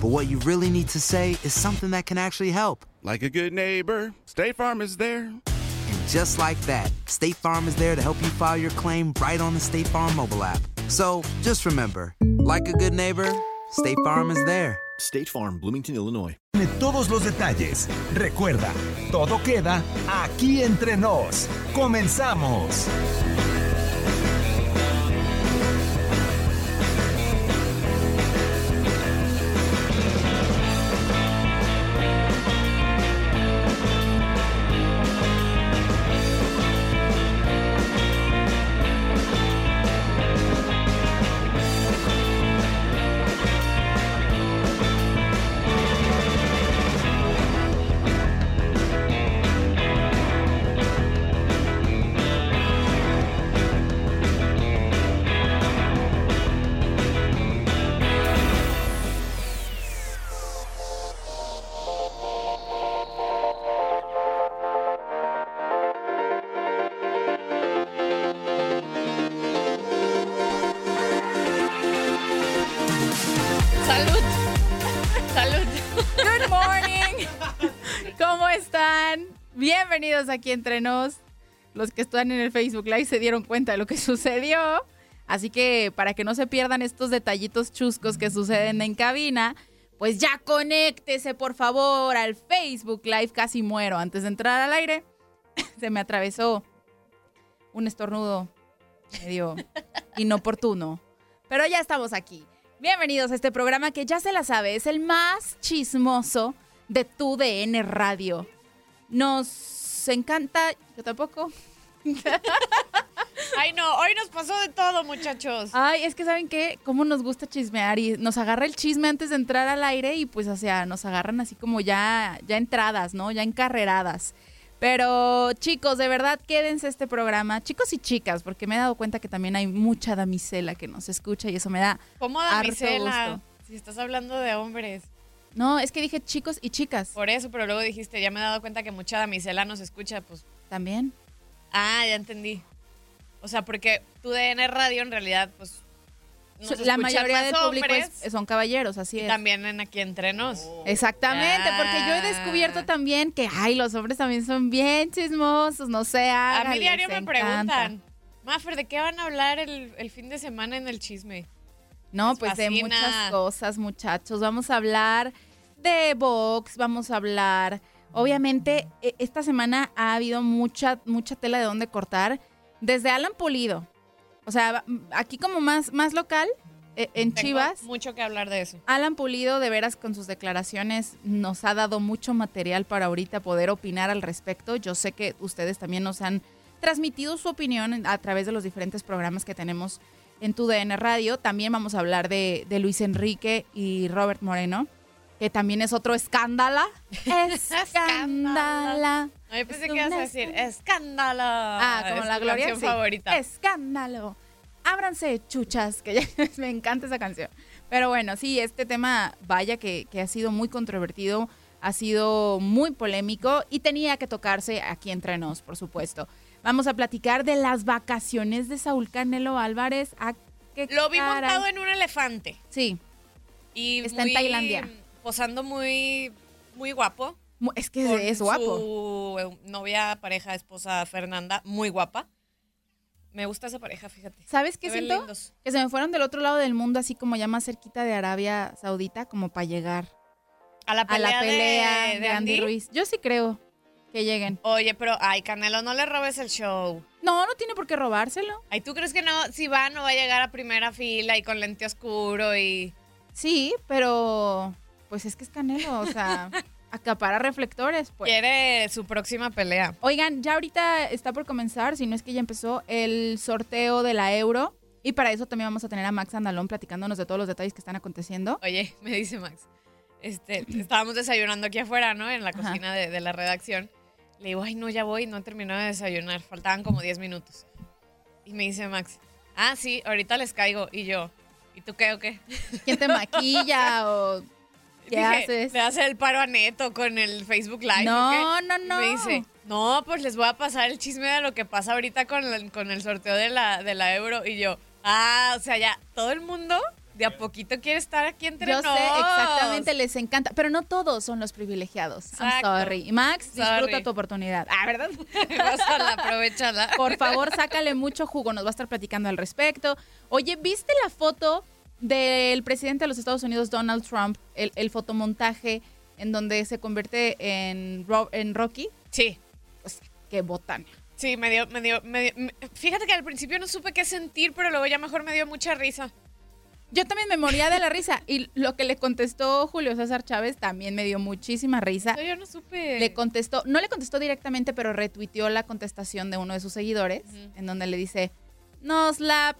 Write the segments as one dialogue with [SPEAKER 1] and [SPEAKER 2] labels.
[SPEAKER 1] but what you really need to say is something that can actually help.
[SPEAKER 2] Like a good neighbor, State Farm is there.
[SPEAKER 1] And just like that, State Farm is there to help you file your claim right on the State Farm mobile app. So just remember, like a good neighbor, State Farm is there.
[SPEAKER 3] State Farm, Bloomington, Illinois.
[SPEAKER 4] Tiene todos los detalles. Recuerda, todo queda aquí entre nos. Comenzamos.
[SPEAKER 5] Bienvenidos aquí entre nos. Los que están en el Facebook Live se dieron cuenta de lo que sucedió. Así que para que no se pierdan estos detallitos chuscos que suceden en cabina, pues ya conéctese por favor al Facebook Live. Casi muero antes de entrar al aire. Se me atravesó un estornudo medio inoportuno. Pero ya estamos aquí. Bienvenidos a este programa que ya se la sabe, es el más chismoso de tu DN Radio. Nos encanta, yo tampoco.
[SPEAKER 6] Ay, no, hoy nos pasó de todo, muchachos.
[SPEAKER 5] Ay, es que saben qué, cómo nos gusta chismear y nos agarra el chisme antes de entrar al aire y pues o sea, nos agarran así como ya ya entradas, ¿no? Ya encarreradas. Pero chicos, de verdad quédense este programa, chicos y chicas, porque me he dado cuenta que también hay mucha damisela que nos escucha y eso me da
[SPEAKER 6] ¿Cómo
[SPEAKER 5] harto
[SPEAKER 6] damisela?
[SPEAKER 5] gusto.
[SPEAKER 6] Si estás hablando de hombres.
[SPEAKER 5] No, es que dije chicos y chicas
[SPEAKER 6] Por eso, pero luego dijiste, ya me he dado cuenta que mucha damisela nos escucha, pues.
[SPEAKER 5] también.
[SPEAKER 6] Ah, ya entendí. O sea, porque tu DN Radio en realidad, pues. nos
[SPEAKER 5] la mayoría del público
[SPEAKER 6] hombres
[SPEAKER 5] es- son caballeros, así
[SPEAKER 6] y
[SPEAKER 5] es.
[SPEAKER 6] también en aquí entre nos.
[SPEAKER 5] Exactamente, porque yo he descubierto también que, ay, los hombres también son bien chismosos, no sé,
[SPEAKER 6] A mí diario me
[SPEAKER 5] encanta.
[SPEAKER 6] preguntan, Maffer, ¿de qué van a hablar el, el fin de semana en el chisme?
[SPEAKER 5] No, pues de muchas cosas, muchachos. Vamos a hablar de box, vamos a hablar. Obviamente, e- esta semana ha habido mucha, mucha tela de dónde cortar. Desde Alan Pulido. O sea, aquí como más, más local, e- en
[SPEAKER 6] Tengo
[SPEAKER 5] Chivas.
[SPEAKER 6] mucho que hablar de eso.
[SPEAKER 5] Alan Pulido, de veras, con sus declaraciones, nos ha dado mucho material para ahorita poder opinar al respecto. Yo sé que ustedes también nos han transmitido su opinión a través de los diferentes programas que tenemos en tu DN Radio. También vamos a hablar de, de Luis Enrique y Robert Moreno, que también es otro escándala. Escándala.
[SPEAKER 6] Yo pensé
[SPEAKER 5] Es
[SPEAKER 6] que ibas a decir escándalo.
[SPEAKER 5] Ah, como
[SPEAKER 6] Es
[SPEAKER 5] la Gloria. sí.
[SPEAKER 6] favorita.
[SPEAKER 5] Escándalo. Ábranse, chuchas, que ya- me encanta esa canción. Pero bueno, sí, este tema, vaya que, que ha sido muy controvertido, ha sido muy polémico y tenía que tocarse aquí entre nos, por supuesto. Vamos a platicar de las vacaciones de Saúl Canelo Álvarez. ¿A qué
[SPEAKER 6] Lo vi montado en un elefante.
[SPEAKER 5] Sí,
[SPEAKER 6] Y
[SPEAKER 5] Está en Tailandia.
[SPEAKER 6] Posando muy, muy guapo.
[SPEAKER 5] es que es guapo.
[SPEAKER 6] Su eh, novia, pareja, esposa Fernanda, muy guapa. Me gusta esa pareja, fíjate.
[SPEAKER 5] ¿Sabes qué siento?
[SPEAKER 6] lindos.
[SPEAKER 5] Que se me fueron del otro lado del mundo, así como ya más cerquita de Arabia Saudita, como para llegar
[SPEAKER 6] A la
[SPEAKER 5] a
[SPEAKER 6] pelea,
[SPEAKER 5] la pelea
[SPEAKER 6] de,
[SPEAKER 5] de, Andy Ruiz. Yo sí creo que lleguen.
[SPEAKER 6] Oye, pero, ay, Canelo, no le robes el show.
[SPEAKER 5] No, no tiene por qué robárselo.
[SPEAKER 6] Ay, ¿tú crees que no? Si va, no va a llegar a primera fila y con lente oscuro y...
[SPEAKER 5] Sí, pero pues es que es Canelo, o sea, acapara reflectores, pues.
[SPEAKER 6] Quiere su próxima pelea.
[SPEAKER 5] Oigan, ya ahorita está por comenzar, si no es que ya empezó, el sorteo de la Euro. Y para eso también vamos a tener a Max Andalón platicándonos de todos los detalles que están aconteciendo.
[SPEAKER 6] Oye, me dice Max, este, estábamos desayunando aquí afuera, ¿no? En la cocina de, de la redacción. Le digo, ay, no, ya voy, no he terminado de desayunar. Faltaban como 10 minutos. Y me dice Max, ah, sí, ahorita les caigo. Y yo, ¿y tú qué o qué?
[SPEAKER 5] ¿Quién te maquilla o qué
[SPEAKER 6] Dije,
[SPEAKER 5] haces?
[SPEAKER 6] ¿Le hace el paro a Neto con el Facebook Live?
[SPEAKER 5] No,
[SPEAKER 6] o qué?
[SPEAKER 5] no, no.
[SPEAKER 6] Me dice, no, pues les voy a pasar el chisme de lo que pasa ahorita con el, con el sorteo de la, de la euro. Y yo, ah, o sea, ya todo el mundo de a poquito quiere estar aquí entre
[SPEAKER 5] Yo
[SPEAKER 6] nos.
[SPEAKER 5] sé, exactamente, les encanta. Pero no todos son los privilegiados. I'm
[SPEAKER 6] Exacto.
[SPEAKER 5] sorry. Y Max, disfruta tu oportunidad. Ah, ¿verdad?
[SPEAKER 6] Gózala, aprovechala.
[SPEAKER 5] Por favor, sácale mucho jugo. Nos va a estar platicando al respecto. Oye, ¿viste la foto del presidente de los Estados Unidos, Donald Trump? El, el fotomontaje en donde se convierte en, Ro- en Rocky.
[SPEAKER 6] Sí,
[SPEAKER 5] Pues, qué botana.
[SPEAKER 6] sí, me dio, me dio, me dio- me- Fíjate que al principio no supe qué sentir, pero luego ya mejor me dio mucha risa.
[SPEAKER 5] Yo también me moría de la risa. Y lo que le contestó Julio César Chávez también me dio muchísima risa.
[SPEAKER 6] Yo no supe.
[SPEAKER 5] Le contestó, no le contestó directamente, pero retuiteó la contestación de uno de sus seguidores, en donde le dice, nos la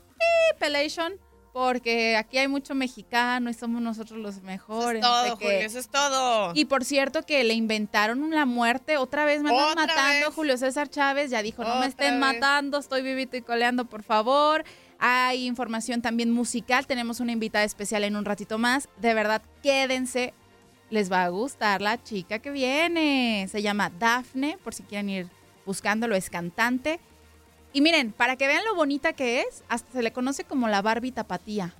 [SPEAKER 5] pelation, porque aquí hay mucho mexicano y somos nosotros los
[SPEAKER 6] Eso
[SPEAKER 5] mejores.
[SPEAKER 6] es
[SPEAKER 5] no sé
[SPEAKER 6] todo,
[SPEAKER 5] qué".
[SPEAKER 6] Julio, eso es todo.
[SPEAKER 5] Y por cierto que le inventaron la muerte, otra vez me andan
[SPEAKER 6] ¿Otra
[SPEAKER 5] matando,
[SPEAKER 6] vez?
[SPEAKER 5] Julio César Chávez ya dijo, no me estén
[SPEAKER 6] vez.
[SPEAKER 5] matando, estoy vivito y coleando, por favor. Hay información también musical, tenemos una invitada especial en un ratito más. De verdad, quédense, les va a gustar la chica que viene. Se llama Dafne, por si quieren ir buscándolo, es cantante. Y miren, para que vean lo bonita que es, hasta se le conoce como la Barbie tapatía.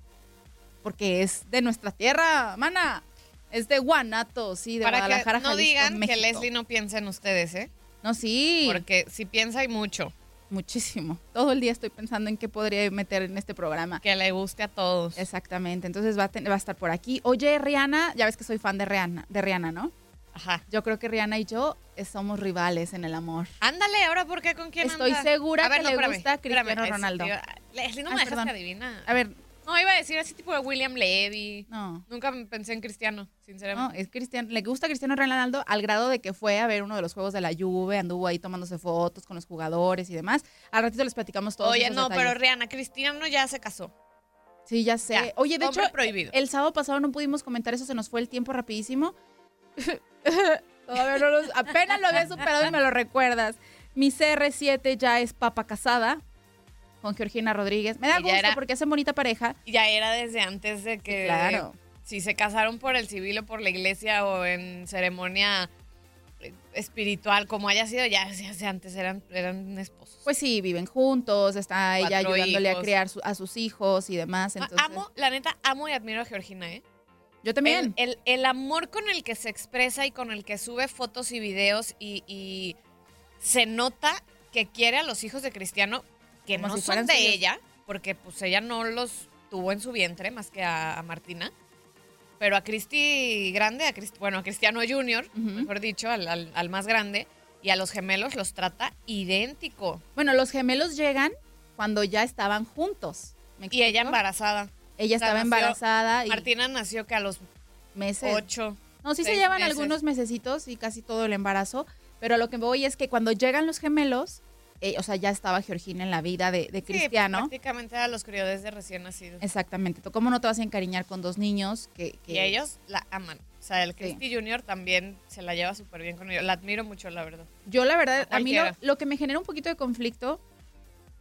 [SPEAKER 5] Porque es de nuestra tierra, mana. Es de Guanato, sí, de
[SPEAKER 6] Para
[SPEAKER 5] Guadalajara,
[SPEAKER 6] que no
[SPEAKER 5] Jalisco,
[SPEAKER 6] digan que. Leslie no piensa en ustedes, ¿eh?
[SPEAKER 5] No, sí,
[SPEAKER 6] Porque si piensa hay mucho.
[SPEAKER 5] Muchísimo. Todo el día estoy pensando en qué podría meter en este programa.
[SPEAKER 6] Que le guste a todos.
[SPEAKER 5] Exactamente, entonces va a, ten- va a estar por aquí. Oye, Rihanna, ya ves que soy fan de Rihanna, de Rihanna, ¿no?
[SPEAKER 6] Ajá.
[SPEAKER 5] Yo creo que Rihanna y yo eh, somos rivales en el amor.
[SPEAKER 6] Ándale, ahora por qué con quién
[SPEAKER 5] Estoy
[SPEAKER 6] anda?
[SPEAKER 5] segura
[SPEAKER 6] A ver,
[SPEAKER 5] que
[SPEAKER 6] no,
[SPEAKER 5] le
[SPEAKER 6] espérame,
[SPEAKER 5] gusta Cristiano
[SPEAKER 6] es-
[SPEAKER 5] Ronaldo.
[SPEAKER 6] yo- Leslie, no
[SPEAKER 5] Ay,
[SPEAKER 6] me dejas que adivina.
[SPEAKER 5] A ver,
[SPEAKER 6] No, iba a decir así tipo de William Levy.
[SPEAKER 5] no.
[SPEAKER 6] Nunca pensé en Cristiano,
[SPEAKER 5] No,
[SPEAKER 6] sinceramente.
[SPEAKER 5] es Cristiano, le gusta Cristiano Ronaldo al grado de que fue a ver uno de los juegos de la Juve, anduvo ahí tomándose fotos con los jugadores y demás. Al ratito les platicamos todos
[SPEAKER 6] Oye,
[SPEAKER 5] esos
[SPEAKER 6] no,
[SPEAKER 5] detalles.
[SPEAKER 6] pero Rihanna, Cristiano ya se casó.
[SPEAKER 5] Sí, ya sé.
[SPEAKER 6] Ya,
[SPEAKER 5] Oye, de hecho,
[SPEAKER 6] prohibido.
[SPEAKER 5] el sábado pasado no pudimos comentar eso, se nos fue el tiempo rapidísimo. Todavía no los- apenas lo había superado y me lo recuerdas. Mi CR7 ya es papa casada con Georgina Rodríguez. Me da
[SPEAKER 6] Ella
[SPEAKER 5] gusto
[SPEAKER 6] era-
[SPEAKER 5] porque hacen bonita pareja.
[SPEAKER 6] Ya era desde antes de que.
[SPEAKER 5] Claro.
[SPEAKER 6] Si se casaron por el civil o por la iglesia o en ceremonia eh, espiritual, como haya sido, ya desde antes eran, eran esposos.
[SPEAKER 5] Pues sí, viven juntos, está ella
[SPEAKER 6] Cuatro
[SPEAKER 5] ayudándole a criar su- a sus hijos y demás. Entonces,
[SPEAKER 6] amo, la neta, amo y admiro a Georgina, ¿eh?
[SPEAKER 5] yo también.
[SPEAKER 6] El, el- el amor con el que se expresa y con el que sube fotos y videos y, y se nota que quiere a los hijos de Cristiano, que
[SPEAKER 5] Como
[SPEAKER 6] no
[SPEAKER 5] si
[SPEAKER 6] son de
[SPEAKER 5] suyos.
[SPEAKER 6] ella, porque pues ella no los tuvo en su vientre más que a, a Martina. Pero a Cristi grande, a Cristi- bueno, a Cristiano Junior, mejor dicho, al, al- al más grande, y a los gemelos los trata idéntico.
[SPEAKER 5] Bueno, los gemelos llegan cuando ya estaban juntos. ¿Me
[SPEAKER 6] Y ella embarazada.
[SPEAKER 5] Ella
[SPEAKER 6] o sea,
[SPEAKER 5] estaba
[SPEAKER 6] nació-
[SPEAKER 5] embarazada y
[SPEAKER 6] Martina nació que a los
[SPEAKER 5] meses.
[SPEAKER 6] ocho.
[SPEAKER 5] No, sí se llevan
[SPEAKER 6] meses.
[SPEAKER 5] algunos mesecitos y casi todo el embarazo, pero a lo que voy es que cuando llegan los gemelos, eh, o sea, ya estaba Georgina en la vida de, de
[SPEAKER 6] Sí,
[SPEAKER 5] Cristiano.
[SPEAKER 6] prácticamente a los crió desde recién nacidos.
[SPEAKER 5] Exactamente. ¿Tú ¿Cómo no te vas a encariñar con dos niños que, que-
[SPEAKER 6] Y ellos la aman. O sea, el
[SPEAKER 5] Sí.
[SPEAKER 6] Christy Junior también se la lleva súper bien con ellos. La admiro mucho, la verdad.
[SPEAKER 5] Yo la verdad,
[SPEAKER 6] A
[SPEAKER 5] a mí lo, que me genera un poquito de conflicto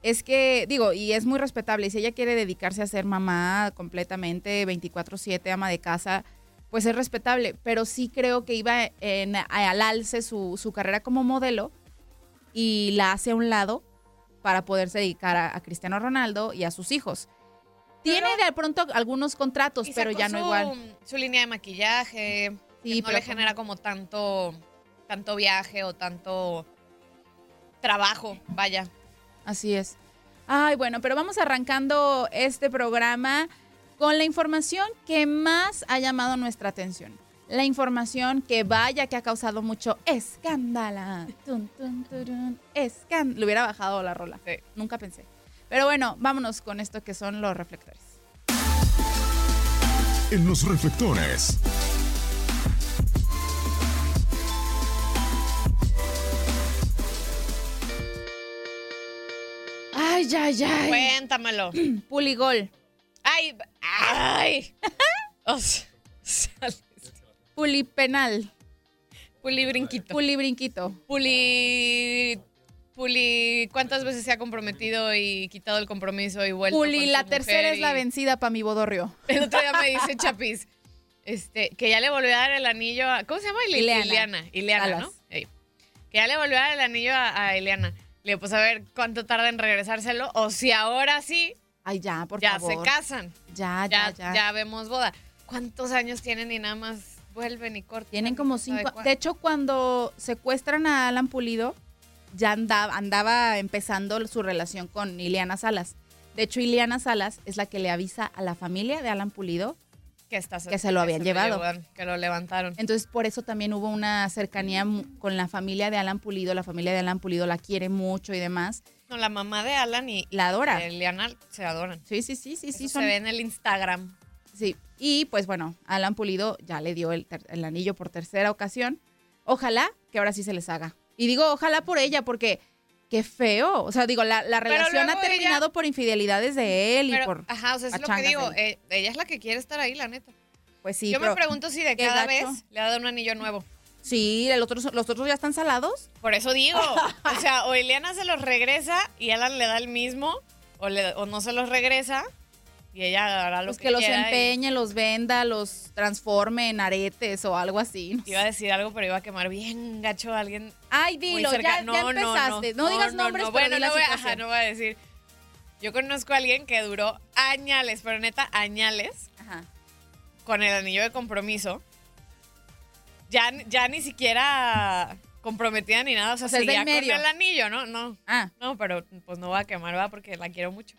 [SPEAKER 5] es que, digo, y es muy respetable, y si ella quiere dedicarse a ser mamá completamente, 24/7, ama de casa, pues es respetable, pero sí creo que iba en, al alce su, su carrera como modelo y la hace a un lado para poderse dedicar a, a Cristiano Ronaldo y a sus hijos. Tiene de pronto algunos contratos,
[SPEAKER 6] Y
[SPEAKER 5] pero ya no
[SPEAKER 6] su-
[SPEAKER 5] igual.
[SPEAKER 6] Su línea de maquillaje.
[SPEAKER 5] Sí,
[SPEAKER 6] no
[SPEAKER 5] pero
[SPEAKER 6] le genera como tanto, tanto viaje o tanto trabajo, vaya.
[SPEAKER 5] Así es. Ay, bueno, pero vamos arrancando este programa con la información que más ha llamado nuestra atención. La información que vaya que ha causado mucho escándalo. Tun, tun, turun, escán- Le hubiera bajado la rola.
[SPEAKER 6] Sí.
[SPEAKER 5] Nunca pensé. Pero bueno, vámonos con esto que son los reflectores.
[SPEAKER 4] En los reflectores.
[SPEAKER 5] Ay, ay, ay.
[SPEAKER 6] Cuéntamelo.
[SPEAKER 5] Puligol.
[SPEAKER 6] Ay, ay. O sea,
[SPEAKER 5] Pulipenal.
[SPEAKER 6] Puli brinquito.
[SPEAKER 5] Puli brinquito.
[SPEAKER 6] Puli. Puli. ¿Cuántas veces se ha comprometido y quitado el compromiso y vuelto?
[SPEAKER 5] Puli,
[SPEAKER 6] con su
[SPEAKER 5] la tercera
[SPEAKER 6] mujer
[SPEAKER 5] es la
[SPEAKER 6] y-
[SPEAKER 5] vencida para mi bodorrio.
[SPEAKER 6] El otro día me dice Chapis. Este, que ya le volvió a dar el anillo a. ¿Cómo se llama?
[SPEAKER 5] Ileana.
[SPEAKER 6] Ileana. Ileana,
[SPEAKER 5] Salas.
[SPEAKER 6] ¿no? Ey. Que ya le volvió a dar el anillo a, a Ileana. Le digo, pues a ver cuánto tarda en regresárselo. O si ahora sí,
[SPEAKER 5] Ay, ya, por
[SPEAKER 6] ya
[SPEAKER 5] favor.
[SPEAKER 6] se casan.
[SPEAKER 5] Ya,
[SPEAKER 6] ya,
[SPEAKER 5] ya. ya
[SPEAKER 6] vemos boda. ¿Cuántos años tienen y nada más vuelven y cortan?
[SPEAKER 5] Tienen como
[SPEAKER 6] ¿Sabe
[SPEAKER 5] cinco. De hecho, cuando secuestran a Alan Pulido, ya andaba, andaba empezando su relación con Ileana Salas. De hecho, Ileana Salas es la que le avisa a la familia de Alan Pulido.
[SPEAKER 6] que, está-
[SPEAKER 5] que se lo habían llevado.
[SPEAKER 6] que lo levantaron.
[SPEAKER 5] Entonces, por eso también hubo una cercanía con la familia de Alan Pulido. La familia de Alan Pulido la quiere mucho y demás.
[SPEAKER 6] No, la mamá de Alan y
[SPEAKER 5] La adora.
[SPEAKER 6] de Ileana se adoran.
[SPEAKER 5] Sí, sí, sí, sí, sí. Son-
[SPEAKER 6] se ve en el Instagram.
[SPEAKER 5] Sí, y pues bueno, Alan Pulido ya le dio el, el anillo por tercera ocasión. Ojalá que ahora sí se les haga. Y digo ojalá por ella, porque qué feo. O sea, digo, la, la relación ha
[SPEAKER 6] ella-
[SPEAKER 5] terminado por infidelidades de él y por...
[SPEAKER 6] ajá, o sea, es lo que digo. eh, ella es la que quiere estar ahí, la neta.
[SPEAKER 5] Pues sí,
[SPEAKER 6] Yo
[SPEAKER 5] pero-
[SPEAKER 6] me pregunto si de cada
[SPEAKER 5] gacho.
[SPEAKER 6] vez le ha dado un anillo nuevo.
[SPEAKER 5] Sí, el otro- los otros ya están salados.
[SPEAKER 6] Por eso digo. o sea, o Ileana se los regresa y Alan le da el mismo, o, le- o no se los regresa y ella hará lo
[SPEAKER 5] Pues
[SPEAKER 6] que,
[SPEAKER 5] que los
[SPEAKER 6] quiera y-
[SPEAKER 5] empeñe, los venda, los transforme en aretes o algo así. no
[SPEAKER 6] Iba a decir algo, pero iba a quemar bien gacho a alguien.
[SPEAKER 5] Ay, dilo, ya, ya empezaste. No, digas nombres, pero
[SPEAKER 6] Bueno,
[SPEAKER 5] di la
[SPEAKER 6] no voy, ajá, no voy a decir. Yo conozco a alguien que duró añales, pero neta, añales,
[SPEAKER 5] Ajá.
[SPEAKER 6] con el anillo de compromiso. Ya, ya ni siquiera comprometida ni nada. O sea,
[SPEAKER 5] O sea,
[SPEAKER 6] seguía con el anillo, ¿no? No.
[SPEAKER 5] Ah,
[SPEAKER 6] No, pero pues no voy a quemar, ¿verdad? Porque la quiero mucho.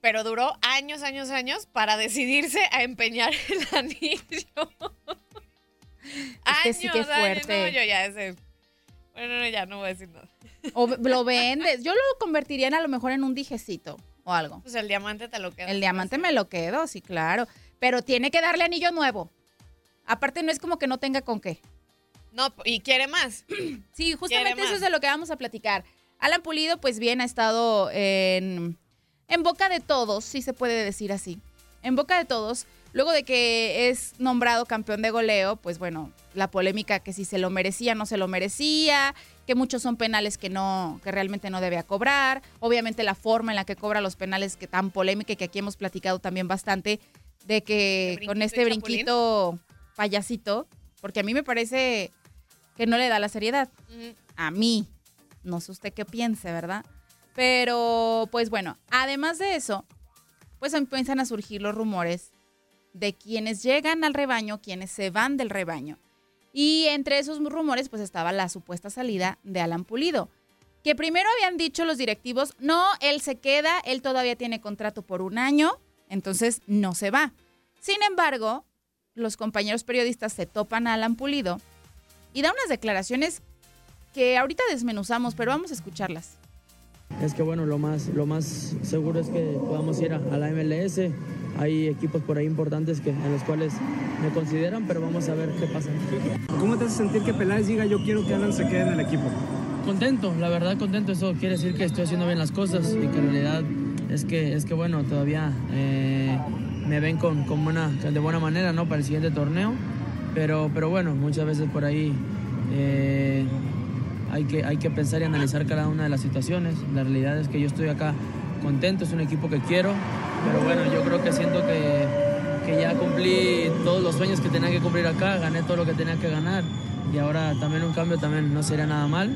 [SPEAKER 6] Pero duró años, años, años para decidirse a empeñar el anillo.
[SPEAKER 5] que sí, qué fuerte.
[SPEAKER 6] no, yo ya ese. Bueno, no, ya no voy a decir nada.
[SPEAKER 5] o lo vendes. Yo lo convertiría en a lo mejor en un dijecito o algo.
[SPEAKER 6] Pues el diamante te lo queda.
[SPEAKER 5] El diamante me lo quedo, sí, claro. Pero tiene que darle anillo nuevo. Aparte, no es como que no tenga con qué.
[SPEAKER 6] No, y quiere más.
[SPEAKER 5] Sí, justamente
[SPEAKER 6] Quiere
[SPEAKER 5] eso es de lo que vamos a platicar. Alan Pulido, pues bien, ha estado en, en boca de todos, si se puede decir así. En boca de todos. Luego de que es nombrado campeón de goleo, pues bueno, la polémica que si se lo merecía, no se lo merecía, que muchos son penales que no, que realmente no debía cobrar. Obviamente la forma en la que cobra los penales, que tan polémica y que aquí hemos platicado también bastante, de que
[SPEAKER 6] ¿De
[SPEAKER 5] con
[SPEAKER 6] brinquito
[SPEAKER 5] este
[SPEAKER 6] y chapulín?
[SPEAKER 5] brinquito payasito, porque a mí me parece que no le da la seriedad a mí. No sé usted qué piense, ¿verdad? Pero, pues bueno, además de eso, pues empiezan a surgir los rumores de quienes llegan al rebaño, quienes se van del rebaño. Y entre esos rumores, pues estaba la supuesta salida de Alan Pulido. Que primero habían dicho los directivos, no, él se queda, él todavía tiene contrato por un año, entonces no se va. Sin embargo, los compañeros periodistas se topan a Alan Pulido y da unas declaraciones que ahorita desmenuzamos, pero vamos a escucharlas.
[SPEAKER 7] Es que bueno, lo más, lo más seguro es que podamos ir a, a la MLS. Hay equipos por ahí importantes que, en los cuales me consideran, pero vamos a ver qué pasa.
[SPEAKER 8] ¿Cómo te hace sentir que Peláez diga yo quiero que Alan se quede en el equipo?
[SPEAKER 7] Contento, la verdad contento. Eso quiere decir que estoy haciendo bien las cosas y que en realidad es que, es que bueno, todavía eh, me ven con, con buena, de buena manera ¿no? para el siguiente torneo. Pero, pero bueno, muchas veces por ahí eh, hay que, hay que pensar y analizar cada una de las situaciones. La realidad es que yo estoy acá contento, es un equipo que quiero, pero bueno, yo creo que siento que, que ya cumplí todos los sueños que tenía que cumplir acá, gané todo lo que tenía que ganar y ahora también un cambio también no sería nada mal.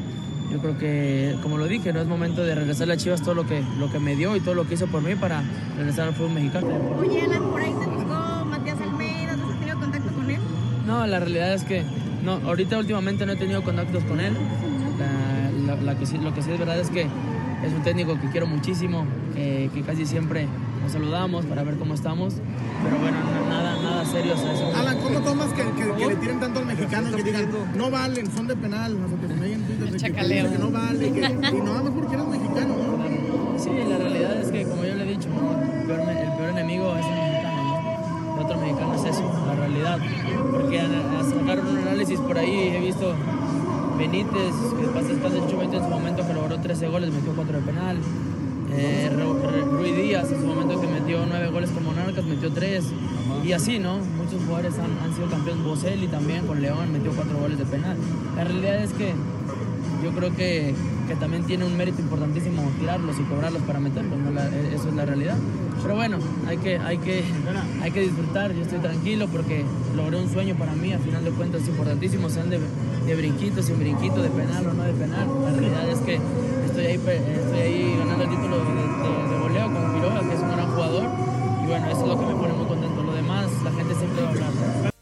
[SPEAKER 7] Yo creo que, como lo dije, no es momento de regresarle a Chivas todo lo que, lo que me dio y todo lo que hizo por mí para regresar al fútbol mexicano.
[SPEAKER 9] Oye, Alan, por ahí te buscó Matías Almeida, ¿no has tenido contacto con él?
[SPEAKER 7] No, la realidad es que no, ahorita últimamente no he tenido contactos con él. La, que lo que sí es verdad es que es un técnico que quiero muchísimo, eh, que casi siempre nos saludamos para ver cómo estamos, pero bueno, no- nada, nada serio. o sea, es-
[SPEAKER 10] Alan, ¿cómo tomas que, que- que le tiren tanto al mexicano que digan, no valen, son de penal? O sea, que me en Twitter de que,
[SPEAKER 7] chacaleo.
[SPEAKER 10] que no vale, que, y no más porque eres mexicano, ¿no?
[SPEAKER 7] Sí, la realidad es que, como yo le he dicho, ¿no? el, peor, el peor enemigo es el mexicano. ¿no? El otro mexicano es eso, la realidad. Porque a- a- sacaron un análisis por ahí, he visto Benítez, que pasa después del Benítez en su momento que logró 13 goles, metió 4 de penal. Eh, Ru- Ru- Rui Díaz en su momento que metió 9 goles con Monarcas, metió 3. Y así, ¿no? Muchos jugadores han, han sido campeones. Boselli también con León metió 4 goles de penal. La realidad es que yo creo que, que también tiene un mérito importantísimo tirarlos y cobrarlos para meterlos, ¿no? La- e- eso es la realidad. Pero bueno, hay que, hay, que, hay que disfrutar, yo estoy tranquilo porque logré un sueño para mí, al final de cuentas es importantísimo, sean de, de brinquito, sin brinquito, de penal o no de penal. La realidad es que estoy ahí, estoy ahí ganando el título de, de- de goleo con Quiroga, que es un gran jugador. Y bueno, eso es lo que me pone muy contento. Lo demás, la gente siempre va a hablar.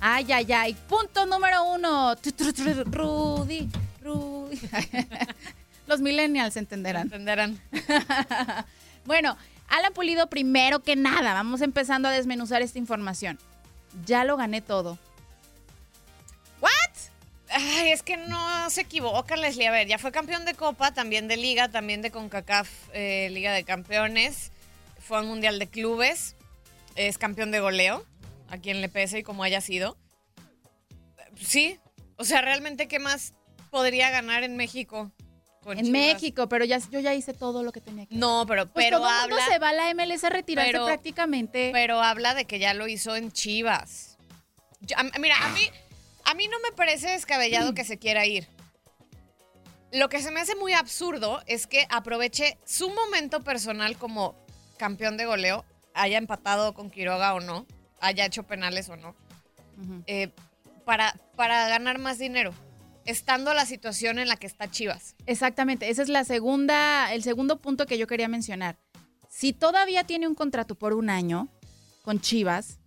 [SPEAKER 5] Ay, ay, ay. Punto número uno. Rudy, Rudy. Los millennials entenderán.
[SPEAKER 6] Entenderán.
[SPEAKER 5] bueno, Alan Pulido, primero que nada, vamos empezando a desmenuzar esta información. Ya lo gané todo.
[SPEAKER 6] ¿What? Ay, es que no se equivoca, Leslie. A ver, ya fue campeón de Copa, también de Liga, también de CONCACAF eh, Liga de Campeones. Fue al Mundial de Clubes. Es campeón de goleo, a quien le pese y como haya sido. Sí, o sea, realmente, ¿qué más podría ganar en México? Con
[SPEAKER 5] En
[SPEAKER 6] Chivas?
[SPEAKER 5] México, pero ya, yo ya hice todo lo que tenía que
[SPEAKER 6] No, pero,
[SPEAKER 5] Pues
[SPEAKER 6] pero
[SPEAKER 5] todo el mundo
[SPEAKER 6] habla.
[SPEAKER 5] se va a la MLS a retirarse
[SPEAKER 6] pero-
[SPEAKER 5] prácticamente.
[SPEAKER 6] Pero habla de que ya lo hizo en Chivas. Yo- a- mira, a mí, a mí no me parece descabellado que se quiera ir. Lo que se me hace muy absurdo es que aproveche su momento personal como campeón de goleo, haya empatado con Quiroga o no, haya hecho penales o no, eh, para, para ganar más dinero, estando la situación en la que está Chivas.
[SPEAKER 5] Exactamente, ese es la segunda, el segundo punto que yo quería mencionar. Si todavía tiene un contrato por un año con Chivas,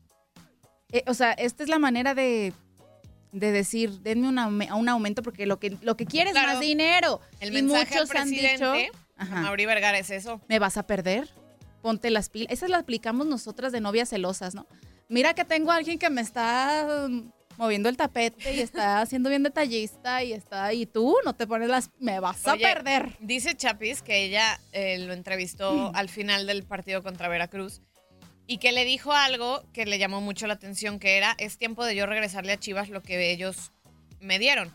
[SPEAKER 5] eh, o sea, esta es la manera de, de decir, denme un, aume- un aumento porque lo que, lo que quiere es más dinero.
[SPEAKER 6] El
[SPEAKER 5] y
[SPEAKER 6] mensaje al
[SPEAKER 5] muchos han dicho, Ajá.
[SPEAKER 6] Mauri Vergara, es eso.
[SPEAKER 5] me vas a perder, ponte las pilas. Esas las aplicamos nosotras de novias celosas, ¿no? Mira que tengo a alguien que me está moviendo el tapete y está siendo bien detallista y está, y tú no te pones las, me vas
[SPEAKER 6] Oye,
[SPEAKER 5] a perder.
[SPEAKER 6] Dice Chapis que ella eh, lo entrevistó al final del partido contra Veracruz y que le dijo algo que le llamó mucho la atención, que era, es tiempo de yo regresarle a Chivas lo que ellos me dieron.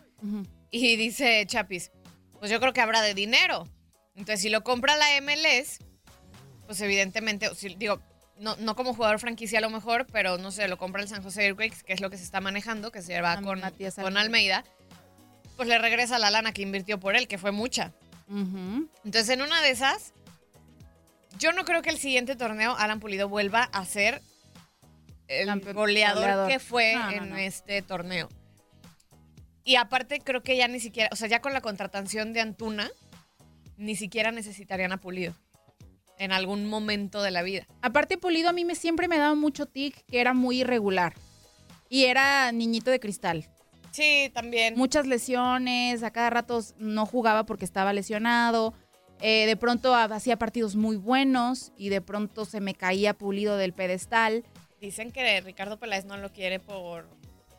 [SPEAKER 6] Y dice Chapis, pues yo creo que habrá de dinero. Entonces, si lo compra la MLS, pues evidentemente, digo, no, no como jugador franquicia a lo mejor, pero no sé, lo compra el San José Earthquakes, que es lo que se está manejando, que se va con,
[SPEAKER 5] Matías
[SPEAKER 6] con
[SPEAKER 5] Almeida.
[SPEAKER 6] Pues le regresa la lana que invirtió por él, que fue mucha. Entonces, en una de esas, yo no creo que el siguiente torneo Alan Pulido vuelva a ser el goleador,
[SPEAKER 5] goleador.
[SPEAKER 6] que fue
[SPEAKER 5] No, no,
[SPEAKER 6] en
[SPEAKER 5] no.
[SPEAKER 6] este torneo. Y aparte, creo que ya ni siquiera, o sea, ya con la contratación de Antuna, ni siquiera necesitarían a Pulido en algún momento de la vida.
[SPEAKER 5] Aparte, Pulido a mí me, siempre me daba mucho tic que era muy irregular. Y era niñito de cristal.
[SPEAKER 6] Sí, también.
[SPEAKER 5] Muchas lesiones, a cada rato no jugaba porque estaba lesionado. Eh, de pronto hacía partidos muy buenos y de pronto se me caía Pulido del pedestal.
[SPEAKER 6] Dicen que Ricardo Peláez no lo quiere por...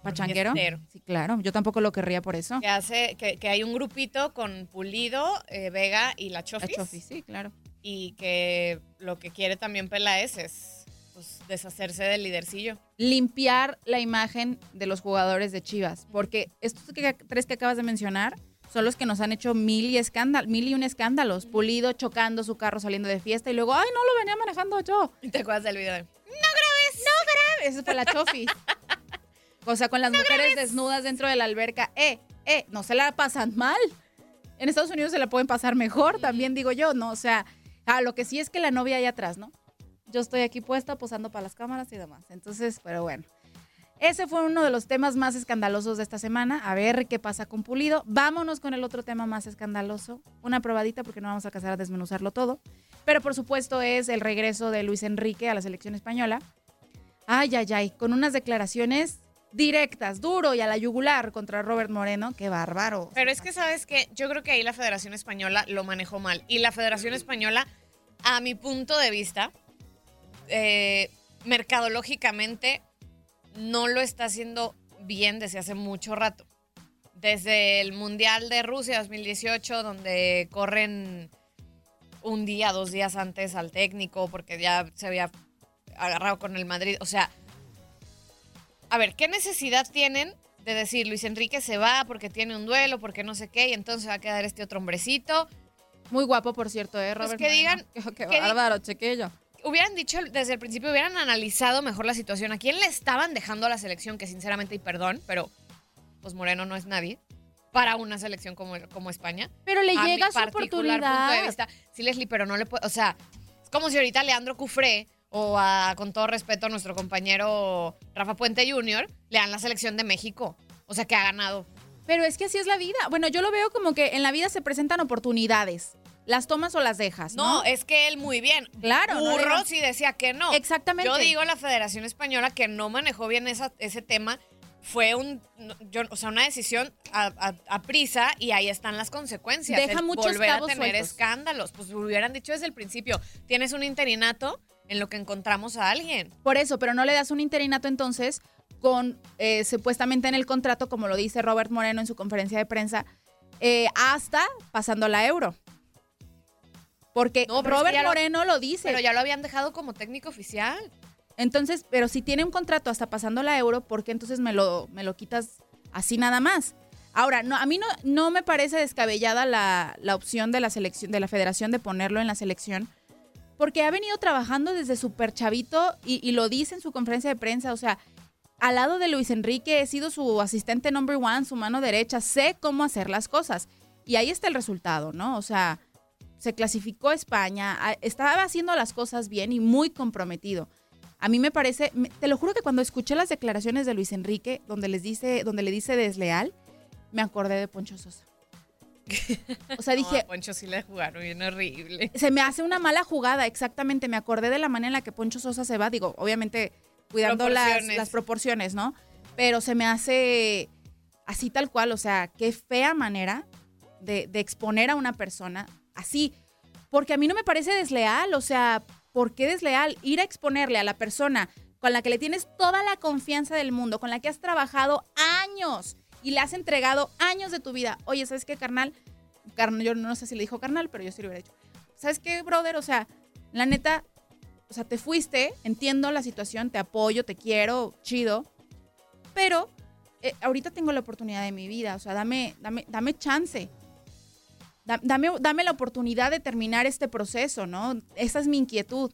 [SPEAKER 5] ¿Pachanguero? Sí, claro. Yo tampoco lo querría por eso.
[SPEAKER 6] Que hace, que, que hay un grupito con Pulido, eh, Vega y la Chofis.
[SPEAKER 5] La Chofis, sí, claro.
[SPEAKER 6] Y que lo que quiere también Peláez es pues, deshacerse del lidercillo.
[SPEAKER 5] limpiar la imagen de los jugadores de Chivas, porque estos que- tres que acabas de mencionar son los que nos han hecho mil y escándalos, mil y un escándalos. Pulido chocando su carro saliendo de fiesta y luego, ay, no lo venía manejando yo.
[SPEAKER 6] ¿Y te acuerdas del video de,
[SPEAKER 5] No grabes, no grabes. Eso fue la Chofis. O sea, con las mujeres desnudas dentro de la alberca. Eh, eh, no se la pasan mal. En Estados Unidos se la pueden pasar mejor, también digo yo, ¿no? O sea, a lo que sí es que la novia ahí atrás, ¿no? Yo estoy aquí puesta posando para las cámaras y demás. Entonces, pero bueno. Ese fue uno de los temas más escandalosos de esta semana. A ver qué pasa con Pulido. Vámonos con el otro tema más escandaloso. Una probadita porque no vamos a alcanzar a desmenuzarlo todo. Pero por supuesto es el regreso de Luis Enrique a la selección española. Ay, ay, ay, con unas declaraciones directas, duro y a la yugular contra Robert Moreno. Qué bárbaro.
[SPEAKER 6] Pero es que, ¿sabes que Yo creo que ahí la Federación Española lo manejó mal. Y la Federación Española, a mi punto de vista, eh, mercadológicamente no lo está haciendo bien desde hace mucho rato. Desde el Mundial de Rusia 2018, donde corren un día, dos días antes al técnico, porque ya se había agarrado con el Madrid. O sea, a ver, ¿qué necesidad tienen de decir Luis Enrique se va porque tiene un duelo, porque no sé qué, y entonces va a quedar este otro hombrecito?
[SPEAKER 5] Muy guapo, por cierto, ¿eh,
[SPEAKER 6] Pues
[SPEAKER 5] Robert?
[SPEAKER 6] que digan.
[SPEAKER 5] Qué bárbaro, chequillo.
[SPEAKER 6] hubieran dicho desde el principio, hubieran analizado mejor la situación. ¿A quién le estaban dejando a la selección? Que sinceramente, y perdón, pero pues Moreno no es nadie para una selección como, como España.
[SPEAKER 5] Pero le
[SPEAKER 6] A mi
[SPEAKER 5] llega su
[SPEAKER 6] particular
[SPEAKER 5] oportunidad.
[SPEAKER 6] punto de vista. Sí, Leslie, pero no le puede. O sea, es como si ahorita Leandro Cufré o a, con todo respeto a nuestro compañero Rafa Puente Jr. le dan la selección de México. O sea, que ha ganado.
[SPEAKER 5] Pero es que así es la vida. Bueno, yo lo veo como que en la vida se presentan oportunidades. Las tomas o las dejas, ¿no?
[SPEAKER 6] No, es que él muy bien.
[SPEAKER 5] Claro, no
[SPEAKER 6] Burro
[SPEAKER 5] digo-
[SPEAKER 6] sí decía que no.
[SPEAKER 5] Exactamente.
[SPEAKER 6] Yo digo la Federación Española que no manejó bien esa- ese tema. Fue un, no, yo, o sea, una decisión a, a- a prisa y ahí están las consecuencias.
[SPEAKER 5] Deja
[SPEAKER 6] El
[SPEAKER 5] muchos
[SPEAKER 6] volver a tener
[SPEAKER 5] sueltos.
[SPEAKER 6] escándalos. Pues hubieran dicho desde el principio, tienes un interinato en lo que encontramos a alguien.
[SPEAKER 5] Por eso, pero no le das un interinato entonces con eh, supuestamente en el contrato, como lo dice Robert Moreno en su conferencia de prensa, eh, hasta pasando la euro. Porque
[SPEAKER 6] No,
[SPEAKER 5] Robert
[SPEAKER 6] lo-
[SPEAKER 5] Moreno lo dice.
[SPEAKER 6] Pero ya lo habían dejado como técnico oficial.
[SPEAKER 5] Entonces, pero si tiene un contrato hasta pasando la euro, ¿por qué entonces me lo, me lo quitas así nada más? Ahora, no, a mí no, no me parece descabellada la, la opción de la selección, de la federación de ponerlo en la selección, porque ha venido trabajando desde súper chavito y, lo dice en su conferencia de prensa, o sea, al lado de Luis Enrique he sido su asistente number one, su mano derecha, sé cómo hacer las cosas. Y ahí está el resultado, ¿no? O sea, se clasificó a España, estaba haciendo las cosas bien y muy comprometido. A mí me parece, te lo juro que cuando escuché las declaraciones de Luis Enrique, donde les dice, donde le dice desleal, me acordé de Poncho Sosa. O sea, dije,
[SPEAKER 6] Poncho sí le jugaron bien horrible.
[SPEAKER 5] se me hace una mala jugada, exactamente. Me acordé de la manera en la que Poncho Sosa se va, digo, obviamente cuidando las,
[SPEAKER 6] Proporciones.
[SPEAKER 5] las proporciones, ¿no? Pero se me hace así tal cual, o sea, qué fea manera de, de exponer a una persona así. Porque a mí no me parece desleal, o sea, ¿por qué desleal? Ir a exponerle a la persona con la que le tienes toda la confianza del mundo, con la que has trabajado años y le has entregado años de tu vida. Oye, ¿sabes qué, carnal? Carnal, yo no sé si le dijo carnal, pero yo sí lo hubiera dicho. ¿Sabes qué, brother? O sea, la neta, o sea, te fuiste, entiendo la situación, te apoyo, te quiero, chido, pero eh, ahorita tengo la oportunidad de mi vida, o sea, dame, dame, dame chance. Da- Dame, dame la oportunidad de terminar este proceso, ¿no? Esa es mi inquietud.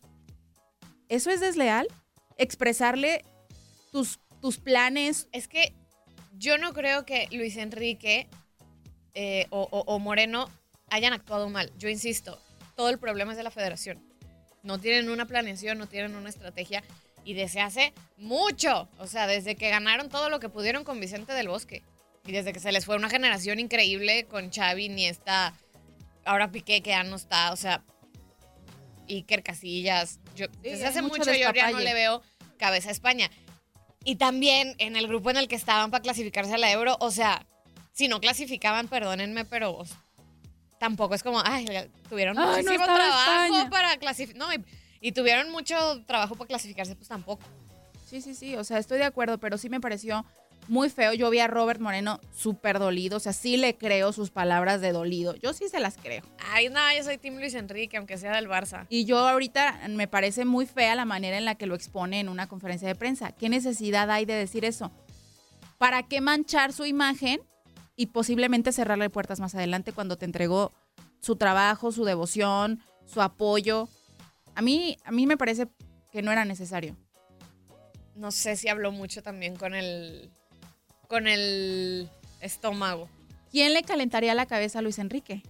[SPEAKER 5] ¿Eso es desleal? Expresarle tus, tus planes.
[SPEAKER 6] Es que yo no creo que Luis Enrique eh, o, o- o Moreno hayan actuado mal. Yo insisto, todo el problema es de la federación. No tienen una planeación, no tienen una estrategia y desde hace mucho, o sea, desde que ganaron todo lo que pudieron con Vicente del Bosque y desde que se les fue una generación increíble con Xavi, Iniesta, ahora Piqué que ya no está, o sea, Iker Casillas. Yo, desde
[SPEAKER 5] hay
[SPEAKER 6] hace
[SPEAKER 5] mucho
[SPEAKER 6] mucho, yo ya no le veo cabeza a España. Y también en el grupo en el que estaban para clasificarse a la Euro, o sea, si no clasificaban, perdónenme, pero sea, tampoco es como, ay, tuvieron
[SPEAKER 5] Ay,
[SPEAKER 6] muchísimo trabajo
[SPEAKER 5] España.
[SPEAKER 6] para clasificar. No, y, y tuvieron mucho trabajo para clasificarse, pues tampoco.
[SPEAKER 5] Sí, sí, sí, o sea, estoy de acuerdo, pero sí me pareció muy feo. Yo vi a Robert Moreno súper dolido, o sea, sí le creo sus palabras de dolido. Yo sí se las creo.
[SPEAKER 6] Ay, no, yo soy Tim Luis Enrique, aunque sea del Barça.
[SPEAKER 5] Y yo ahorita me parece muy fea la manera en la que lo expone en una conferencia de prensa. ¿Qué necesidad hay de decir eso? ¿Para qué manchar su imagen y posiblemente cerrarle puertas más adelante cuando te entregó su trabajo, su devoción, su apoyo? A mí, a mí me parece que no era necesario.
[SPEAKER 6] No sé si habló mucho también con el con el estómago.
[SPEAKER 5] ¿quién le calentaría la cabeza a Luis Enrique?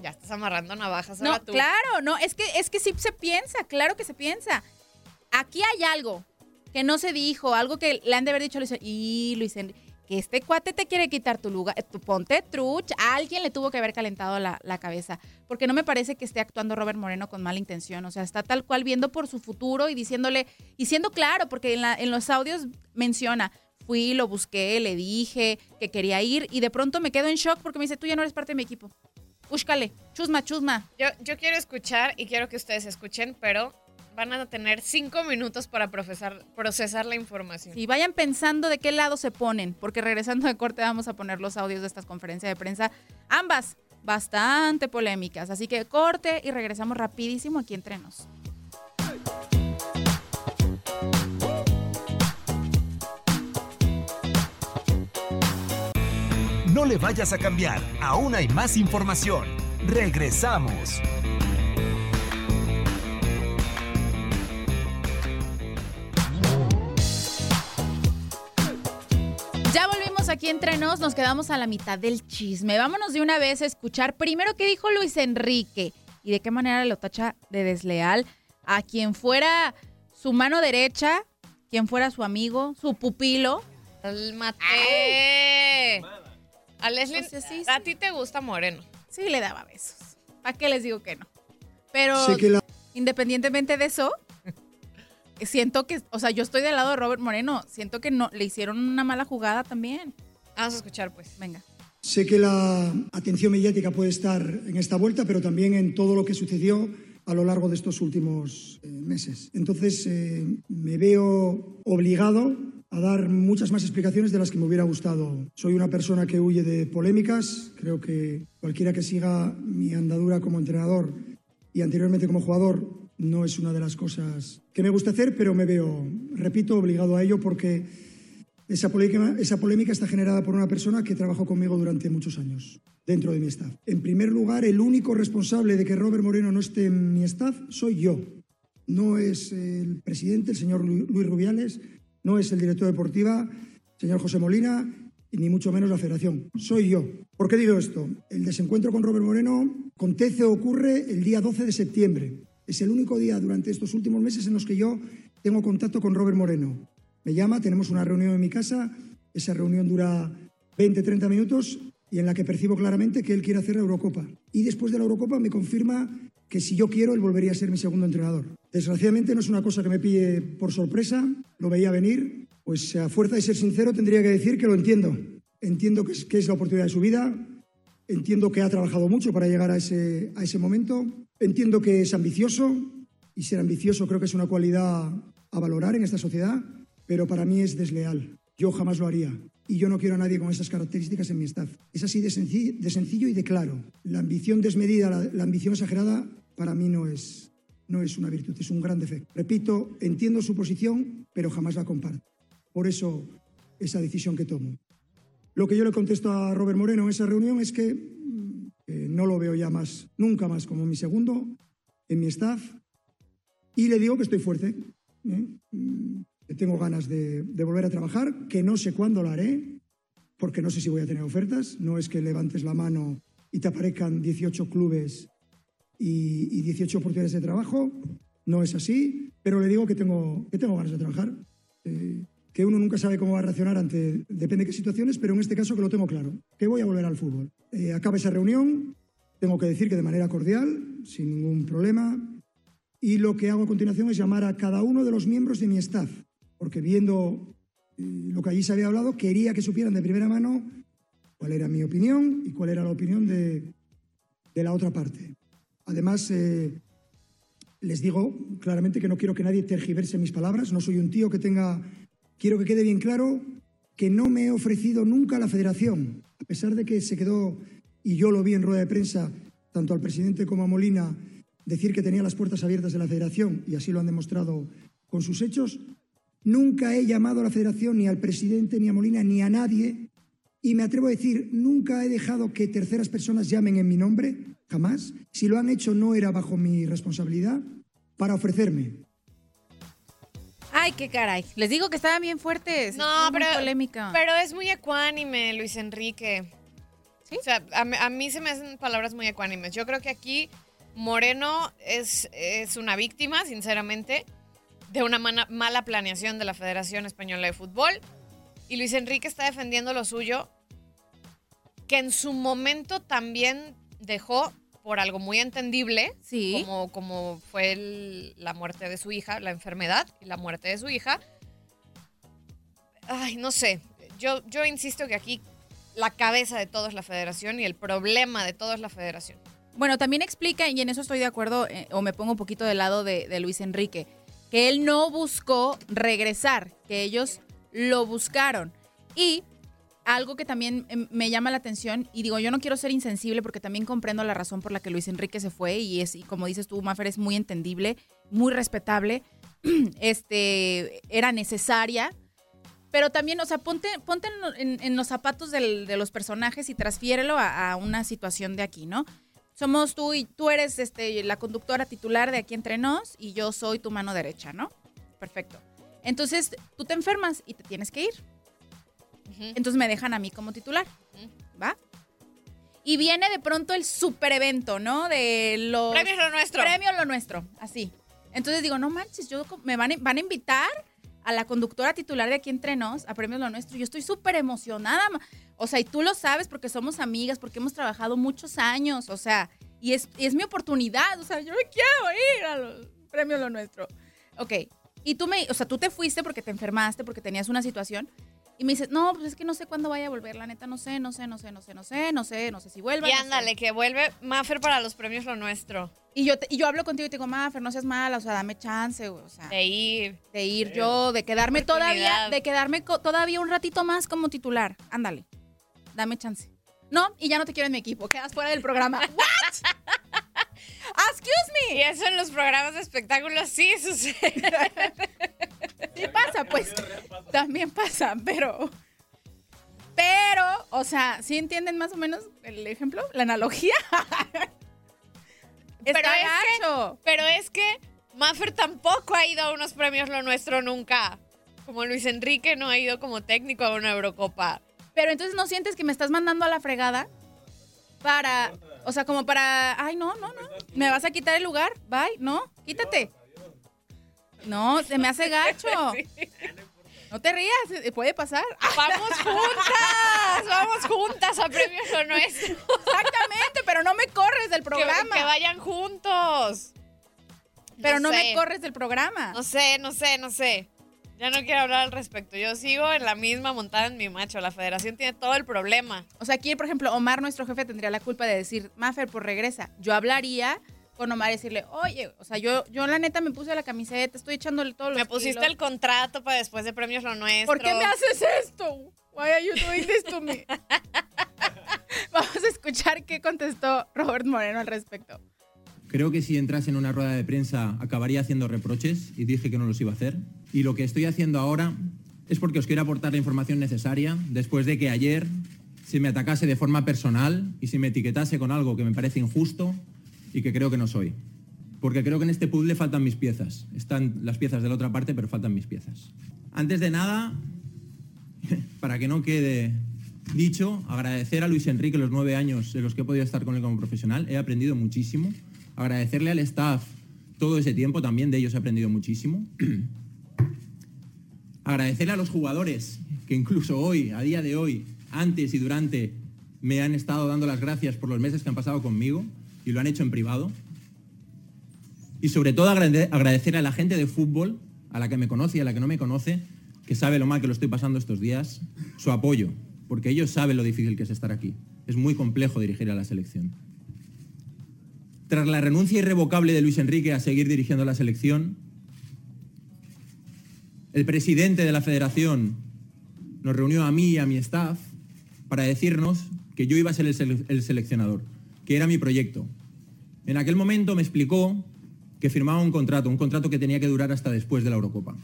[SPEAKER 6] Ya estás amarrando navajas
[SPEAKER 5] No,
[SPEAKER 6] ahora tú.
[SPEAKER 5] claro, no, es que, es que sí se piensa, claro que se piensa. Aquí hay algo que no se dijo, algo que le han de haber dicho a Luis Enrique. Y Luis Enrique, que este cuate te quiere quitar tu lugar, tu ponte truch. A alguien le tuvo que haber calentado la, la cabeza. Porque no me parece que esté actuando Robert Moreno con mala intención. O sea, está tal cual viendo por su futuro y diciéndole, y siendo claro, porque en, la- en los audios menciona, fui, lo busqué, le dije que quería ir y de pronto me quedo en shock porque me dice, tú ya no eres parte de mi equipo. Búscale, chusma, chusma.
[SPEAKER 6] Yo, yo quiero escuchar y quiero que ustedes escuchen, pero van a tener cinco minutos para procesar, procesar la información.
[SPEAKER 5] Y vayan pensando de qué lado se ponen, porque regresando de corte vamos a poner los audios de estas conferencias de prensa, ambas bastante polémicas. Así que corte y regresamos rapidísimo aquí entre nos.
[SPEAKER 4] No le vayas a cambiar, aún hay más información. Regresamos.
[SPEAKER 5] Ya volvimos aquí entre nos, nos quedamos a la mitad del chisme. Vámonos de una vez a escuchar primero qué dijo Luis Enrique y de qué manera lo tacha de desleal a quien fuera su mano derecha, quien fuera su amigo, su pupilo.
[SPEAKER 6] ¡Cálmate! A Leslie,
[SPEAKER 5] O sea, sí,
[SPEAKER 6] a ti te gusta Moreno.
[SPEAKER 5] Sí, le daba besos. ¿Para qué les digo que no? Pero
[SPEAKER 11] Sé que la-
[SPEAKER 5] independientemente de eso, siento que, o sea, yo estoy del lado de Robert Moreno. Siento que no le hicieron una mala jugada también.
[SPEAKER 6] Vamos a escuchar, pues.
[SPEAKER 5] Venga.
[SPEAKER 11] Sé que la atención mediática puede estar en esta vuelta, pero también en todo lo que sucedió a lo largo de estos últimos eh, meses. Entonces, eh, me veo obligado a dar muchas más explicaciones de las que me hubiera gustado. Soy una persona que huye de polémicas. Creo que cualquiera que siga mi andadura como entrenador y anteriormente como jugador no es una de las cosas que me gusta hacer, pero me veo, repito, obligado a ello porque esa polémica, esa polémica está generada por una persona que trabajó conmigo durante muchos años dentro de mi staff. En primer lugar, el único responsable de que Robert Moreno no esté en mi staff soy yo. No es el presidente, el señor Lu- Luis Rubiales, no es el director deportiva, señor José Molina, ni mucho menos la federación. Soy yo. ¿Por qué digo esto? El desencuentro con Robert Moreno acontece o ocurre el día 12 de septiembre. Es el único día durante estos últimos meses en los que yo tengo contacto con Robert Moreno. Me llama, tenemos una reunión en mi casa, esa reunión dura 20-30 minutos y en la que percibo claramente que él quiere hacer la Eurocopa. Y después de la Eurocopa me confirma que si yo quiero, él volvería a ser mi segundo entrenador. Desgraciadamente no es una cosa que me pille por sorpresa, lo veía venir, pues a fuerza de ser sincero tendría que decir que lo entiendo. Entiendo que es, que es la oportunidad de su vida, entiendo que ha trabajado mucho para llegar a ese, a ese momento, entiendo que es ambicioso y ser ambicioso creo que es una cualidad a valorar en esta sociedad, pero para mí es desleal. Yo jamás lo haría. Y yo no quiero a nadie con esas características en mi staff. Es así de, senci- de sencillo y de claro. La ambición desmedida, la, la ambición exagerada, para mí no es, no es una virtud, es un gran defecto. Repito, entiendo su posición, pero jamás la comparto. Por eso, esa decisión que tomo. Lo que yo le contesto a Robert Moreno en esa reunión es que, mm, que no lo veo ya más, nunca más como mi segundo en mi staff. Y le digo que estoy fuerte, ¿eh? Mm, tengo ganas de, de volver a trabajar, que no sé cuándo lo haré, porque no sé si voy a tener ofertas. No es que levantes la mano y te aparezcan 18 clubes y, y 18 oportunidades de trabajo. No es así, pero le digo que tengo, que tengo ganas de trabajar. Eh, que uno nunca sabe cómo va a reaccionar ante, depende de qué situaciones, pero en este caso que lo tengo claro, que voy a volver al fútbol. Eh, acaba esa reunión, tengo que decir que de manera cordial, sin ningún problema, y lo que hago a continuación es llamar a cada uno de los miembros de mi staff, porque viendo eh, lo que allí se había hablado, quería que supieran de primera mano cuál era mi opinión y cuál era la opinión de, de la otra parte. Además, eh, les digo claramente que no quiero que nadie tergiverse mis palabras, no soy un tío que tenga... Quiero que quede bien claro que no me he ofrecido nunca a la federación, a pesar de que se quedó, y yo lo vi en rueda de prensa, tanto al presidente como a Molina, decir que tenía las puertas abiertas de la federación, y así lo han demostrado con sus hechos, nunca he llamado a la federación ni al presidente, ni a Molina, ni a nadie, y me atrevo a decir, nunca he dejado que terceras personas llamen en mi nombre, jamás. Si lo han hecho no era bajo mi responsabilidad, para ofrecerme.
[SPEAKER 5] Ay, qué caray. Les digo que estaban bien fuertes.
[SPEAKER 6] No, pero,
[SPEAKER 5] polémica.
[SPEAKER 6] pero es muy ecuánime, Luis Enrique. O sea, a, mí- a mí se me hacen palabras muy ecuánimes. Yo creo que aquí Moreno es, es una víctima, sinceramente, de una mana- mala planeación de la Federación Española de Fútbol. Y Luis Enrique está defendiendo lo suyo, que en su momento también dejó por algo muy entendible,
[SPEAKER 5] Sí.
[SPEAKER 6] como, como fue el- la muerte de su hija, la enfermedad y la muerte de su hija. Ay, no sé. Yo, yo insisto que aquí la cabeza de todo es la federación y el problema de todo es la federación.
[SPEAKER 5] Bueno, también explica, y en eso estoy de acuerdo, eh, o me pongo un poquito del lado de, de Luis Enrique, que él no buscó regresar, que ellos lo buscaron. Y algo que también em, me llama la atención, y digo, yo no quiero ser insensible porque también comprendo la razón por la que Luis Enrique se fue, y es, y como dices tú, Mafer, es muy entendible, muy respetable, este, era necesaria, pero también, o sea, ponte, ponte en, lo- en- en los zapatos de los personajes y transfiérelo a, a una situación de aquí, ¿no? Somos tú y tú eres este, la conductora titular de aquí entre nos y yo soy tu mano derecha, ¿no? Perfecto. Entonces, tú te enfermas y te tienes que ir. Entonces me dejan a mí como titular, ¿va? Y viene de pronto el super evento, ¿no? De los...
[SPEAKER 6] Premios Lo Nuestro.
[SPEAKER 5] Premio Lo Nuestro, así. Entonces digo, no manches, yo me van, a- van a invitar a la conductora titular de aquí entre nos a Premios Lo Nuestro. Yo estoy súper emocionada. O sea, y tú lo sabes porque somos amigas, porque hemos trabajado muchos años. O sea, y es, y es mi oportunidad. O sea, yo me quiero ir a los Premios Lo Nuestro. Ok. Y tú me, o sea, tú te fuiste porque te enfermaste, porque tenías una situación. Y me dices, no, pues es que no sé cuándo vaya a volver. La neta, no sé, no sé, no sé, no sé, no sé, no sé, no sé si vuelva.
[SPEAKER 6] Y
[SPEAKER 5] no sé".
[SPEAKER 6] ándale, que vuelve Maffer para los premios Lo Nuestro.
[SPEAKER 5] Y yo, te- y yo hablo contigo y te digo, Mafer, no seas mala, o sea, dame chance, o sea.
[SPEAKER 6] De ir.
[SPEAKER 5] De ir yo, de quedarme todavía, de quedarme todavía un ratito más como titular. Ándale, dame chance. No, y ya no te quiero en mi equipo, quedas fuera del programa. ¿What? Excuse me.
[SPEAKER 6] Y eso en los programas de espectáculos sí sucede.
[SPEAKER 5] Sí pasa, pues. También pasa, pero. Pero, o sea, ¿sí entienden más o menos el ejemplo? La analogía.
[SPEAKER 6] Pero es que-. Pero es que Maffer tampoco ha ido a unos premios Lo Nuestro nunca. Como Luis Enrique no ha ido como técnico a una Eurocopa.
[SPEAKER 5] Pero entonces no sientes que me estás mandando a la fregada para, o sea, como para, ay, no, no, no, me vas a quitar el lugar, bye, no, quítate. No, se me hace gacho. No te rías, eh, puede pasar.
[SPEAKER 6] ¡Vamos juntas! ¡Vamos juntas a premios Lo Nuestro!
[SPEAKER 5] Exactamente, pero no me corres del
[SPEAKER 6] Que,
[SPEAKER 5] programa.
[SPEAKER 6] que vayan juntos.
[SPEAKER 5] pero no,
[SPEAKER 6] sé.
[SPEAKER 5] me corres del programa.
[SPEAKER 6] No sé, no sé, no sé. Ya no quiero hablar al respecto. Yo sigo en la misma montada en mi macho. La federación tiene todo el problema.
[SPEAKER 5] O sea, aquí, por ejemplo, Omar, nuestro jefe, tendría la culpa de decir, Maffer, pues regresa. Yo hablaría con Omar y decirle, oye, o sea, yo, yo la neta me puse la camiseta, estoy echándole todos los
[SPEAKER 6] Me pusiste
[SPEAKER 5] kilos.
[SPEAKER 6] el contrato para después de premios Lo Nuestro.
[SPEAKER 5] ¿Por qué me haces esto? Why are you doing this to me? Vamos a escuchar qué contestó Robert Moreno al respecto.
[SPEAKER 12] Creo que si entrase en una rueda de prensa acabaría haciendo reproches y dije que no los iba a hacer. Y lo que estoy haciendo ahora es porque os quiero aportar la información necesaria después de que ayer se me atacase de forma personal y se me etiquetase con algo que me parece injusto y que creo que no soy. Porque creo que en este puzzle faltan mis piezas. Están las piezas de la otra parte, pero faltan mis piezas. Antes de nada, para que no quede dicho, agradecer a Luis Enrique los nueve años en los que he podido estar con él como profesional. He aprendido muchísimo. Agradecerle al staff todo ese tiempo, también de ellos he aprendido muchísimo. Agradecerle a los jugadores que incluso hoy, a día de hoy, antes y durante, me han estado dando las gracias por los meses que han pasado conmigo y lo han hecho en privado. Y sobre todo agrade- agradecer a la gente de fútbol, a la que me conoce y a la que no me conoce, que sabe lo mal que lo estoy pasando estos días, su apoyo, porque ellos saben lo difícil que es estar aquí. Es muy complejo dirigir a la selección. Tras la renuncia irrevocable de Luis Enrique a seguir dirigiendo la selección, el presidente de la federación nos reunió a mí y a mi staff para decirnos que yo iba a ser el, sele- el seleccionador, que era mi proyecto. En aquel momento me explicó que firmaba un contrato, un contrato que tenía que durar hasta después de la Eurocopa.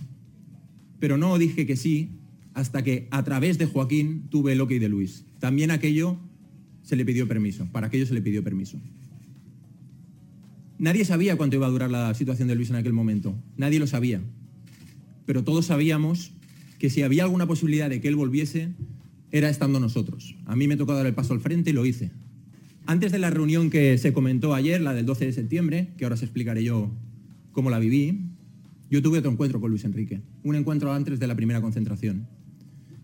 [SPEAKER 12] Pero no dije que sí hasta que a través de Joaquín tuve el ok de Luis. También aquello se le pidió permiso, para aquello se le pidió permiso. Nadie sabía cuánto iba a durar la situación de Luis en aquel momento, nadie lo sabía. Pero todos sabíamos que si había alguna posibilidad de que él volviese, era estando nosotros. A mí me tocó dar el paso al frente y lo hice. Antes de la reunión que se comentó ayer, la del 12 de septiembre, que ahora os explicaré yo cómo la viví, yo tuve otro encuentro con Luis Enrique, un encuentro antes de la primera concentración.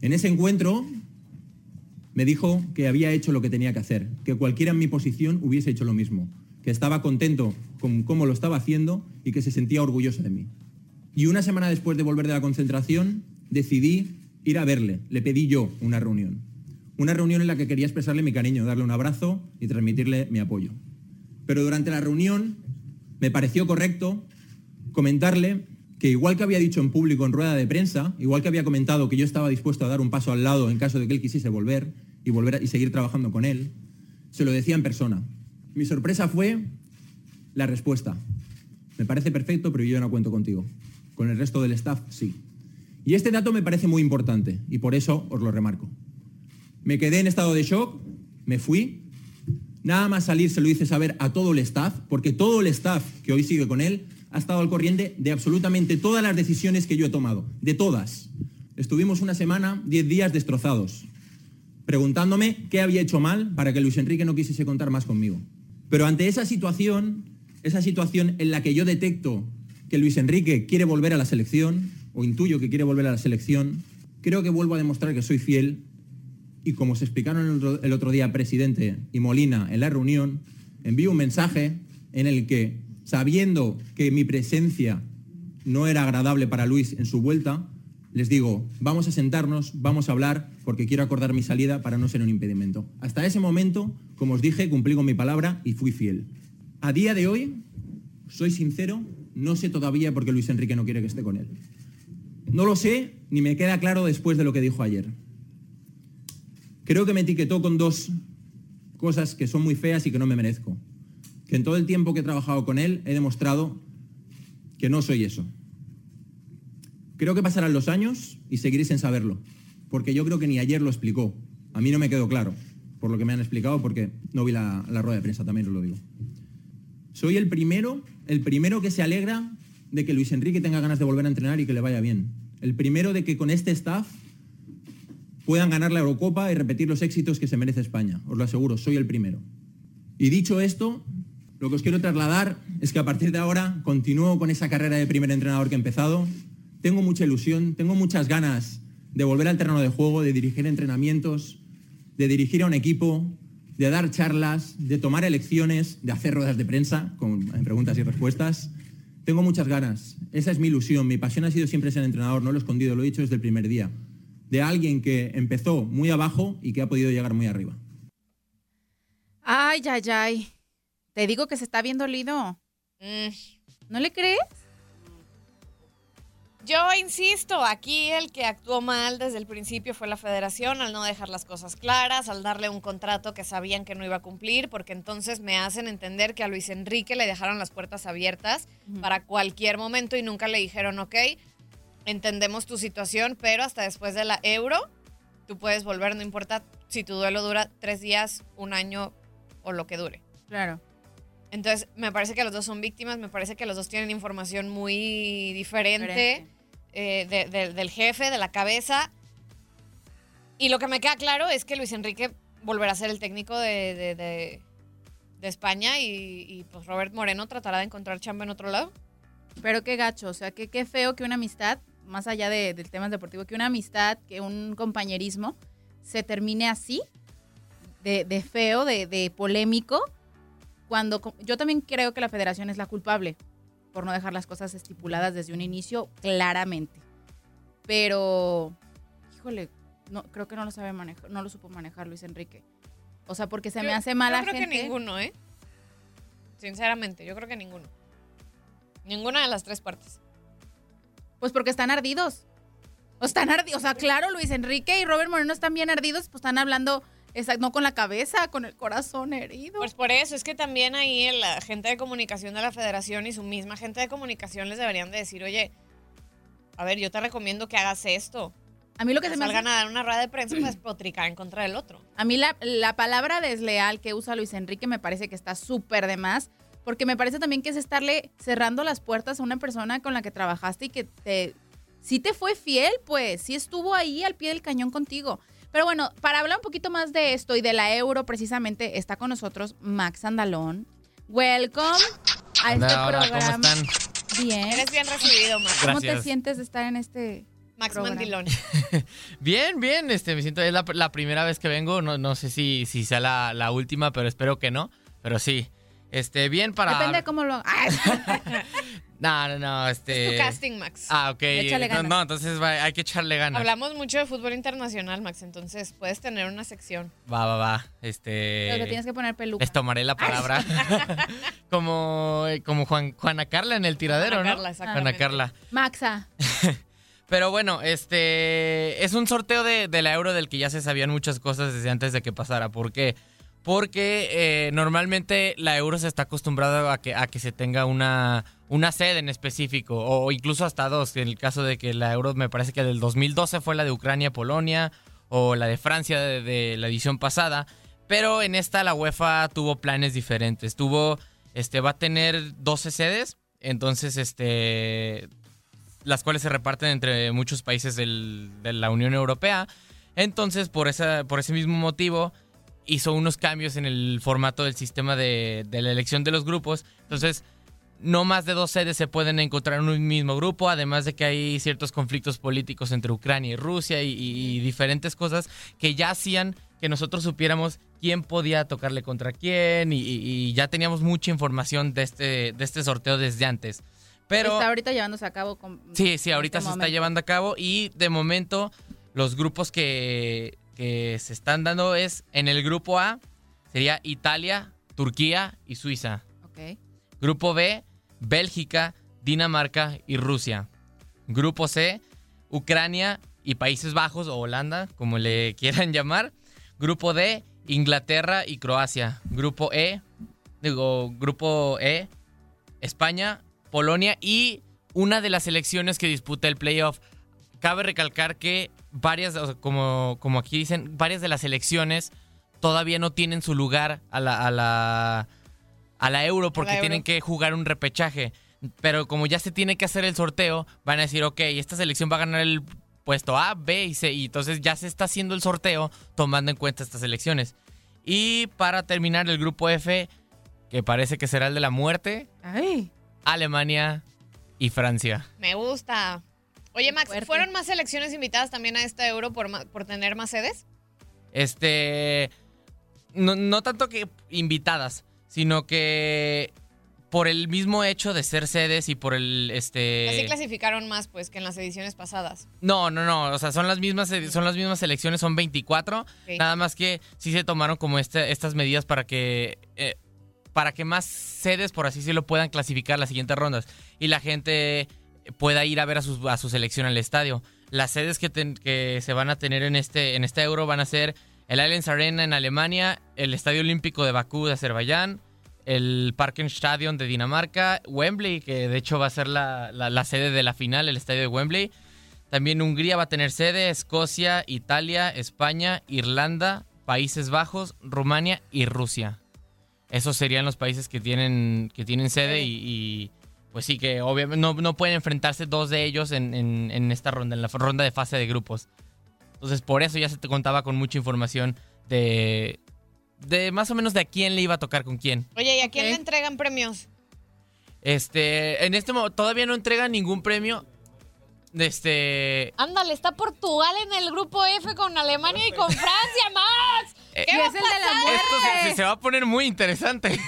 [SPEAKER 12] En ese encuentro me dijo que había hecho lo que tenía que hacer, que cualquiera en mi posición hubiese hecho lo mismo, que estaba contento con cómo lo estaba haciendo y que se sentía orgulloso de mí. Y una semana después de volver de la concentración, decidí ir a verle. Le pedí yo una reunión. Una reunión en la que quería expresarle mi cariño, darle un abrazo y transmitirle mi apoyo. Pero durante la reunión me pareció correcto comentarle que igual que había dicho en público en rueda de prensa, igual que había comentado que yo estaba dispuesto a dar un paso al lado en caso de que él quisiese volver y volver y seguir trabajando con él, se lo decía en persona. Mi sorpresa fue la respuesta. Me parece perfecto, pero yo no cuento contigo. Con el resto del staff, sí. Y este dato me parece muy importante y por eso os lo remarco. Me quedé en estado de shock, me fui. Nada más salir se lo hice saber a todo el staff, porque todo el staff que hoy sigue con él ha estado al corriente de absolutamente todas las decisiones que yo he tomado, de todas. Estuvimos una semana, diez días destrozados, preguntándome qué había hecho mal para que Luis Enrique no quisiese contar más conmigo. Pero ante esa situación, esa situación en la que yo detecto que Luis Enrique quiere volver a la selección, o intuyo que quiere volver a la selección, creo que vuelvo a demostrar que soy fiel y como se explicaron el otro, día presidente y Molina en la reunión, envío un mensaje en el que, sabiendo que mi presencia no era agradable para Luis en su vuelta, les digo, vamos a sentarnos, vamos a hablar, porque quiero acordar mi salida para no ser un impedimento. Hasta ese momento, como os dije, cumplí con mi palabra y fui fiel. A día de hoy, soy sincero, no sé todavía por qué Luis Enrique no quiere que esté con él. No lo sé, ni me queda claro después de lo que dijo ayer. Creo que me etiquetó con dos cosas que son muy feas y que no me merezco. Que en todo el tiempo que he trabajado con él he demostrado que no soy eso. Creo que pasarán los años y seguiré sin saberlo, porque yo creo que ni ayer lo explicó. A mí no me quedó claro, por lo que me han explicado, porque no vi la, rueda de prensa, también os lo digo. Soy el primero, el primero que se alegra de que Luis Enrique tenga ganas de volver a entrenar y que le vaya bien. El primero de que con este staff puedan ganar la Eurocopa y repetir los éxitos que se merece España. Os lo aseguro, soy el primero. Y dicho esto, lo que os quiero trasladar es que a partir de ahora continúo con esa carrera de primer entrenador que he empezado. Tengo mucha ilusión, tengo muchas ganas de volver al terreno de juego, de dirigir entrenamientos, de dirigir a un equipo, de dar charlas, de tomar elecciones, de hacer ruedas de prensa con preguntas y respuestas. Tengo muchas ganas. Esa es mi ilusión. Mi pasión ha sido siempre ser entrenador, no lo he escondido, lo he dicho desde el primer día de alguien que empezó muy abajo y que ha podido llegar muy arriba.
[SPEAKER 5] Ay, ay, ay. Te digo que se está viendo Lido.
[SPEAKER 6] Mm.
[SPEAKER 5] ¿No le crees?
[SPEAKER 6] Yo insisto, aquí el que actuó mal desde el principio fue la federación al no dejar las cosas claras, al darle un contrato que sabían que no iba a cumplir, porque entonces me hacen entender que a Luis Enrique le dejaron las puertas abiertas para cualquier momento y nunca le dijeron, ok, entendemos tu situación, pero hasta después de la euro, tú puedes volver, no importa si tu duelo dura tres días, un año o lo que dure.
[SPEAKER 5] Claro.
[SPEAKER 6] Entonces, me parece que los dos son víctimas, me parece que los dos tienen información muy diferente,
[SPEAKER 5] Diferente.
[SPEAKER 6] Eh, de- de- del jefe, de la cabeza. Y lo que me queda claro es que Luis Enrique volverá a ser el técnico de, de- España y, pues Robert Moreno tratará de encontrar chamba en otro lado.
[SPEAKER 5] Pero qué gacho, o sea, que qué feo que una amistad, más allá de- del tema deportivo, que una amistad, que un compañerismo se termine así, de, feo, de, polémico, cuando yo también creo que la federación es la culpable por no dejar las cosas estipuladas desde un inicio claramente. Pero, híjole, no, creo que no lo sabe manejar, no lo supo manejar Luis Enrique. O sea, porque se me hace mala
[SPEAKER 6] Yo creo
[SPEAKER 5] gente.
[SPEAKER 6] que ninguno, ¿eh? Sinceramente, yo creo que ninguno. Ninguna de las tres partes.
[SPEAKER 5] Pues porque están ardidos. O están ardidos. O sea, claro, Luis Enrique y Robert Moreno están bien ardidos, pues están hablando, no con la cabeza, con el corazón herido.
[SPEAKER 6] Pues por eso, es que también ahí la gente de comunicación de la federación y su misma gente de comunicación les deberían de decir, oye, a ver, yo te recomiendo que hagas esto.
[SPEAKER 5] A mí lo que se me
[SPEAKER 6] salgan
[SPEAKER 5] hace-
[SPEAKER 6] a dar una rueda de prensa pues potricar en contra del otro.
[SPEAKER 5] A mí la, la palabra desleal que usa Luis Enrique me parece que está súper de más, porque me parece también que es estarle cerrando las puertas a una persona con la que trabajaste y que te, sí te fue fiel, pues, sí estuvo ahí al pie del cañón contigo. Pero bueno, para hablar un poquito más de esto y de la euro, precisamente está con nosotros Max Andalón. Welcome a este
[SPEAKER 13] Hola, hola, ¿cómo
[SPEAKER 5] programa.
[SPEAKER 13] están?
[SPEAKER 5] Bien.
[SPEAKER 6] Eres bien recibido, Max.
[SPEAKER 5] ¿Cómo te sientes de estar en este
[SPEAKER 6] Max
[SPEAKER 5] programa?
[SPEAKER 6] Mandilón.
[SPEAKER 13] Bien, bien, este, me siento, es la, la primera vez que vengo, no, no sé si, si sea la, la última, pero espero que no, pero sí. Este, bien para...
[SPEAKER 5] Depende de cómo lo
[SPEAKER 13] No, no, no, este...
[SPEAKER 6] Tu casting, Max.
[SPEAKER 13] Ah, ok.
[SPEAKER 5] Échale
[SPEAKER 13] No,
[SPEAKER 5] ganas.
[SPEAKER 13] no, entonces va- hay que echarle ganas.
[SPEAKER 6] Hablamos mucho de fútbol internacional, Max, entonces puedes tener una sección.
[SPEAKER 13] Va, va, va. Este...
[SPEAKER 5] Pero te tienes que poner peluca.
[SPEAKER 13] Les tomaré la palabra. como como Juan, Juana Carla en el tiradero,
[SPEAKER 6] Juana
[SPEAKER 13] ¿no?
[SPEAKER 6] Carla, exactamente.
[SPEAKER 13] Juana Carla.
[SPEAKER 5] Maxa.
[SPEAKER 13] Pero bueno, este es un sorteo de, de la euro del que ya se sabían muchas cosas desde antes de que pasara. ¿Por qué? Porque eh, normalmente la euro se está acostumbrada a que, a que se tenga una, una sede en específico, o incluso hasta dos. En el caso de que la euro, me parece que del 2012 fue la de Ucrania-Polonia, o la de Francia de, de la edición pasada. Pero en esta la UEFA tuvo planes diferentes. Tuvo, este, va a tener 12 sedes. Entonces, este, las cuales se reparten entre muchos países del- de la Unión Europea. Entonces, por, esa, por ese mismo motivo, hizo unos cambios en el formato del sistema de, de la elección de los grupos. Entonces, no más de dos sedes se pueden encontrar en un mismo grupo, además de que hay ciertos conflictos políticos entre Ucrania y Rusia y, diferentes cosas que ya hacían que nosotros supiéramos quién podía tocarle contra quién y, ya teníamos mucha información de este, de este sorteo desde antes. Pero
[SPEAKER 5] Está ahorita llevándose a cabo con.
[SPEAKER 13] Sí, sí, ahorita
[SPEAKER 5] este
[SPEAKER 13] se está llevando a cabo y de momento los grupos que, que se están dando es en el grupo A sería Italia, Turquía y Suiza. Grupo B, Bélgica, Dinamarca y Rusia. Grupo C, Ucrania y Países Bajos o Holanda, como le quieran llamar. Grupo D, Inglaterra y Croacia. Grupo E, digo, grupo E, España, Polonia y una de las selecciones que disputa el playoff. Cabe recalcar que varias, o sea, como, como aquí dicen, varias de las selecciones todavía no tienen su lugar a la, a la, a la euro porque
[SPEAKER 6] euro.
[SPEAKER 13] tienen que jugar un repechaje. Pero como ya se tiene que hacer el sorteo, van a decir, ok, esta selección va a ganar el puesto A, B y C. Y entonces ya se está haciendo el sorteo tomando en cuenta estas elecciones. Y para terminar el grupo F, que parece que será el de la muerte,
[SPEAKER 5] Ay.
[SPEAKER 13] Alemania y Francia.
[SPEAKER 6] Me gusta. Oye, Max,
[SPEAKER 5] fuerte.
[SPEAKER 6] ¿fueron más selecciones invitadas también a esta euro por, por tener más sedes?
[SPEAKER 13] Este. No, no tanto que invitadas, sino que por el mismo hecho de ser sedes y por el. Este.
[SPEAKER 6] Así clasificaron más, pues, que en las ediciones pasadas.
[SPEAKER 13] No, no, no. O sea, son las mismas, son las mismas selecciones, son 24.
[SPEAKER 6] Ok.
[SPEAKER 13] Nada más que sí se tomaron como este, estas medidas para que. eh, para que más sedes, por así decirlo, puedan clasificar las siguientes rondas. Y la gente pueda ir a ver a, sus, a su selección al estadio. Las sedes que, que se van a tener en este, en euro van a ser el Allianz Arena en Alemania, el Estadio Olímpico de Bakú de Azerbaiyán, el Parkenstadion de Dinamarca, Wembley, que de hecho va a ser la, la- la sede de la final, el estadio de Wembley. También Hungría va a tener sede, Escocia, Italia, España, Irlanda, Países Bajos, Rumania y Rusia. Esos serían los países que tienen, que tienen sede y, pues sí, que obviamente no, no pueden enfrentarse dos de ellos en, en- en esta ronda, en la ronda de fase de grupos. Entonces por eso ya se te contaba con mucha información de, de más o menos de a quién le iba a tocar con quién.
[SPEAKER 6] Oye, ¿y a quién le entregan premios?
[SPEAKER 13] Este, en este momento todavía no entregan ningún premio. Este,
[SPEAKER 6] Ándale, está Portugal en el grupo F con Alemania y con Francia, Max.
[SPEAKER 13] Eh,
[SPEAKER 6] ¿Qué
[SPEAKER 5] Y
[SPEAKER 6] va a
[SPEAKER 5] es el de la
[SPEAKER 6] pasar?
[SPEAKER 13] esto se, se- se va a poner muy interesante.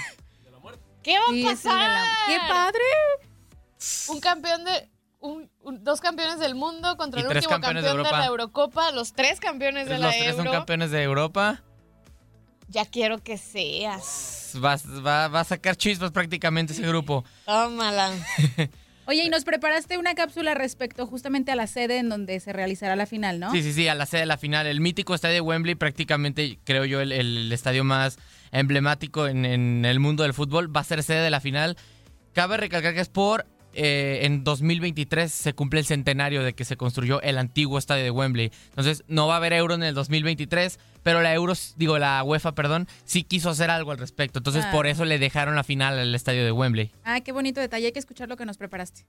[SPEAKER 6] ¿Qué va a pasar?
[SPEAKER 5] la- ¡Qué padre!
[SPEAKER 6] Un campeón de... un- un- dos campeones del mundo contra
[SPEAKER 13] Y
[SPEAKER 6] el
[SPEAKER 13] tres
[SPEAKER 6] último
[SPEAKER 13] campeones
[SPEAKER 6] campeón
[SPEAKER 13] de
[SPEAKER 6] la Eurocopa. Los tres campeones de
[SPEAKER 13] Los
[SPEAKER 6] la
[SPEAKER 13] tres
[SPEAKER 6] Euro.
[SPEAKER 13] son campeones de Europa.
[SPEAKER 6] Ya quiero que seas.
[SPEAKER 13] Va, va- va a sacar chispas prácticamente ese grupo.
[SPEAKER 6] Tómala.
[SPEAKER 5] Oye, y nos preparaste una cápsula respecto justamente a la sede en donde se realizará la final, ¿no?
[SPEAKER 13] Sí, sí, sí, a la sede de la final. El mítico estadio de Wembley, prácticamente, creo yo, el, estadio más emblemático en, en el mundo del fútbol, va a ser sede de la final. Cabe recalcar que es por. eh, en 2023 se cumple el centenario de que se construyó el antiguo estadio de Wembley. Entonces, no va a haber euro en el 2023, pero la Euro, digo, la UEFA, perdón, sí quiso hacer algo al respecto. Entonces,
[SPEAKER 5] Ah.
[SPEAKER 13] por eso le dejaron la final al estadio de Wembley.
[SPEAKER 5] Ah, qué bonito detalle. Hay que escuchar lo que nos preparaste.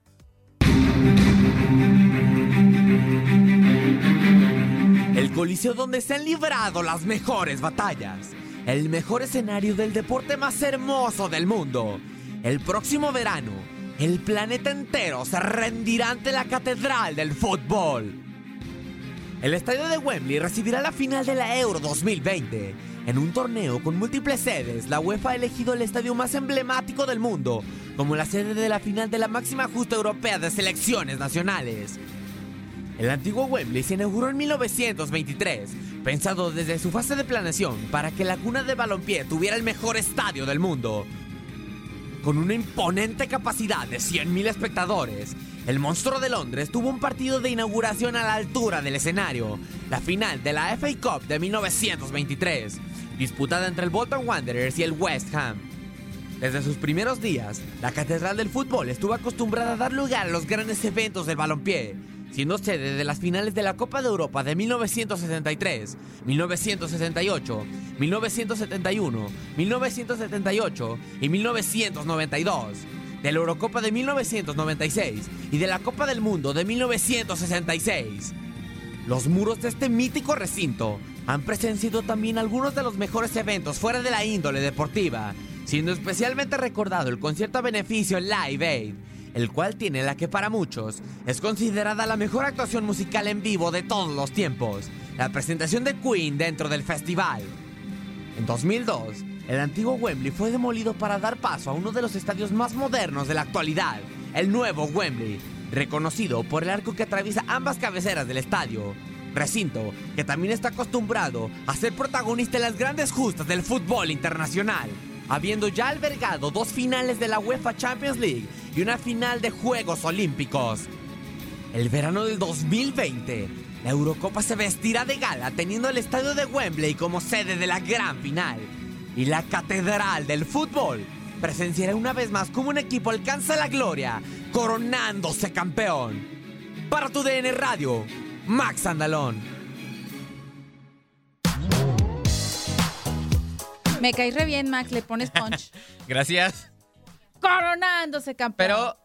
[SPEAKER 14] El el coliseo donde se han librado las mejores batallas, el mejor escenario del deporte más hermoso del mundo. El próximo verano, el planeta entero se rendirá ante la catedral del fútbol. El estadio de Wembley recibirá la final de la Euro 2020. En un torneo con múltiples sedes, la UEFA ha elegido el estadio más emblemático del mundo como la sede de la final de la máxima justa europea de selecciones nacionales. El antiguo Wembley se inauguró en 1923, pensado desde su fase de planeación para que la cuna de balompié tuviera el mejor estadio del mundo. Con una imponente capacidad de 100.000 espectadores, el monstruo de Londres tuvo un partido de inauguración a la altura del escenario, la final de la FA Cup de 1923, disputada entre el Bolton Wanderers y el West Ham. Desde sus primeros días, la Catedral del Fútbol estuvo acostumbrada a dar lugar a los grandes eventos del balompié, siendo sede de las finales de la Copa de Europa de 1963, 1968, 1971, 1978 y 1992, de la Eurocopa de 1996 y de la Copa del Mundo de 1966. Los muros de este mítico recinto han presenciado también algunos de los mejores eventos fuera de la índole deportiva, siendo especialmente recordado el concierto a beneficio Live Aid, el cual tiene la que para muchos es considerada la mejor actuación musical en vivo de todos los tiempos, la presentación de Queen dentro del festival. En 2002, el antiguo Wembley fue demolido para dar paso a uno de los estadios más modernos de la actualidad, el nuevo Wembley, reconocido por el arco que atraviesa ambas cabeceras del estadio. Recinto que también está acostumbrado a ser protagonista en las grandes justas del fútbol internacional, habiendo ya albergado dos finales de la UEFA Champions League y una final de Juegos Olímpicos. El verano del 2020, la Eurocopa se vestirá de gala teniendo el estadio de Wembley como sede de la gran final. Y la Catedral del Fútbol presenciará una vez más como un equipo alcanza la gloria, coronándose campeón. Para tu DN Radio, Max Andalón.
[SPEAKER 5] Me caes re bien, Max, le pones punch.
[SPEAKER 13] Gracias.
[SPEAKER 5] Coronándose campeón.
[SPEAKER 13] Pero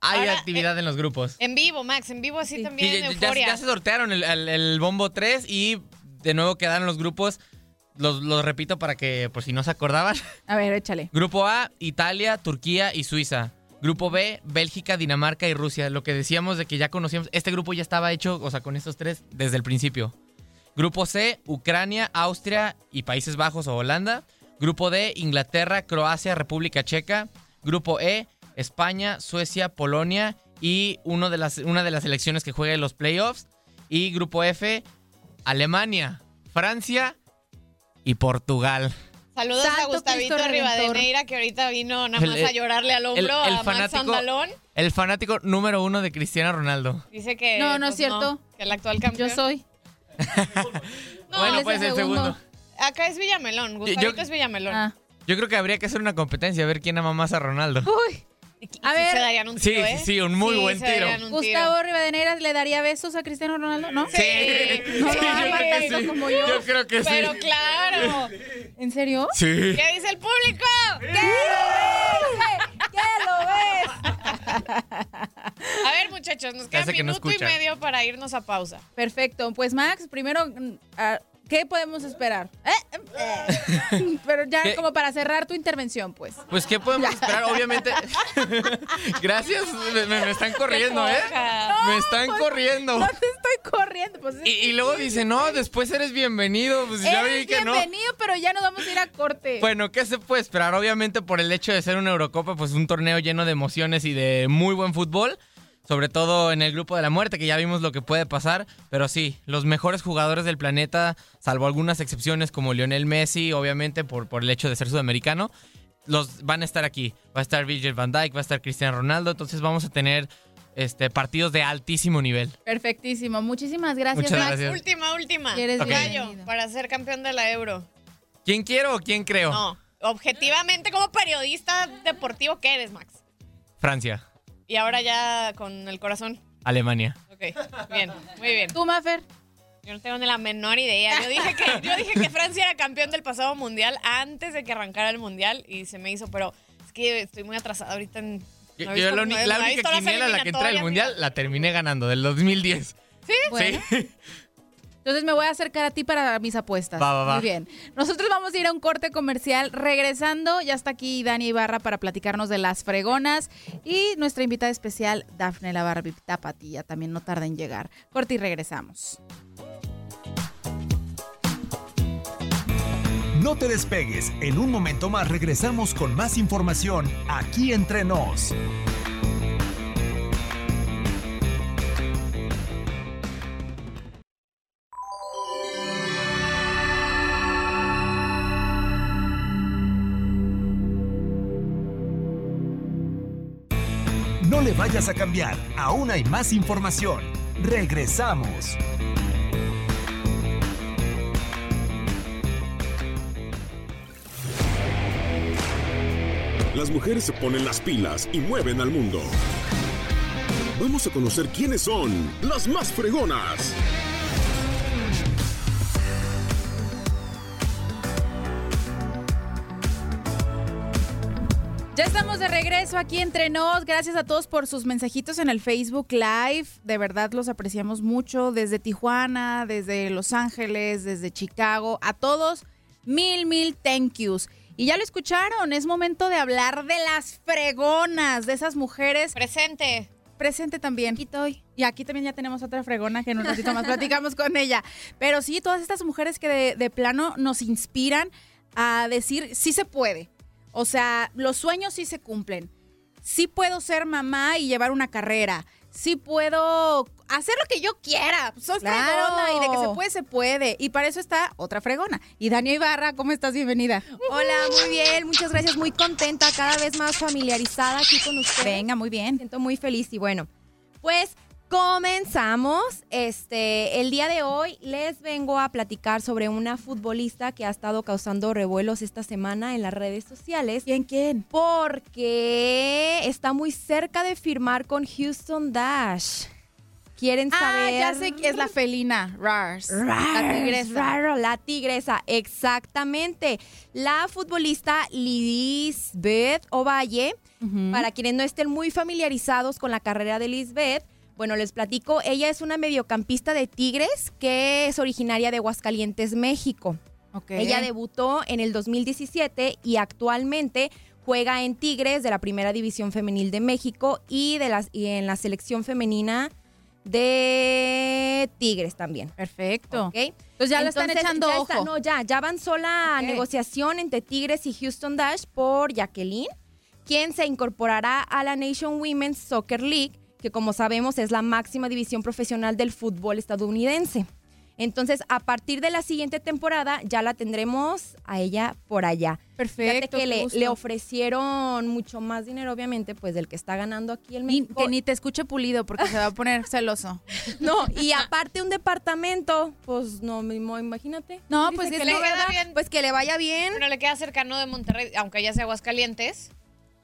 [SPEAKER 13] hay
[SPEAKER 6] Ahora,
[SPEAKER 13] actividad en los grupos.
[SPEAKER 6] En vivo, Max, en vivo así también,
[SPEAKER 13] Sí,
[SPEAKER 6] en
[SPEAKER 13] ya, ya-
[SPEAKER 6] euforia.
[SPEAKER 13] ya se sortearon el, el- el bombo 3 y de nuevo quedaron los grupos. Los, los repito para que, por si no se acordaban.
[SPEAKER 5] A ver, échale.
[SPEAKER 13] Grupo A, Italia, Turquía y Suiza. Grupo B, Bélgica, Dinamarca y Rusia. Lo que decíamos de que ya conocíamos, este grupo ya estaba hecho, o sea, con estos tres desde el principio. Grupo C, Ucrania, Austria y Países Bajos o Holanda. Grupo D, Inglaterra, Croacia, República Checa. Grupo E, España, Suecia, Polonia y uno de las, una de las selecciones que juega en los playoffs. Y Grupo F, Alemania, Francia y Portugal.
[SPEAKER 6] Saludos a Gustavito
[SPEAKER 5] Cristo.
[SPEAKER 6] Rivadeneira, que ahorita vino nada más
[SPEAKER 13] el-
[SPEAKER 6] a llorarle al hombro
[SPEAKER 13] el- el
[SPEAKER 6] a Max
[SPEAKER 13] fanático-
[SPEAKER 6] Andalón.
[SPEAKER 13] El fanático número uno de Cristiano Ronaldo.
[SPEAKER 6] Dice que.
[SPEAKER 5] No, no es
[SPEAKER 6] pues,
[SPEAKER 5] cierto.
[SPEAKER 6] que el actual campeón.
[SPEAKER 5] Yo soy.
[SPEAKER 6] No,
[SPEAKER 13] bueno, pues
[SPEAKER 5] el segundo.
[SPEAKER 13] segundo.
[SPEAKER 6] Acá es Villamelón. Gustavito es Villamelón.
[SPEAKER 5] Ah.
[SPEAKER 13] Yo creo que habría que hacer una competencia a ver quién ama más a Ronaldo.
[SPEAKER 5] Uy. A
[SPEAKER 6] Sí
[SPEAKER 5] ver,
[SPEAKER 6] se darían un
[SPEAKER 13] Sí,
[SPEAKER 6] tiro,
[SPEAKER 13] sí,
[SPEAKER 6] ¿eh?
[SPEAKER 13] sí, un muy buen
[SPEAKER 6] se
[SPEAKER 13] tiro.
[SPEAKER 6] darían un tiro.
[SPEAKER 5] Gustavo Rivadeneira le daría besos a Cristiano Ronaldo, ¿no?
[SPEAKER 13] Sí,
[SPEAKER 5] No
[SPEAKER 13] sí,
[SPEAKER 5] lo
[SPEAKER 13] yo
[SPEAKER 5] ama
[SPEAKER 13] creo que
[SPEAKER 5] tanto
[SPEAKER 13] sí.
[SPEAKER 5] como yo.
[SPEAKER 13] Yo creo que sí.
[SPEAKER 6] Pero claro.
[SPEAKER 5] ¿En serio?
[SPEAKER 13] Sí.
[SPEAKER 6] ¿Qué dice el público?
[SPEAKER 5] ¿Qué lo ves?
[SPEAKER 6] A ver, muchachos, nos queda
[SPEAKER 13] Hace que no
[SPEAKER 6] minuto y
[SPEAKER 13] escucha.
[SPEAKER 6] medio para irnos a pausa.
[SPEAKER 5] Perfecto. Pues Max, primero, mm, ah, ¿qué podemos esperar? ¿Eh? Eh. Pero ya
[SPEAKER 13] ¿Qué?
[SPEAKER 5] como para cerrar tu intervención, pues.
[SPEAKER 13] Pues, ¿qué podemos esperar? Obviamente. Gracias, me, están corriendo, ¿eh? Me están corriendo.
[SPEAKER 5] No te estoy corriendo. Pues,
[SPEAKER 13] Y, y luego dice, no, después eres bienvenido. Pues ya vi que no.
[SPEAKER 5] bienvenido, pero ya nos vamos a ir a corte.
[SPEAKER 13] Bueno, ¿qué se puede esperar? Obviamente por el hecho de ser una Eurocopa, pues un torneo lleno de emociones y de muy buen fútbol. Sobre todo en el grupo de la muerte, que ya vimos lo que puede pasar. Pero sí, los mejores jugadores del planeta, salvo algunas excepciones como Lionel Messi, obviamente por, por el hecho de ser sudamericano, los van a estar aquí. Va a estar Virgil van Dijk, va a estar Cristiano Ronaldo. Entonces vamos a tener este, partidos de altísimo nivel.
[SPEAKER 5] Perfectísimo. Muchísimas gracias,
[SPEAKER 13] Muchas
[SPEAKER 5] Max.
[SPEAKER 13] gracias.
[SPEAKER 6] Última, última.
[SPEAKER 5] Eres
[SPEAKER 13] Ok.
[SPEAKER 6] Gallo,
[SPEAKER 5] bienvenido.
[SPEAKER 6] para ser campeón de la Euro.
[SPEAKER 13] ¿Quién quiero o quién creo?
[SPEAKER 6] No, objetivamente, como periodista deportivo, ¿qué eres, Max?
[SPEAKER 13] Francia,
[SPEAKER 6] Y ahora ya con el corazón.
[SPEAKER 13] Alemania.
[SPEAKER 6] Ok, bien, muy bien.
[SPEAKER 5] ¿Tú, Mafer?
[SPEAKER 6] Yo no tengo ni la menor idea. Yo dije que, yo dije que Francia era campeón del pasado mundial antes de que arrancara el mundial y se me hizo, pero es que estoy muy atrasada ahorita en.
[SPEAKER 13] Yo,
[SPEAKER 6] no he
[SPEAKER 13] yo
[SPEAKER 6] visto-
[SPEAKER 13] la,
[SPEAKER 6] no no
[SPEAKER 13] única quiniela a la que entra el
[SPEAKER 6] eliminatorias,
[SPEAKER 13] mundial la terminé ganando, del 2010.
[SPEAKER 6] ¿Sí?
[SPEAKER 5] Bueno.
[SPEAKER 13] Sí.
[SPEAKER 5] Entonces me voy a acercar a ti para mis apuestas.
[SPEAKER 13] Va, va, va.
[SPEAKER 5] Muy bien. Nosotros vamos a ir a un corte comercial. Regresando, ya está aquí Dani Ibarra para platicarnos de las fregonas. Y nuestra invitada especial, Dafne La Barbie Tapatía, también no tarda en llegar. Corte y regresamos.
[SPEAKER 4] No te despegues, en un momento más regresamos con más información aquí entre nos. Vayas a cambiar, aún hay más información. Regresamos.
[SPEAKER 15] Las mujeres se ponen las pilas y mueven al mundo. Vamos a conocer quiénes son las más fregonas.
[SPEAKER 5] Estamos de regreso aquí entre nos. Gracias a todos por sus mensajitos en el Facebook Live. De verdad los apreciamos mucho. Desde Tijuana, desde Los Ángeles, desde Chicago. A todos, mil, mil thank yous. Y ya lo escucharon, es momento de hablar de las fregonas, de esas mujeres.
[SPEAKER 6] Presente.
[SPEAKER 5] Presente también. Aquí estoy. Y aquí también ya tenemos otra fregona que en un ratito más platicamos con ella. Pero sí, todas estas mujeres que de, de plano nos inspiran a decir, sí se puede. O sea, los sueños sí se cumplen. Sí puedo ser mamá y llevar una carrera. Sí puedo hacer lo que yo quiera. Soy
[SPEAKER 16] Claro.
[SPEAKER 5] fregona y de que se puede, se puede. Y para eso está otra fregona. Y Dania Ibarra, ¿cómo estás? Bienvenida.
[SPEAKER 16] Hola, muy bien, muchas gracias, muy contenta, cada vez más familiarizada aquí con usted.
[SPEAKER 5] Venga, muy bien.
[SPEAKER 16] Me siento muy feliz y bueno, pues comenzamos. Este, el día de hoy les vengo a platicar sobre una futbolista que ha estado causando revuelos esta semana en las redes sociales.
[SPEAKER 5] ¿Quién quién?
[SPEAKER 16] Porque está muy cerca de firmar con Houston Dash. ¿Quieren
[SPEAKER 5] Ah,
[SPEAKER 16] saber?
[SPEAKER 5] ya sé que es la felina. Rars. la
[SPEAKER 16] Rar,
[SPEAKER 5] tigresa.
[SPEAKER 16] la tigresa, exactamente. La futbolista Lisbeth Ovalle, para quienes no estén muy familiarizados con la carrera de Lisbeth, bueno, les platico, ella es una mediocampista de Tigres que es originaria de Aguascalientes, México.
[SPEAKER 5] Ok.
[SPEAKER 16] Ella debutó en el 2017 y actualmente juega en Tigres de la Primera División Femenil de México y, de las, y en la selección femenina de Tigres también.
[SPEAKER 5] Perfecto.
[SPEAKER 16] ¿ok?
[SPEAKER 5] Entonces ya le están echando
[SPEAKER 16] ya está-
[SPEAKER 5] ojo.
[SPEAKER 16] no, ya, ya avanzó la negociación entre Tigres y Houston Dash por Jacqueline, quien se incorporará a la Nation Women's Soccer League, que como sabemos es la máxima división profesional del fútbol estadounidense. Entonces, a partir de la siguiente temporada, ya la tendremos a ella por allá.
[SPEAKER 5] Perfecto,
[SPEAKER 16] Fíjate que le, le ofrecieron mucho más dinero, obviamente, pues del que está ganando aquí el
[SPEAKER 5] Ni-
[SPEAKER 16] México.
[SPEAKER 5] que ni te escuche pulido porque se va a poner celoso.
[SPEAKER 16] No, y aparte un departamento, pues no, mismo, imagínate.
[SPEAKER 5] No, pues
[SPEAKER 16] que
[SPEAKER 5] es
[SPEAKER 16] le queda
[SPEAKER 5] ¿verdad?
[SPEAKER 16] bien. Pues que le vaya bien.
[SPEAKER 6] Pero le queda cercano de Monterrey, aunque ella sea Aguascalientes.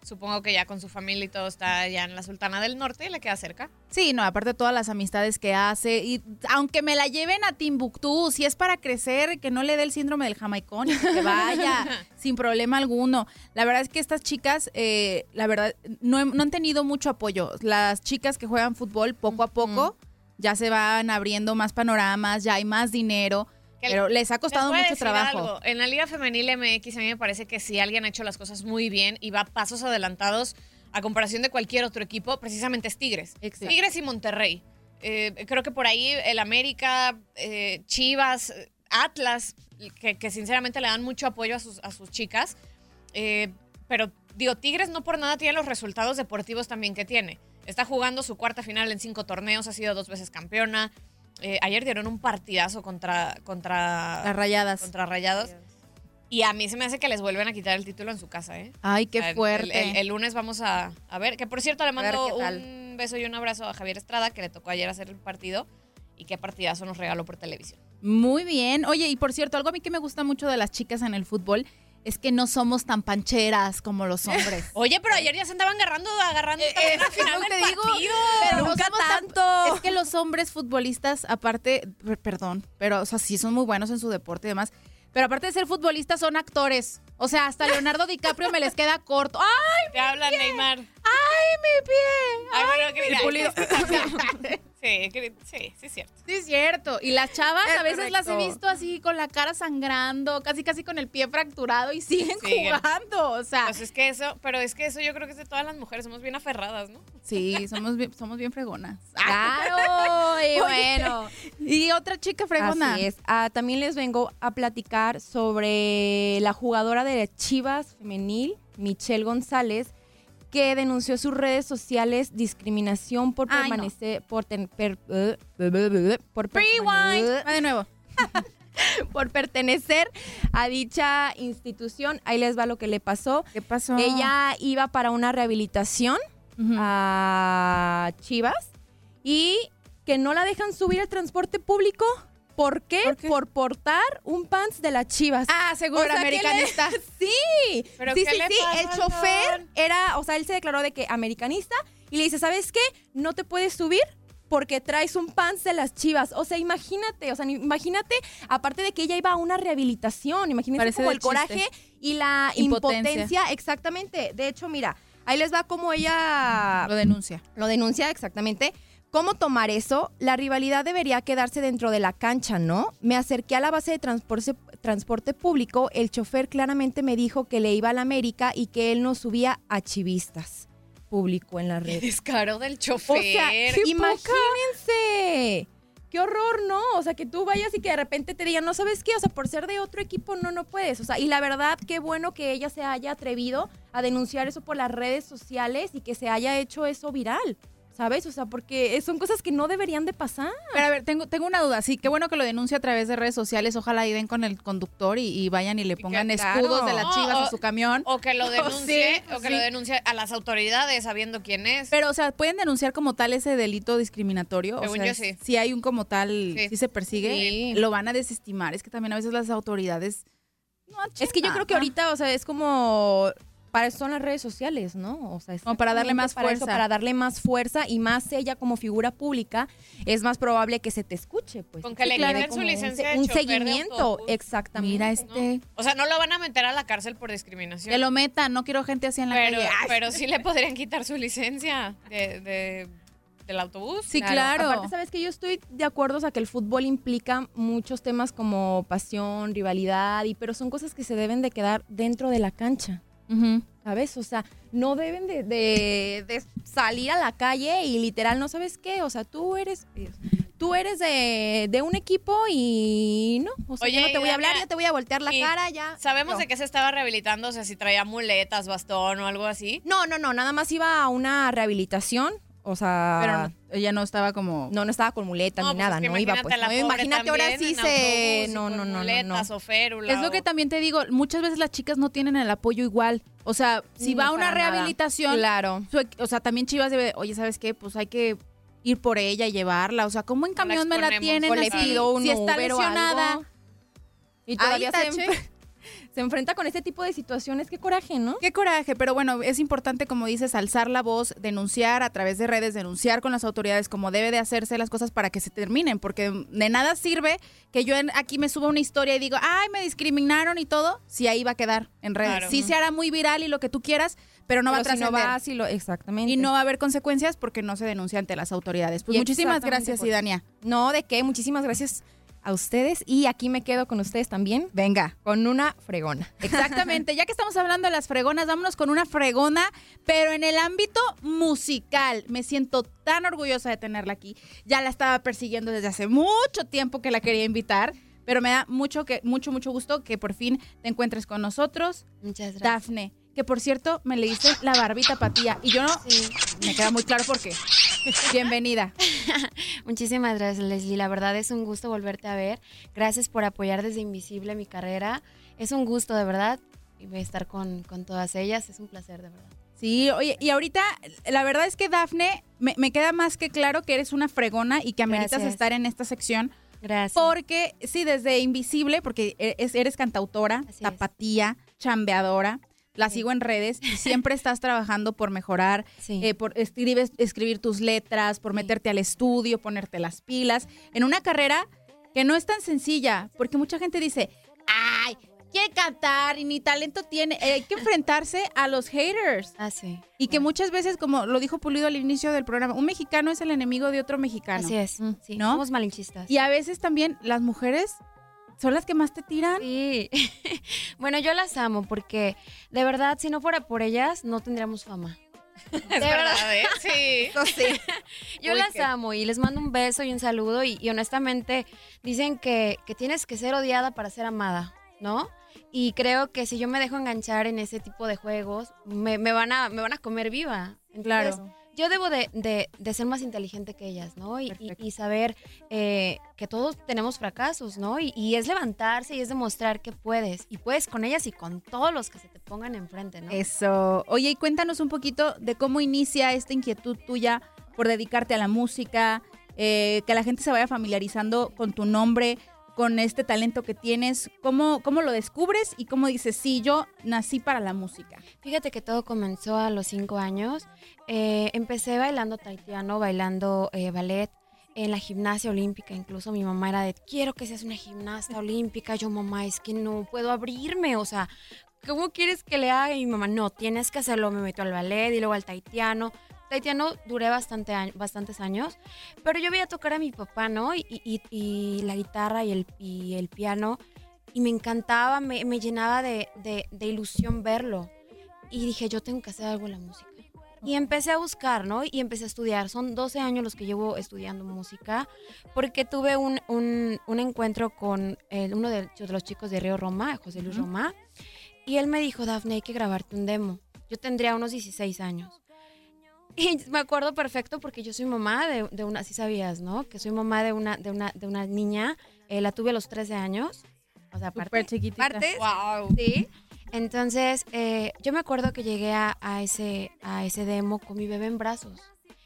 [SPEAKER 6] Supongo que ya con su familia y todo está ya en la Sultana del Norte, le queda cerca.
[SPEAKER 5] Sí, no, aparte de todas las amistades que hace. Y aunque me la lleven a Timbuktu, si es para crecer, que no le dé el síndrome del jamaicón y que vaya sin problema alguno. La verdad es que estas chicas, eh, la verdad, no, no han tenido mucho apoyo. Las chicas que juegan fútbol, poco a poco, ya se van abriendo más panoramas, ya hay más dinero. Pero les ha costado
[SPEAKER 6] a
[SPEAKER 5] mucho trabajo.
[SPEAKER 6] algo. En la Liga Femenil MX a mí me parece que si alguien ha hecho las cosas muy bien y va pasos adelantados a comparación de cualquier otro equipo, precisamente es Tigres.
[SPEAKER 5] Exacto.
[SPEAKER 6] Tigres y Monterrey. Eh, creo que por ahí el América, eh, Chivas, Atlas, que, que sinceramente le dan mucho apoyo a sus, a sus chicas. Eh, pero digo, Tigres no por nada tiene los resultados deportivos también que tiene. Está jugando su cuarta final en cinco torneos, ha sido dos veces campeona. Eh, ayer dieron un partidazo contra, contra
[SPEAKER 5] Las rayadas.
[SPEAKER 6] Contra rayados. Y a mí se me hace que les vuelven a quitar el título en su casa, ¿eh?
[SPEAKER 5] Ay, qué
[SPEAKER 6] O sea, el-
[SPEAKER 5] fuerte.
[SPEAKER 6] El, el lunes vamos a, a ver. Que por cierto, le mando un beso y un abrazo a Javier Estrada, que le tocó ayer hacer el partido. Y qué partidazo nos regaló por televisión.
[SPEAKER 5] Muy bien. Oye, y por cierto, algo a mí que me gusta mucho de las chicas en el fútbol es que no somos tan pancheras como los hombres.
[SPEAKER 6] Oye, pero ayer ya se andaban agarrando, agarrando también al final
[SPEAKER 5] lo
[SPEAKER 6] del
[SPEAKER 5] que digo,
[SPEAKER 6] partido.
[SPEAKER 5] pero no
[SPEAKER 16] Nunca
[SPEAKER 5] tan-
[SPEAKER 16] tanto.
[SPEAKER 5] Es que los hombres futbolistas, aparte, per- perdón, pero o sea, sí son muy buenos en su deporte y demás. Pero aparte de ser futbolistas, son actores. O sea, hasta Leonardo DiCaprio me les queda corto. ¡Ay,
[SPEAKER 6] Te habla Neymar.
[SPEAKER 5] ay, mi pie!
[SPEAKER 6] Ay,
[SPEAKER 5] Ay,
[SPEAKER 6] pero que
[SPEAKER 5] mi
[SPEAKER 6] mira,
[SPEAKER 5] pulido.
[SPEAKER 6] Sí, sí, sí es cierto.
[SPEAKER 5] Sí, es cierto. Y las chavas
[SPEAKER 16] Es
[SPEAKER 5] a veces las he visto así con la cara sangrando, casi casi con el pie fracturado y siguen
[SPEAKER 6] Siguen.
[SPEAKER 5] jugando. O sea,
[SPEAKER 6] Pues es que eso, pero es que eso yo creo que es de todas las mujeres, somos bien aferradas, ¿no?
[SPEAKER 5] sí, somos bien, somos bien fregonas.
[SPEAKER 16] Claro, y bueno.
[SPEAKER 5] Y otra chica fregona.
[SPEAKER 16] Así es. Ah, también les vengo a platicar sobre la jugadora de Chivas femenil, Michelle González, que denunció sus redes sociales discriminación por
[SPEAKER 5] Ay, no.
[SPEAKER 16] permanecer, por, ten- per- eh, por
[SPEAKER 5] Rewind. Va de nuevo.
[SPEAKER 16] por pertenecer a dicha institución. Ahí les va lo que le pasó.
[SPEAKER 5] ¿Qué pasó?
[SPEAKER 16] Ella iba para una rehabilitación a Chivas y que no la dejan subir al transporte público. ¿Por qué? ¿Por, portar un pants de las Chivas.
[SPEAKER 5] Ah, seguro,
[SPEAKER 16] O sea, que le-
[SPEAKER 5] americanista.
[SPEAKER 16] Sí,
[SPEAKER 6] ¿Pero
[SPEAKER 16] sí, sí,
[SPEAKER 6] le
[SPEAKER 16] sí.
[SPEAKER 6] pasa,
[SPEAKER 16] El chofer era, o sea, él se declaró de que americanista y le dice, ¿sabes qué? No te puedes subir porque traes un pants de las chivas. O sea, imagínate, o sea, imagínate, aparte de que ella iba a una rehabilitación, imagínate
[SPEAKER 5] Parece
[SPEAKER 16] como el coraje y la
[SPEAKER 5] Impotencia.
[SPEAKER 16] impotencia. exactamente. De hecho, mira, ahí les va como ella
[SPEAKER 5] Lo denuncia.
[SPEAKER 16] lo denuncia exactamente. ¿Cómo tomar eso? La rivalidad debería quedarse dentro de la cancha, ¿no? Me acerqué a la base de transporte, transporte público. El chofer claramente me dijo que le iba a la América y que él no subía a chivistas. Público en la red.
[SPEAKER 6] Descaro del
[SPEAKER 16] O
[SPEAKER 6] chofer.
[SPEAKER 16] sea,
[SPEAKER 6] Qué
[SPEAKER 16] imagínense. Qué horror, ¿no? O sea, que tú vayas y que de repente te digan, no sabes qué, o sea, por ser de otro equipo no, no puedes. O sea, y la verdad, qué bueno que ella se haya atrevido a denunciar eso por las redes sociales y que se haya hecho eso viral, ¿sabes? O sea, porque son cosas que no deberían de pasar.
[SPEAKER 5] Pero a ver, tengo, tengo una duda. Sí, qué bueno que lo denuncia a través de redes sociales. Ojalá y den con el conductor y, y vayan y le pongan
[SPEAKER 16] claro.
[SPEAKER 5] escudos de las chivas
[SPEAKER 6] o-
[SPEAKER 5] a su camión.
[SPEAKER 6] O que lo denuncie,
[SPEAKER 5] Sí,
[SPEAKER 6] o que
[SPEAKER 5] sí.
[SPEAKER 6] lo denuncie a las autoridades sabiendo quién es.
[SPEAKER 5] Pero, o sea, ¿pueden denunciar como tal ese delito discriminatorio?
[SPEAKER 6] Según
[SPEAKER 5] o sea,
[SPEAKER 6] yo, sí.
[SPEAKER 5] Si hay un como tal,
[SPEAKER 6] Sí.
[SPEAKER 5] si se persigue,
[SPEAKER 16] Sí.
[SPEAKER 5] lo van a desestimar. Es que también a veces las autoridades... No
[SPEAKER 16] Es que yo creo que ahorita, o sea, es como para eso son las redes sociales, ¿no? O sea,
[SPEAKER 5] Como para darle más
[SPEAKER 16] para eso,
[SPEAKER 5] fuerza.
[SPEAKER 16] para darle más fuerza y más ella como figura pública es más probable que se te escuche, pues.
[SPEAKER 6] Con que le
[SPEAKER 16] Claro,
[SPEAKER 6] su
[SPEAKER 16] un
[SPEAKER 6] licencia de
[SPEAKER 16] un,
[SPEAKER 6] de
[SPEAKER 16] seguimiento, exactamente.
[SPEAKER 5] Mira este...
[SPEAKER 6] O sea, no lo van a meter a la cárcel por discriminación.
[SPEAKER 5] Que lo metan, no quiero gente así en la
[SPEAKER 6] pero,
[SPEAKER 5] calle.
[SPEAKER 6] Pero sí le podrían quitar su licencia de, de- del autobús.
[SPEAKER 5] Sí, claro.
[SPEAKER 16] Aparte, sabes que yo estoy de acuerdo, o sea, que el fútbol implica muchos temas como pasión, rivalidad, y pero son cosas que se deben de quedar dentro de la cancha.
[SPEAKER 5] Ujú.
[SPEAKER 16] ¿Sabes? O sea, no deben de, de- de salir a la calle y literal, ¿no sabes qué? O sea, tú eres, tú eres de, de un equipo y no. O sea, yo
[SPEAKER 6] Oye,
[SPEAKER 16] no te voy a hablar, ya te voy a voltear la cara, ya.
[SPEAKER 6] Sabemos
[SPEAKER 16] No.
[SPEAKER 6] de qué se estaba rehabilitando, o sea, si traía muletas, bastón o algo así.
[SPEAKER 16] No, no, no, nada más iba a una rehabilitación. O sea,
[SPEAKER 5] Pero no, ella no estaba como...
[SPEAKER 16] no, no estaba con muletas
[SPEAKER 6] No,
[SPEAKER 16] ni
[SPEAKER 6] pues
[SPEAKER 16] nada,
[SPEAKER 6] es que
[SPEAKER 16] no iba
[SPEAKER 6] imagínate
[SPEAKER 16] pues. no, imagínate ahora sí se no, no, no, no, no.
[SPEAKER 6] muletas o férula.
[SPEAKER 5] Es lo
[SPEAKER 6] o-
[SPEAKER 5] que también te digo, muchas veces las chicas no tienen el apoyo igual. O sea, si va a una
[SPEAKER 16] nada.
[SPEAKER 5] rehabilitación,
[SPEAKER 16] Claro.
[SPEAKER 5] su o sea, también Chivas debe, oye, ¿sabes qué? Pues hay que ir por ella y llevarla. O sea, ¿cómo en
[SPEAKER 6] la
[SPEAKER 5] camión me la tienen
[SPEAKER 16] O le
[SPEAKER 5] así?
[SPEAKER 16] pido un
[SPEAKER 5] si está
[SPEAKER 16] o
[SPEAKER 5] lesionada.
[SPEAKER 16] algo. Y todavía se, se enfrenta con este tipo de situaciones. Qué coraje, ¿no?
[SPEAKER 5] Qué coraje, pero bueno, es importante, como dices, alzar la voz, denunciar a través de redes, denunciar con las autoridades como debe de hacerse las cosas para que se terminen, porque de nada sirve que yo en- aquí me suba una historia y digo, ay, me discriminaron y todo, si ahí va a quedar en redes.
[SPEAKER 6] Claro.
[SPEAKER 5] Sí se hará muy viral y lo que tú quieras, pero no va a
[SPEAKER 16] si no
[SPEAKER 5] trascender.
[SPEAKER 16] va, si lo, exactamente.
[SPEAKER 5] y no va a haber consecuencias porque no se denuncia ante las autoridades. Pues muchísimas gracias,
[SPEAKER 16] por-
[SPEAKER 5] Idania.
[SPEAKER 16] No, ¿de qué? Muchísimas gracias a ustedes. Y aquí me quedo con ustedes también.
[SPEAKER 5] Venga.
[SPEAKER 16] Con una fregona.
[SPEAKER 5] Exactamente, ya que estamos hablando de las fregonas, vámonos con una fregona, pero en el ámbito musical. Me siento tan orgullosa de tenerla aquí. Ya la estaba persiguiendo desde hace mucho tiempo que la quería invitar, pero me da mucho que mucho mucho gusto que por fin te encuentres con nosotros,
[SPEAKER 17] Muchas gracias.
[SPEAKER 5] Dafne, que por cierto me leíste la barbita patía y yo no me queda muy claro por qué. Bienvenida.
[SPEAKER 17] Muchísimas gracias, Leslie. La verdad es un gusto volverte a ver. Gracias por apoyar desde Invisible mi carrera. Es un gusto, de verdad, estar con, con todas ellas. Es un placer, de verdad.
[SPEAKER 5] Sí, oye, y ahorita la verdad es que Dafne, me, me queda más que claro que eres una fregona y que ameritas
[SPEAKER 17] Gracias.
[SPEAKER 5] estar en esta sección.
[SPEAKER 17] Gracias.
[SPEAKER 5] Porque, sí, desde Invisible, porque e- es- eres cantautora, tapatía, chambeadora, la sigo en redes y siempre estás trabajando por mejorar, eh, por escribes, escribir tus letras, por meterte al estudio, ponerte las pilas, en una carrera que no es tan sencilla, porque mucha gente dice, ay, quiere cantar y ni talento tiene. Eh, hay que enfrentarse a los haters.
[SPEAKER 17] Ah, sí.
[SPEAKER 5] Y que muchas veces, como lo dijo Pulido al inicio del programa, un mexicano es el enemigo de otro mexicano.
[SPEAKER 17] Así es. Sí,
[SPEAKER 5] ¿no?
[SPEAKER 17] somos malinchistas.
[SPEAKER 5] Y a veces también las mujeres son las que más te tiran.
[SPEAKER 17] Sí. bueno, yo las amo porque de verdad, si no fuera por ellas, no tendríamos fama.
[SPEAKER 6] Es verdad, ¿eh? Sí.
[SPEAKER 17] Yo
[SPEAKER 5] Uy,
[SPEAKER 17] las
[SPEAKER 5] qué-
[SPEAKER 17] amo y les mando un beso y un saludo y, y honestamente dicen que, que tienes que ser odiada para ser amada, ¿no? Y creo que si yo me dejo enganchar en ese tipo de juegos, me, me van, a, me van a comer viva. Entonces,
[SPEAKER 5] Claro.
[SPEAKER 17] Yo debo de, de- de ser más inteligente que ellas, ¿no? Y, y- y saber eh, que todos tenemos fracasos, ¿no? Y, y es levantarse y es demostrar que puedes. Y puedes con ellas y con todos los que se te pongan enfrente, ¿no?
[SPEAKER 5] Eso. Oye, y cuéntanos un poquito de cómo inicia esta inquietud tuya por dedicarte a la música, eh, que la gente se vaya familiarizando con tu nombre, con este talento que tienes. ¿Cómo, ¿Cómo lo descubres y cómo dices, sí, yo nací para la música?
[SPEAKER 17] Fíjate que todo comenzó a los cinco años. Eh, empecé bailando taitiano, bailando eh, ballet en la gimnasia olímpica. Incluso mi mamá era de, quiero que seas una gimnasta olímpica. Yo, mamá, es que no puedo abrirme. O sea, ¿cómo quieres que le haga? Y mi mamá, no, tienes que hacerlo. Me meto al ballet y luego al taitiano. Taitiano duré bastante año- bastantes años, pero yo veía tocar a mi papá, ¿no? Y, y- y la guitarra y el, y el piano, y me encantaba, me, me llenaba de, de- de ilusión verlo. Y dije, yo tengo que hacer algo en la música. Y empecé a buscar, ¿no? Y empecé a estudiar. Son 12 años los que llevo estudiando música, porque tuve un, un- un encuentro con eh, uno de, de los chicos de Río Roma, José Luis
[SPEAKER 5] Ujú.
[SPEAKER 17] Roma, y él me dijo, Dafne, hay que grabarte un demo. Yo tendría unos 16 años. Y me acuerdo perfecto porque yo soy mamá de, de una, sí sabías, ¿no? Que soy mamá de una, de una, de una niña, eh, la tuve a los 13 años. O sea.
[SPEAKER 5] Súper chiquitita.
[SPEAKER 17] ¿Partes?
[SPEAKER 6] Wow.
[SPEAKER 17] Sí. Entonces, eh, yo me acuerdo que llegué a, a ese, a ese demo con mi bebé en brazos.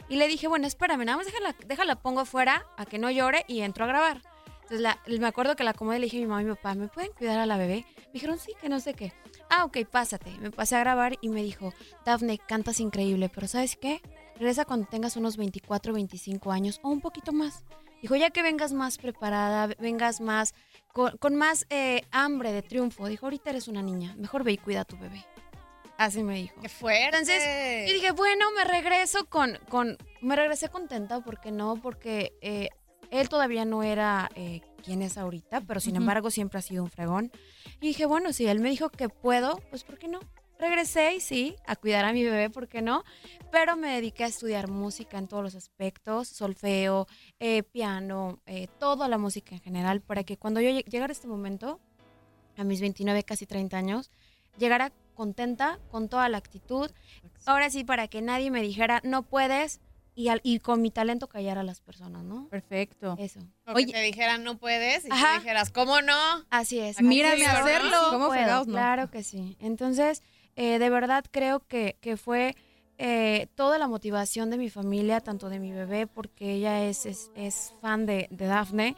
[SPEAKER 17] Y le dije, bueno, espérame, nada más déjala, déjala pongo afuera a que no llore y entro a grabar. Entonces, la- me acuerdo que la acomodé y le dije a mi mamá y mi papá, ¿me pueden cuidar a la bebé? Me dijeron, sí, que no sé qué. Ah, ok, pásate. Me pasé a grabar y me dijo, Dafne, cantas increíble, pero ¿sabes qué? Regresa cuando tengas unos 24, 25 años o un poquito más. Dijo, ya que vengas más preparada, vengas más, con, con más eh, hambre de triunfo. Dijo, ahorita eres una niña, mejor ve y cuida a tu bebé. Así me dijo.
[SPEAKER 6] ¡Qué fuerte!
[SPEAKER 17] Entonces, yo dije, bueno, me regreso con, con me regresé contenta, porque no? Porque eh, él todavía no era eh, quien es ahorita, pero sin embargo siempre ha sido un fregón. Y dije, bueno, si él me dijo que puedo, pues ¿por qué no? Regresé y sí, a cuidar a mi bebé, ¿por qué no? Pero me dediqué a estudiar música en todos los aspectos, solfeo, eh, piano, eh, toda la música en general, para que cuando yo lleg- llegara a este momento, a mis 29, casi 30 años, llegara contenta, con toda la actitud. Ahora sí, para que nadie me dijera, no puedes, y, al- y con mi talento callar a las personas, ¿no?
[SPEAKER 5] Perfecto.
[SPEAKER 17] Eso.
[SPEAKER 6] O que te dijeran no puedes y
[SPEAKER 17] Ajá.
[SPEAKER 6] dijeras, ¿cómo no?
[SPEAKER 17] Así es.
[SPEAKER 5] Mírame
[SPEAKER 17] es.
[SPEAKER 5] hacerlo.
[SPEAKER 17] Sí
[SPEAKER 5] ¿Cómo
[SPEAKER 17] puedo,
[SPEAKER 5] fregados no?
[SPEAKER 17] Claro que sí. Entonces, eh, de verdad creo que, que fue eh, toda la motivación de mi familia, tanto de mi bebé, porque ella es, es, es fan de, de Dafne.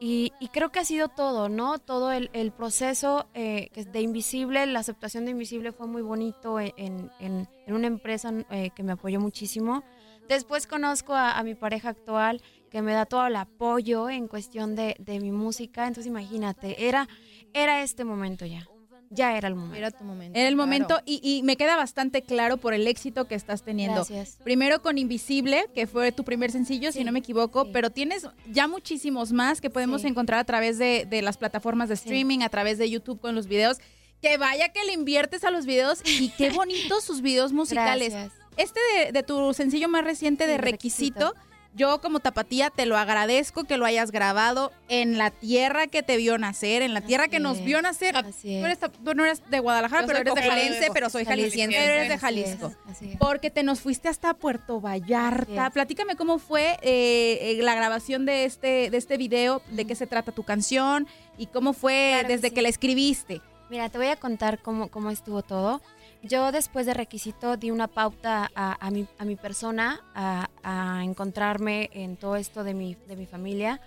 [SPEAKER 17] Y, y creo que ha sido todo, ¿no? Todo el, el proceso eh, de Invisible, la aceptación de Invisible fue muy bonito en, en- en una empresa eh, que me apoyó muchísimo. Después conozco a, a mi pareja actual que me da todo el apoyo en cuestión de, de mi música. Entonces imagínate, era, era este momento ya. Ya era el momento.
[SPEAKER 5] Era tu momento. Era el momento y, y me queda bastante claro por el éxito que estás teniendo.
[SPEAKER 17] Gracias.
[SPEAKER 5] Primero con Invisible, que fue tu primer sencillo, si no me equivoco, pero tienes ya muchísimos más que podemos
[SPEAKER 17] Sí.
[SPEAKER 5] encontrar a través de, de las plataformas de streaming, a través de YouTube con los videos. Que vaya que le inviertes a los videos y qué bonitos sus videos musicales.
[SPEAKER 17] Gracias.
[SPEAKER 5] Este de, de tu sencillo más reciente de requisito, yo como tapatía te lo agradezco que lo hayas grabado en la tierra que te vio nacer, en la tierra que nos
[SPEAKER 17] es,
[SPEAKER 5] vio nacer.
[SPEAKER 17] así
[SPEAKER 5] Tú, eres, tú no eres de Guadalajara,
[SPEAKER 17] Yo
[SPEAKER 5] pero eres de Jalisco. pero soy jalisciense.
[SPEAKER 17] jalisciense,
[SPEAKER 5] Eres de Jalisco.
[SPEAKER 17] es, así es.
[SPEAKER 5] Porque te nos fuiste hasta Puerto Vallarta. Platícame cómo fue eh, eh, la grabación de este, de este video, de qué se trata tu canción y cómo fue
[SPEAKER 17] Claro que
[SPEAKER 5] desde
[SPEAKER 17] sí.
[SPEAKER 5] que la escribiste.
[SPEAKER 17] Mira, te voy a contar cómo, cómo estuvo todo. Yo después de requisito di una pauta a, mi, a mi persona, a, encontrarme en todo esto de mi, de mi familia.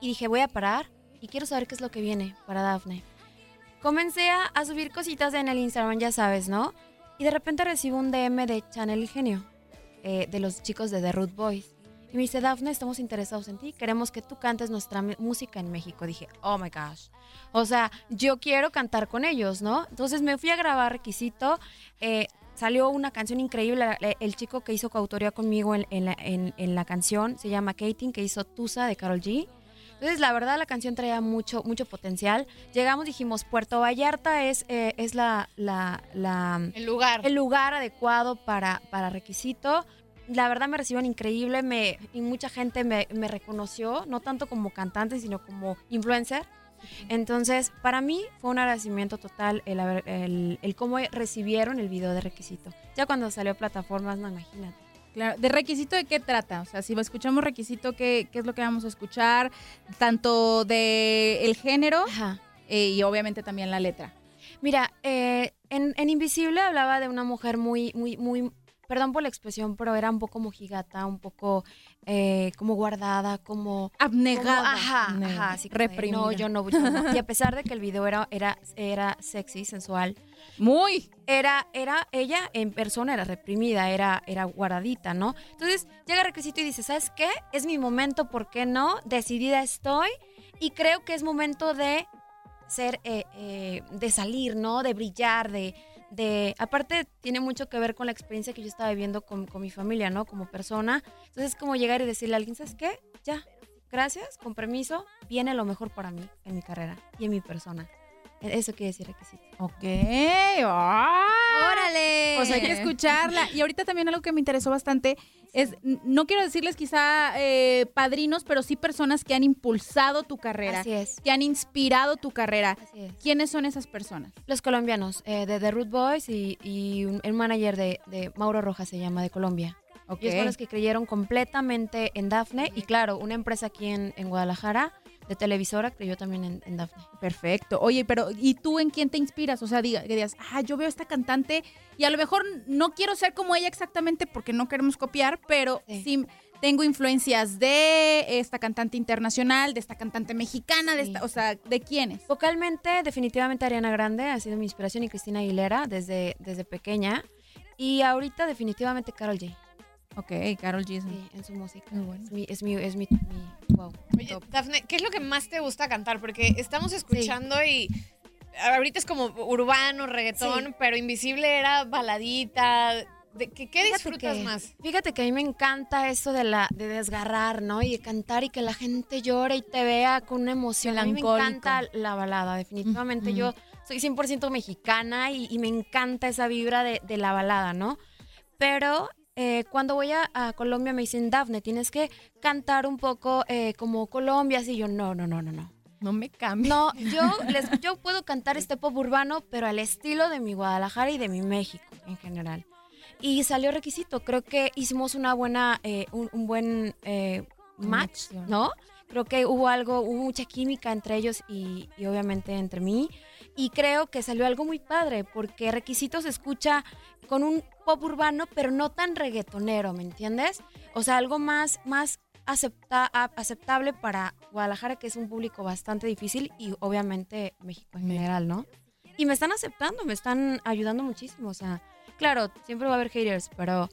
[SPEAKER 17] Y dije, voy a parar y quiero saber qué es lo que viene para Dafne. Comencé a, subir cositas en el Instagram, ya sabes, ¿no? Y de repente recibo un DM de Channel El Genio, eh, de los chicos de The Root Boys. Y me dice, Dafne, estamos interesados en ti, queremos que tú cantes nuestra música en México. Dije, oh my gosh. O sea, yo quiero cantar con ellos, ¿no? Entonces me fui a grabar requisito. eh, salió una canción increíble. El chico que hizo coautoría conmigo en, en la, en- en la canción se llama Kating, que hizo Tusa de Carol G. Entonces, la verdad, la canción traía mucho, mucho potencial. Llegamos, dijimos, Puerto Vallarta es, eh, es la, la, la-
[SPEAKER 6] El lugar.
[SPEAKER 17] el lugar adecuado para, para requisito. La verdad me recibieron increíble me, y mucha gente me, me reconoció, no tanto como cantante, sino como influencer. Entonces, para mí fue un agradecimiento total el, el, el cómo recibieron el video de requisito. Ya cuando salió a plataformas, no imagínate.
[SPEAKER 5] Claro, ¿de requisito de qué trata? O sea, si escuchamos requisito, ¿qué, qué es lo que vamos a escuchar? Tanto de el género eh, y obviamente también la letra.
[SPEAKER 17] Mira, eh, en, en Invisible hablaba de una mujer muy, muy, muy, perdón por la expresión, pero era un poco mojigata, un poco eh, como guardada, como...
[SPEAKER 5] Abnegada.
[SPEAKER 17] como- ajá,
[SPEAKER 5] Abnegada.
[SPEAKER 17] ajá, así
[SPEAKER 5] Reprimida.
[SPEAKER 17] No, yo no, yo no. Y a pesar de que el video era, era, era sexy, sensual.
[SPEAKER 5] Muy.
[SPEAKER 17] Era, era, ella en persona era reprimida, era, era guardadita, ¿no? Entonces llega requisito y dice, ¿sabes qué? Es mi momento, ¿por qué no? Decidida estoy y creo que es momento de ser, eh, eh, de salir, ¿no? De brillar, de, de... Aparte, tiene mucho que ver con la experiencia que yo estaba viviendo con, con mi familia, ¿no? Como persona. Entonces, es como llegar y decirle a alguien, ¿sabes qué? Ya, gracias, con permiso, viene lo mejor para mí en mi carrera y en mi persona. Eso quiere decir requisito.
[SPEAKER 5] Ok.
[SPEAKER 16] ¡Órale!
[SPEAKER 5] Pues hay que escucharla. Y ahorita también algo que me interesó bastante es, no quiero decirles quizá eh, padrinos, pero sí personas que han impulsado tu carrera.
[SPEAKER 17] Así es.
[SPEAKER 5] Que han inspirado tu carrera.
[SPEAKER 17] Así es.
[SPEAKER 5] ¿Quiénes son esas personas?
[SPEAKER 17] Los colombianos, eh, de The Root Boys y, y un, el manager de, de Mauro Rojas se llama de Colombia.
[SPEAKER 5] Ok.
[SPEAKER 17] Ellos fueron los que creyeron completamente en Dafne y claro, una empresa aquí en, en Guadalajara de televisora creyó también en, en Dafne.
[SPEAKER 5] Perfecto. Oye, pero ¿y tú en quién te inspiras? O sea, diga, que digas, ah, yo veo a esta cantante y a lo mejor no quiero ser como ella exactamente porque no queremos copiar, pero sí, tengo influencias de esta cantante internacional, de esta cantante mexicana, de esta, o sea, ¿de quiénes?
[SPEAKER 17] Vocalmente, definitivamente Ariana Grande ha sido mi inspiración y Cristina Aguilera desde, desde pequeña. Y ahorita definitivamente Carol G.
[SPEAKER 5] Ok, Carol G.
[SPEAKER 17] Sí, en su música. Es mi, es mi, es mi, mi- wow.
[SPEAKER 6] Oye, Dafne, ¿qué es lo que más te gusta cantar? Porque estamos escuchando y ahorita es como urbano, reggaetón,
[SPEAKER 17] Sí.
[SPEAKER 6] pero Invisible era baladita. ¿De qué, disfrutas
[SPEAKER 17] que-
[SPEAKER 6] más?
[SPEAKER 17] Fíjate que a mí me encanta eso de la de desgarrar, ¿no? Y de cantar y que la gente llore y te vea con una emoción. A mí me encanta la balada, definitivamente. Yo soy 100% mexicana y, y me encanta esa vibra de, de la balada, ¿no? Pero eh, cuando voy a, a Colombia me dicen, Dafne, tienes que cantar un poco eh, como Colombia, así yo, no, no, no, no, no.
[SPEAKER 5] No me cambio.
[SPEAKER 17] No, yo, les, yo puedo cantar este pop urbano, pero al estilo de mi Guadalajara y de mi México en general. Y salió requisito. Creo que hicimos una buena, eh, un, un buen eh, match. ¿no? Creo que hubo algo, hubo mucha química entre ellos y, y obviamente entre mí. Y creo que salió algo muy padre, porque Requisito se escucha con un pop urbano, pero no tan reggaetonero, ¿me entiendes? O sea, algo más, más acepta- a- aceptable para Guadalajara, que es un público bastante difícil, y obviamente México en general, ¿no? Y me están aceptando, me están ayudando muchísimo. O sea, claro, siempre va a haber haters, pero,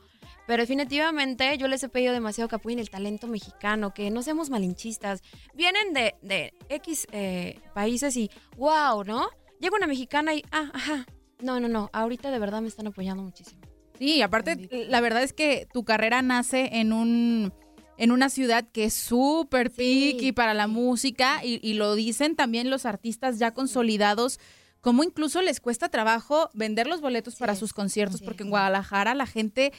[SPEAKER 17] pero definitivamente yo les he pedido demasiado apoyen el talento mexicano, que no seamos malinchistas. Vienen de, de X eh, países y wow, ¿no? Llega una mexicana y, ah, ajá. No, no, no, ahorita de verdad me están apoyando muchísimo.
[SPEAKER 5] Sí, aparte, la verdad es que tu carrera nace en un en una ciudad que es súper picky para la música y, y lo dicen también los artistas ya consolidados, como incluso les cuesta trabajo vender los boletos para sus conciertos, porque en Guadalajara la gente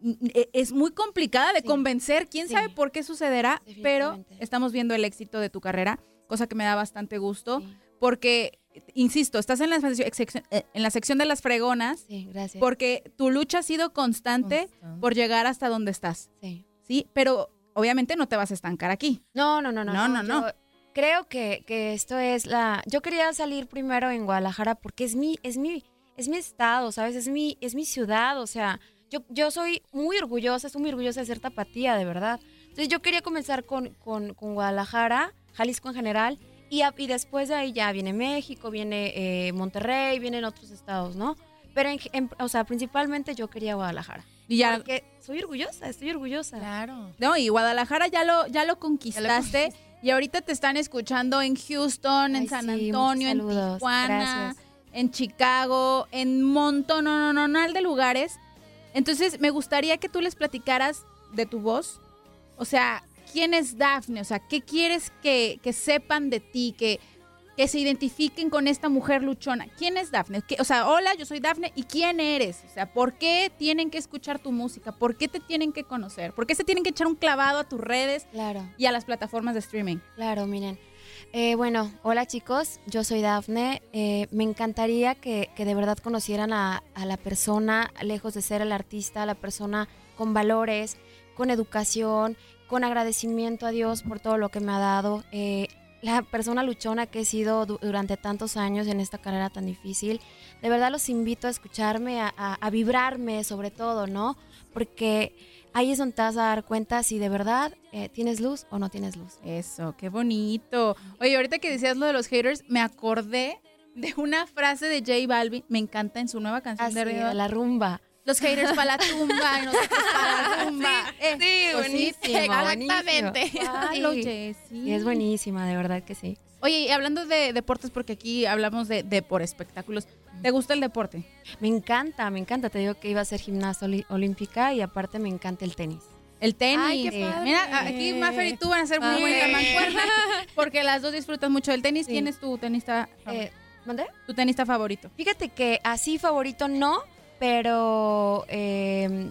[SPEAKER 5] mm, e- es muy complicada de convencer, quién sabe por qué sucederá, pero estamos viendo el éxito de tu carrera, cosa que me da bastante gusto, porque, insisto, estás en la, sección- eh, en la sección de las fregonas,
[SPEAKER 17] Sí, gracias.
[SPEAKER 5] porque tu lucha ha sido constante, por llegar hasta donde estás.
[SPEAKER 17] Sí.
[SPEAKER 5] Sí, pero obviamente no te vas a estancar aquí.
[SPEAKER 17] No, no, no, no.
[SPEAKER 5] No, no, no.
[SPEAKER 17] Yo creo que, que esto es la. Yo quería salir primero en Guadalajara porque es mi, es mi, es mi estado, ¿sabes? Es mi, es mi ciudad. O sea, yo, yo soy muy orgullosa, estoy muy orgullosa de ser tapatía, de verdad. Entonces yo quería comenzar con, con, con Guadalajara, Jalisco en general, y, a- y después de ahí ya viene México, viene eh, Monterrey, vienen otros estados, ¿no? Pero, en, en- o sea, principalmente yo quería Guadalajara.
[SPEAKER 5] Y ya,
[SPEAKER 17] Porque soy orgullosa, estoy orgullosa.
[SPEAKER 6] Claro.
[SPEAKER 5] no, y Guadalajara ya lo, ya lo conquistaste. Y ahorita te están escuchando en Houston, en San
[SPEAKER 17] sí,
[SPEAKER 5] Antonio, en. Tijuana,
[SPEAKER 17] Gracias.
[SPEAKER 5] en Chicago, en un montón no, no, no, de lugares. Entonces, me gustaría que tú les platicaras de tu voz. O sea, ¿quién es Dafne? O sea, ¿qué quieres que, que sepan de ti? Que, que se identifiquen con esta mujer luchona. ¿Quién es Dafne? ¿Qué- O sea, hola, yo soy Dafne. ¿Y quién eres? O sea, ¿por qué tienen que escuchar tu música? ¿Por qué te tienen que conocer? ¿Por qué se tienen que echar un clavado a tus redes
[SPEAKER 17] Claro.
[SPEAKER 5] y a las plataformas de streaming?
[SPEAKER 17] Claro, miren. Eh, bueno, hola chicos, yo soy Dafne. Eh, me encantaría que, que de verdad conocieran a, a la persona, lejos de ser el artista, la persona con valores, con educación, con agradecimiento a Dios por todo lo que me ha dado. Eh, la persona luchona que he sido du- durante tantos años en esta carrera tan difícil. De verdad los invito a escucharme, a, a- a vibrarme sobre todo, ¿no? Porque ahí es donde te vas a dar cuenta si de verdad eh, tienes luz o no tienes luz.
[SPEAKER 5] Eso, qué bonito. Oye, ahorita que decías lo de los haters, me acordé de una frase de J Balvin, me encanta en su nueva canción
[SPEAKER 17] Así,
[SPEAKER 5] de Río.
[SPEAKER 17] la rumba.
[SPEAKER 5] Los haters para la tumba y nosotros para la tumba. Eh,
[SPEAKER 17] Sí,
[SPEAKER 5] pues
[SPEAKER 17] buenísimo,
[SPEAKER 5] Exactamente.
[SPEAKER 17] buenísimo.
[SPEAKER 5] Halo,
[SPEAKER 17] Sí. Es buenísima, de verdad que sí.
[SPEAKER 5] Oye, y hablando de deportes, porque aquí hablamos de, de por espectáculos, ¿te gusta el deporte?
[SPEAKER 17] Me encanta, me encanta. Te digo que iba a ser gimnasta olímpica y aparte me encanta el tenis.
[SPEAKER 5] El tenis.
[SPEAKER 17] Ay, qué padre.
[SPEAKER 5] Mira, aquí Maffer y tú van a ser muy
[SPEAKER 17] Ay.
[SPEAKER 5] buena mancuerna, porque las dos disfrutan mucho del tenis. ¿Quién es tu tenista?
[SPEAKER 17] Eh, ¿Mandé?
[SPEAKER 5] ¿Tu tenista favorito?
[SPEAKER 17] Fíjate que así favorito no, pero eh,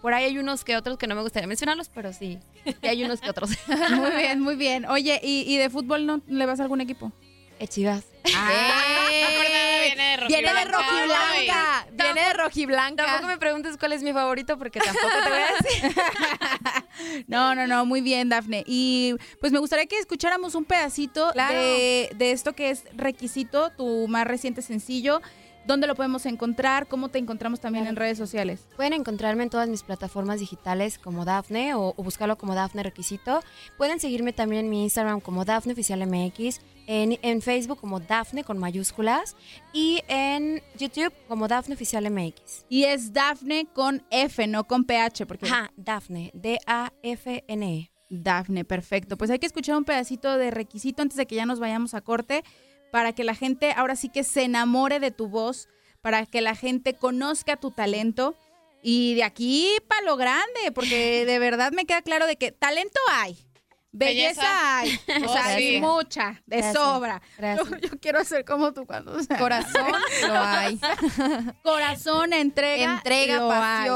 [SPEAKER 17] por ahí hay unos que otros que no me gustaría mencionarlos, pero sí. Y hay unos que otros.
[SPEAKER 5] Muy bien, muy bien. Oye, ¿y, y de fútbol no le vas a algún equipo?
[SPEAKER 17] Eh, Chivas.
[SPEAKER 6] viene de
[SPEAKER 17] Viene de
[SPEAKER 6] rojiblanca.
[SPEAKER 17] rojiblanca. Viene de rojiblanca. Tampoco me preguntes cuál es mi favorito porque tampoco te voy a decir.
[SPEAKER 5] No, no, no, muy bien, Dafne. Y pues me gustaría que escucháramos un pedacito
[SPEAKER 17] Claro.
[SPEAKER 5] de, de esto que es Requisito, tu más reciente sencillo. ¿Dónde lo podemos encontrar? ¿Cómo te encontramos también en redes sociales?
[SPEAKER 17] Pueden encontrarme en todas mis plataformas digitales como Dafne o, o buscarlo como Dafne Requisito. Pueden seguirme también en mi Instagram como Dafne Oficial MX, en, en Facebook como Dafne con mayúsculas y en YouTube como Dafne Oficial MX.
[SPEAKER 5] Y es Dafne con F, no con PH, porque...
[SPEAKER 17] Ajá, Dafne, D-A-F-N-E.
[SPEAKER 5] Dafne, perfecto. Pues hay que escuchar un pedacito de requisito antes de que ya nos vayamos a corte para que la gente ahora sí que se enamore de tu voz, para que la gente conozca tu talento y de aquí para lo grande, porque de verdad me queda claro de que talento hay. Belleza,
[SPEAKER 6] Belleza.
[SPEAKER 5] hay, o
[SPEAKER 6] Oh,
[SPEAKER 5] sea,
[SPEAKER 6] sí.
[SPEAKER 5] hay mucha, de
[SPEAKER 17] Gracias,
[SPEAKER 5] sobra.
[SPEAKER 17] gracias.
[SPEAKER 5] Yo, yo quiero ser como tú cuando o sea,
[SPEAKER 16] Corazón lo hay.
[SPEAKER 5] corazón, entrega,
[SPEAKER 16] Entrega,
[SPEAKER 5] lo hay.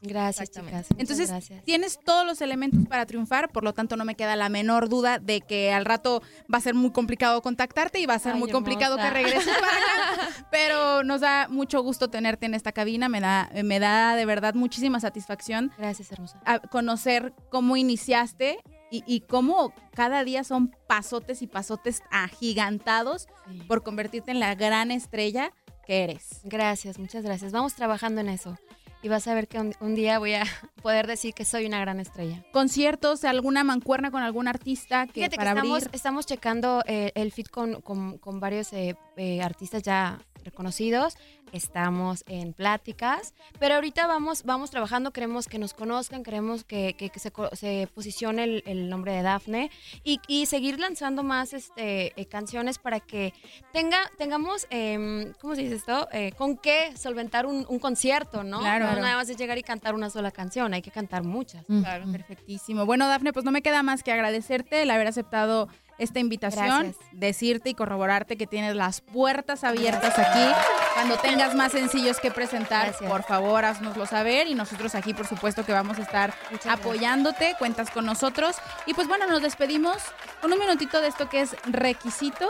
[SPEAKER 17] Gracias, chicas.
[SPEAKER 5] Entonces,
[SPEAKER 17] gracias.
[SPEAKER 5] tienes todos los elementos para triunfar, por lo tanto no me queda la menor duda de que al rato va a ser muy complicado contactarte y va a ser
[SPEAKER 17] Ay,
[SPEAKER 5] muy complicado que regreses para acá, pero nos da mucho gusto tenerte en esta cabina, me da, me da de verdad muchísima satisfacción
[SPEAKER 17] Gracias, hermosa.
[SPEAKER 5] a conocer cómo iniciaste y, y cómo cada día son pasotes y pasotes agigantados
[SPEAKER 17] Sí.
[SPEAKER 5] por convertirte en la gran estrella que eres.
[SPEAKER 17] Gracias, muchas gracias. Vamos trabajando en eso. Y vas a ver que un, un día voy a poder decir que soy una gran estrella.
[SPEAKER 5] Conciertos, alguna mancuerna con algún artista que
[SPEAKER 17] Fíjate
[SPEAKER 5] para
[SPEAKER 17] que estamos,
[SPEAKER 5] abrir.
[SPEAKER 17] estamos checando eh, el fit con, con- con varios eh, eh, artistas ya reconocidos. Estamos en pláticas, pero ahorita vamos, vamos trabajando, queremos que nos conozcan, queremos que, que- que se, co- se posicione el, el nombre de Dafne y, y seguir lanzando más este, eh, canciones para que tenga, tengamos, em, ¿cómo se dice esto? Eh, con qué solventar un, un concierto, ¿no?
[SPEAKER 5] Claro.
[SPEAKER 17] No nada más es llegar y cantar una sola canción, hay que cantar muchas.
[SPEAKER 5] Claro, perfectísimo. Bueno, Dafne, pues no me queda más que agradecerte el haber aceptado esta invitación,
[SPEAKER 17] Gracias.
[SPEAKER 5] decirte y corroborarte que tienes las puertas abiertas aquí. Cuando tengas más sencillos que presentar,
[SPEAKER 17] Gracias.
[SPEAKER 5] por favor, haznoslo saber y nosotros aquí, por supuesto, que vamos a estar
[SPEAKER 17] Muchas gracias.
[SPEAKER 5] apoyándote, cuentas con nosotros. Y pues bueno, nos despedimos con un minutito de esto que es requisito.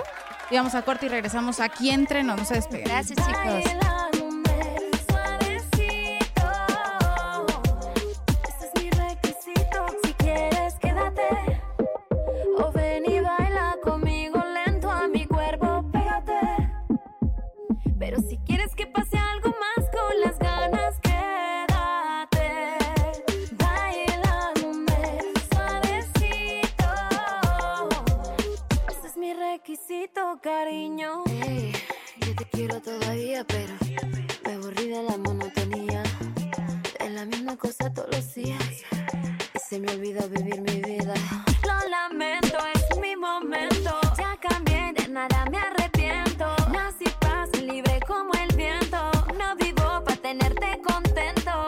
[SPEAKER 5] Y vamos a corte y regresamos aquí entre nos. No se despeguen.
[SPEAKER 17] Gracias, chicos.
[SPEAKER 18] Cariño. Ey, yo te quiero todavía, pero me aburrí de la monotonía. De la misma cosa todos los días. Y se me olvida vivir mi vida. Lo lamento, es mi momento. Ya cambié, de nada me arrepiento. Nací paz, libre como el viento. No vivo para tenerte contento.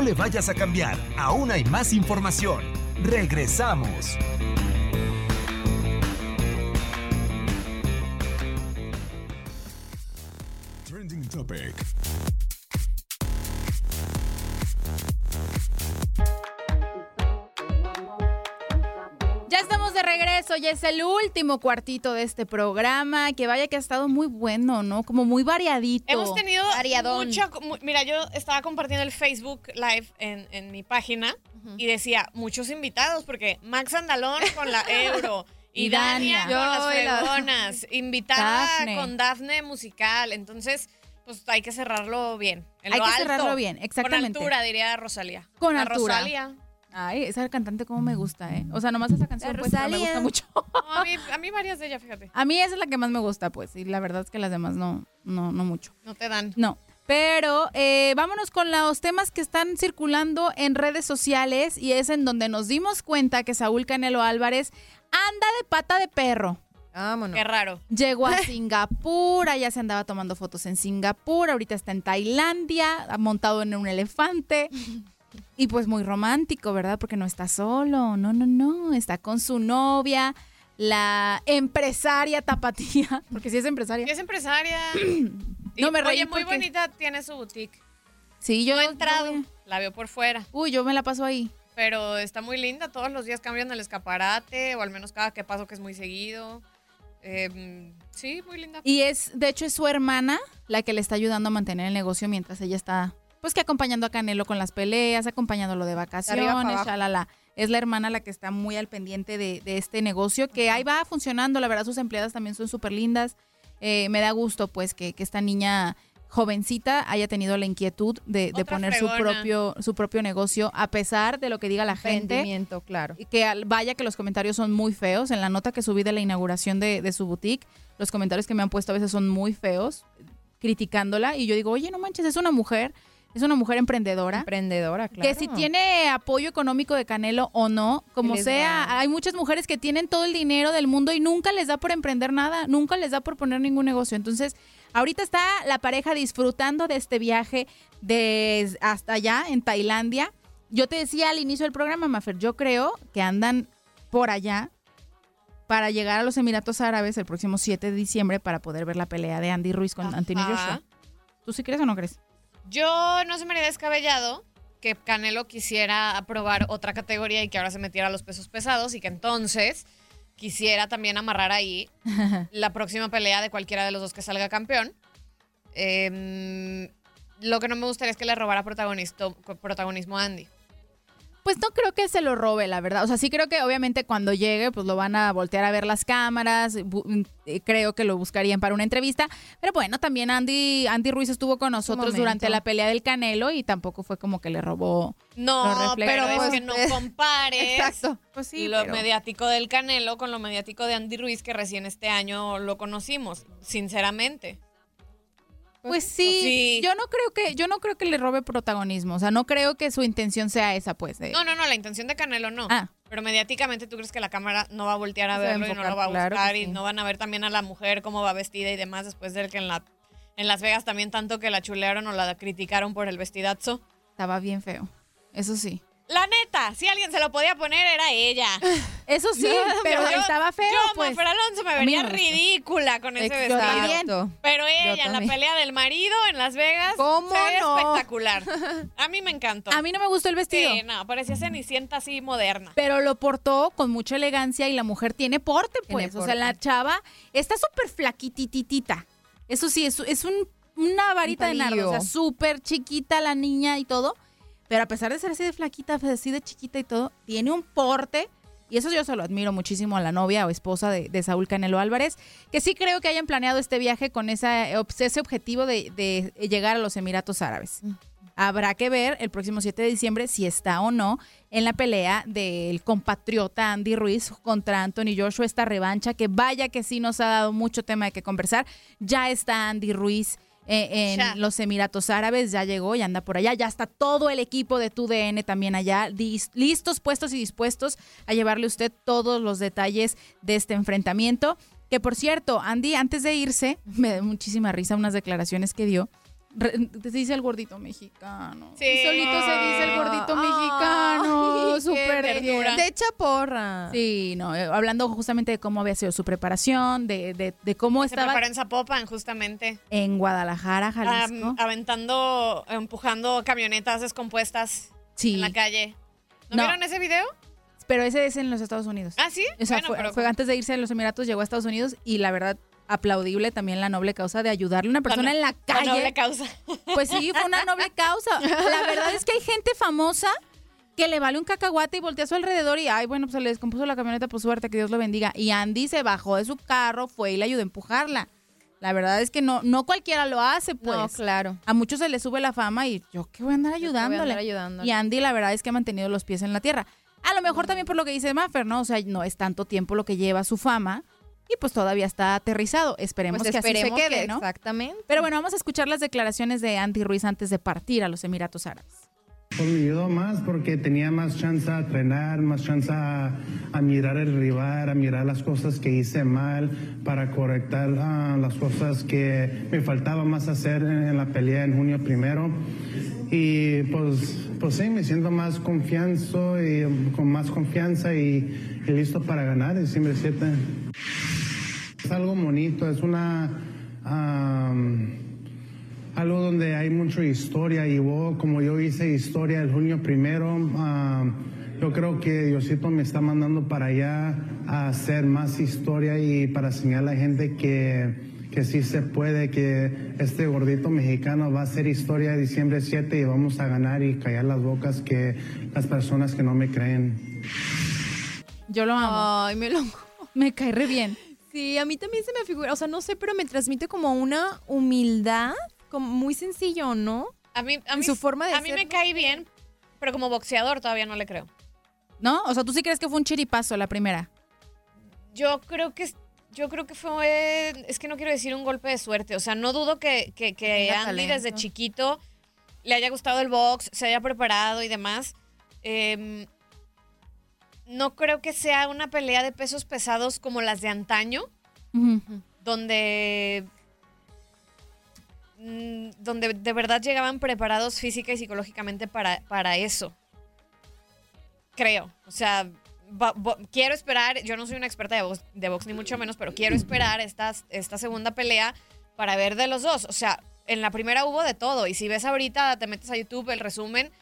[SPEAKER 18] No
[SPEAKER 4] le vayas a cambiar, aún hay más información. Regresamos.
[SPEAKER 15] Trending Topic.
[SPEAKER 5] Ya estamos de regreso, ya es el último cuartito de este programa, que vaya que ha estado muy bueno, ¿no? Como muy variadito.
[SPEAKER 6] Hemos tenido
[SPEAKER 5] Variadón.
[SPEAKER 6] mucha... mu- Mira, yo estaba compartiendo el Facebook Live en, en mi página y decía, muchos invitados, porque Max Andalón con la Euro. Y,
[SPEAKER 5] Y
[SPEAKER 6] Dania
[SPEAKER 5] Dania.
[SPEAKER 6] con las
[SPEAKER 5] Yo y la-
[SPEAKER 6] fregonas, invitada
[SPEAKER 5] Dafne.
[SPEAKER 6] con Dafne musical. Entonces, pues hay que cerrarlo bien. en
[SPEAKER 5] Hay
[SPEAKER 6] lo
[SPEAKER 5] que
[SPEAKER 6] alto.
[SPEAKER 5] cerrarlo bien, exactamente.
[SPEAKER 6] Con altura, diría Rosalía.
[SPEAKER 5] Con
[SPEAKER 6] La
[SPEAKER 5] altura.
[SPEAKER 6] Rosalía.
[SPEAKER 5] Ay, esa cantante como me gusta, ¿eh? O sea, nomás esa canción pues, pero me gusta mucho.
[SPEAKER 6] No, a, mí, a mí varias de ella, fíjate.
[SPEAKER 5] A mí esa es la que más me gusta, pues, y la verdad es que las demás no, no, no mucho.
[SPEAKER 6] No te dan.
[SPEAKER 5] No. Pero eh, vámonos con los temas que están circulando en redes sociales y es en donde nos dimos cuenta que Saúl Canelo Álvarez anda de pata de perro.
[SPEAKER 16] Vámonos.
[SPEAKER 6] Qué raro.
[SPEAKER 5] Llegó a Singapur, allá se andaba tomando fotos en Singapur, ahorita está en Tailandia, montado en un elefante. Y pues muy romántico, ¿verdad? Porque no está solo, no, no, no, está con su novia, la empresaria tapatía, porque sí es empresaria.
[SPEAKER 6] Sí, es empresaria.
[SPEAKER 5] No, me reí
[SPEAKER 6] Oye, muy
[SPEAKER 5] porque-
[SPEAKER 6] bonita tiene su boutique.
[SPEAKER 5] Sí, yo
[SPEAKER 6] No he entrado, la veo por fuera.
[SPEAKER 5] Uy, yo me la paso ahí.
[SPEAKER 6] Pero está muy linda, todos los días cambian el escaparate, o al menos cada que paso que es muy seguido. Eh, sí, muy linda.
[SPEAKER 5] Y es, de hecho, es su hermana la que le está ayudando a mantener el negocio mientras ella está, pues que acompañando a Canelo con las peleas, acompañándolo de vacaciones, shalala. Es la hermana la que está muy al pendiente de, de este negocio, que ahí va funcionando. La verdad, sus empleadas también son súper lindas. Eh, me da gusto, pues, que, que esta niña jovencita haya tenido la inquietud de, poner su propio, su propio negocio, a pesar de lo que diga la gente.
[SPEAKER 16] Claro.
[SPEAKER 5] Y que vaya que los comentarios son muy feos. En la nota que subí de la inauguración de, de su boutique, los comentarios que me han puesto a veces son muy feos, criticándola. Y yo digo, oye, no manches, es una mujer, es una mujer emprendedora.
[SPEAKER 16] Emprendedora, claro.
[SPEAKER 5] Que si tiene apoyo económico de Canelo o no, como
[SPEAKER 16] les
[SPEAKER 5] sea,
[SPEAKER 16] da.
[SPEAKER 5] hay muchas mujeres que tienen todo el dinero del mundo y nunca les da por emprender nada, nunca les da por poner ningún negocio. Entonces, ahorita está la pareja disfrutando de este viaje de hasta allá en Tailandia. Yo te decía al inicio del programa, Mafer, yo creo que andan por allá para llegar a los Emiratos Árabes el próximo 7 de diciembre para poder ver la pelea de Andy Ruiz con Anthony. Joshua. ¿Tú sí crees o no crees?
[SPEAKER 6] Yo no se me haría descabellado que Canelo quisiera aprobar otra categoría y que ahora se metiera a los pesos pesados y que entonces quisiera también amarrar ahí la próxima pelea de cualquiera de los dos que salga campeón. Em, lo que no me gustaría es que le robara protagonismo a Andy.
[SPEAKER 5] Pues no creo que se lo robe, la verdad. O sea, sí creo que obviamente cuando llegue, pues lo van a voltear a ver las cámaras. eh, Creo que lo buscarían para una entrevista. Pero bueno, también Andy, Andy Ruiz estuvo con nosotros durante la pelea del Canelo y tampoco fue como que le robó.
[SPEAKER 6] No, pero es
[SPEAKER 5] Pues,
[SPEAKER 6] que no
[SPEAKER 5] eh,
[SPEAKER 6] compares
[SPEAKER 5] Exacto. Pues sí,
[SPEAKER 6] lo
[SPEAKER 5] pero-
[SPEAKER 6] mediático del Canelo con lo mediático de Andy Ruiz que recién este año lo conocimos, sinceramente.
[SPEAKER 5] Pues sí,
[SPEAKER 6] sí.
[SPEAKER 5] yo no creo que yo no creo que le robe protagonismo, o sea, no creo que su intención sea esa, pues. de-
[SPEAKER 6] No, no, no, la intención de Canelo no.
[SPEAKER 5] Ah.
[SPEAKER 6] Pero mediáticamente tú crees que la cámara no va a voltear a
[SPEAKER 16] Se
[SPEAKER 6] verlo y no lo va a buscar y
[SPEAKER 16] sí.
[SPEAKER 6] no van a ver también a la mujer cómo va vestida y demás después de que en la en Las Vegas también tanto que la chulearon o la criticaron por el vestidazo.
[SPEAKER 5] Estaba bien feo. Eso sí.
[SPEAKER 6] La neta, si alguien se lo podía poner era ella.
[SPEAKER 5] Eso sí, pero
[SPEAKER 6] Yo-
[SPEAKER 5] estaba feo,
[SPEAKER 6] Yo,
[SPEAKER 5] pues.
[SPEAKER 6] Mafer Alonso, me vería
[SPEAKER 5] no
[SPEAKER 6] ridícula con ese vestido. Pero ella en la pelea del marido en Las Vegas
[SPEAKER 5] ¿Cómo
[SPEAKER 6] se veía
[SPEAKER 5] no?
[SPEAKER 6] espectacular. A mí me encantó.
[SPEAKER 5] A mí no me gustó el vestido.
[SPEAKER 6] Sí, no, parecía cenicienta así moderna.
[SPEAKER 5] Pero lo portó con mucha elegancia y la mujer tiene porte,
[SPEAKER 16] Tiene
[SPEAKER 5] pues. O sea, la chava está súper flaquitititita. Eso sí, es, es un, una varita de nardo. O sea, súper chiquita la niña y todo. Pero a pesar de ser así de flaquita, así de chiquita y todo, tiene un porte. Y eso yo se lo admiro muchísimo a la novia o esposa de, de Saúl Canelo Álvarez, que sí creo que hayan planeado este viaje con esa, ese objetivo de, de llegar a los Emiratos Árabes. Habrá que ver el próximo 7 de diciembre si está o no en la pelea del compatriota Andy Ruiz contra Anthony Joshua, esta revancha que vaya que sí nos ha dado mucho tema de que conversar. Ya está Andy Ruiz eh, en
[SPEAKER 6] Ya.
[SPEAKER 5] los Emiratos Árabes, ya llegó y anda por allá, ya está todo el equipo de TUDN también allá, listos, puestos y dispuestos a llevarle a usted todos los detalles de este enfrentamiento. Que por cierto, Andy, antes de irse, me da muchísima risa unas declaraciones que dio. Re- se dice el gordito mexicano.
[SPEAKER 6] Sí.
[SPEAKER 5] Y solito se dice el gordito mexicano.
[SPEAKER 16] Ay,
[SPEAKER 5] Súper.
[SPEAKER 16] De chaporra.
[SPEAKER 5] Sí, no, eh, hablando justamente de cómo había sido su preparación, de, de, de cómo
[SPEAKER 6] Se
[SPEAKER 5] estaba
[SPEAKER 6] preparó en Zapopan, justamente.
[SPEAKER 5] en Guadalajara, Jalisco.
[SPEAKER 6] Aventando, empujando camionetas descompuestas
[SPEAKER 5] Sí.
[SPEAKER 6] en la calle. ¿No,
[SPEAKER 5] No.
[SPEAKER 6] vieron ese video?
[SPEAKER 5] Pero ese es en los Estados Unidos.
[SPEAKER 6] Ah, sí.
[SPEAKER 5] O sea,
[SPEAKER 6] Bueno,
[SPEAKER 5] fue,
[SPEAKER 6] pero-
[SPEAKER 5] fue antes de irse a los Emiratos, llegó a Estados Unidos y la verdad, aplaudible también la noble causa de ayudarle a una persona en la calle.
[SPEAKER 6] La noble causa.
[SPEAKER 5] Pues sí, fue una noble causa. La verdad es que hay gente famosa que le vale un cacahuate y voltea a su alrededor y, ay, bueno, pues se le descompuso la camioneta, pues suerte, que Dios lo bendiga. Y Andy se bajó de su carro, fue y le ayudó a empujarla. La verdad es que no, no cualquiera lo hace, pues.
[SPEAKER 16] No, claro.
[SPEAKER 5] A muchos se les sube la fama y yo qué voy a andar
[SPEAKER 16] Yo qué voy a
[SPEAKER 5] ayudándole.
[SPEAKER 16] andar ayudándole.
[SPEAKER 5] Y Andy la verdad es que ha mantenido los pies en la tierra. A lo mejor también por lo que dice Maffer, ¿no? O sea, no es tanto tiempo lo que lleva su fama y pues todavía está aterrizado. Esperemos
[SPEAKER 16] Pues
[SPEAKER 5] que
[SPEAKER 16] esperemos
[SPEAKER 5] así se quede,
[SPEAKER 16] que
[SPEAKER 5] ¿no?
[SPEAKER 16] exactamente.
[SPEAKER 5] Pero bueno, vamos a escuchar las declaraciones de Andy Ruiz antes de partir a los Emiratos Árabes.
[SPEAKER 10] Pues me ayudó más porque tenía más chance a entrenar, más chance a, a mirar el rival, a mirar las cosas que hice mal, para correctar ah, las cosas que me faltaba más hacer en, en la pelea en junio primero. Y pues, pues sí, me siento más confianzo y con más confianza y, y listo para ganar en diciembre 7. Es algo bonito, es una... am, algo donde hay mucha historia y vos, como yo hice historia el junio primero, yo creo que Diosito me está mandando para allá a hacer más historia y para enseñar a la gente que, que sí se puede, que este gordito mexicano va a hacer historia de diciembre 7 y vamos a ganar y callar las bocas que las personas que no me creen.
[SPEAKER 5] Yo lo amo.
[SPEAKER 16] Ay, me lo...
[SPEAKER 5] Me cae re bien.
[SPEAKER 16] Sí, a mí también se me figura, o sea, no sé, pero me transmite como una humildad, como muy sencillo, ¿no?
[SPEAKER 6] A mí, a mí,
[SPEAKER 16] su forma de
[SPEAKER 6] a mí me
[SPEAKER 16] ¿no?
[SPEAKER 6] cae bien, pero como boxeador todavía no le creo.
[SPEAKER 5] ¿No? O sea, ¿tú sí crees que fue un chiripazo la primera?
[SPEAKER 6] Yo creo que yo creo que fue es que no quiero decir un golpe de suerte, o sea, no dudo que, que, Andy
[SPEAKER 16] talento.
[SPEAKER 6] desde chiquito le haya gustado el box, se haya preparado y demás. Em, no creo que sea una pelea de pesos pesados como las de antaño, donde mm, donde de verdad llegaban preparados física y psicológicamente para, para eso. Creo. O sea, quiero esperar, yo no soy una experta de box, de box ni mucho menos, pero quiero esperar esta, esta segunda pelea para ver de los dos. O sea, en la primera hubo de todo. Y si ves ahorita, te metes a YouTube el resumen,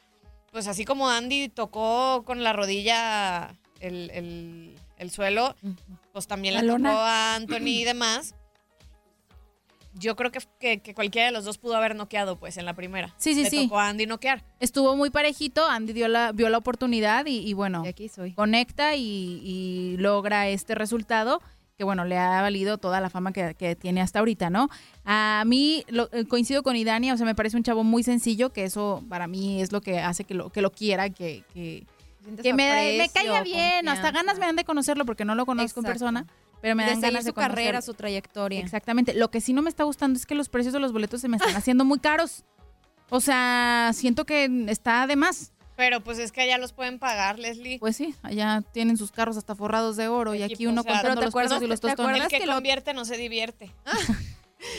[SPEAKER 6] pues así como Andy tocó con la rodilla el, el- el suelo, pues también
[SPEAKER 5] La
[SPEAKER 6] tocó a Anthony y demás. Yo creo que, que- que cualquiera de los dos pudo haber noqueado, pues, en la primera.
[SPEAKER 5] Sí, sí,
[SPEAKER 6] Le
[SPEAKER 5] sí.
[SPEAKER 6] tocó a Andy noquear.
[SPEAKER 5] Estuvo muy parejito, Andy dio la, vio la oportunidad y, y bueno,
[SPEAKER 16] aquí soy.
[SPEAKER 5] conecta y, y logra este resultado que bueno, le ha valido toda la fama que, que tiene hasta ahorita, ¿no? A mí lo- eh, coincido con Idania, o sea, me parece un chavo muy sencillo, que eso para mí es lo que hace que lo, que lo quiera, que, que, que me, me caiga bien, hasta ganas me dan de conocerlo porque no lo conozco en persona, pero me
[SPEAKER 16] De
[SPEAKER 5] dan
[SPEAKER 16] seguir
[SPEAKER 5] ganas de
[SPEAKER 16] su carrera, su trayectoria.
[SPEAKER 5] Exactamente. Lo que sí no me está gustando es que los precios de los boletos se me están haciendo muy caros. O sea, siento que está de más.
[SPEAKER 6] Pero pues es que allá los pueden pagar, Leslie.
[SPEAKER 5] Pues sí, allá tienen sus carros hasta forrados de oro y aquí uno
[SPEAKER 6] o sea,
[SPEAKER 5] contando
[SPEAKER 6] ¿pero te
[SPEAKER 5] los pesos
[SPEAKER 6] acuerdas-
[SPEAKER 5] y los
[SPEAKER 6] te
[SPEAKER 5] tostones.
[SPEAKER 6] acuerdas
[SPEAKER 16] que
[SPEAKER 6] que
[SPEAKER 16] lo-
[SPEAKER 6] convierte no se divierte.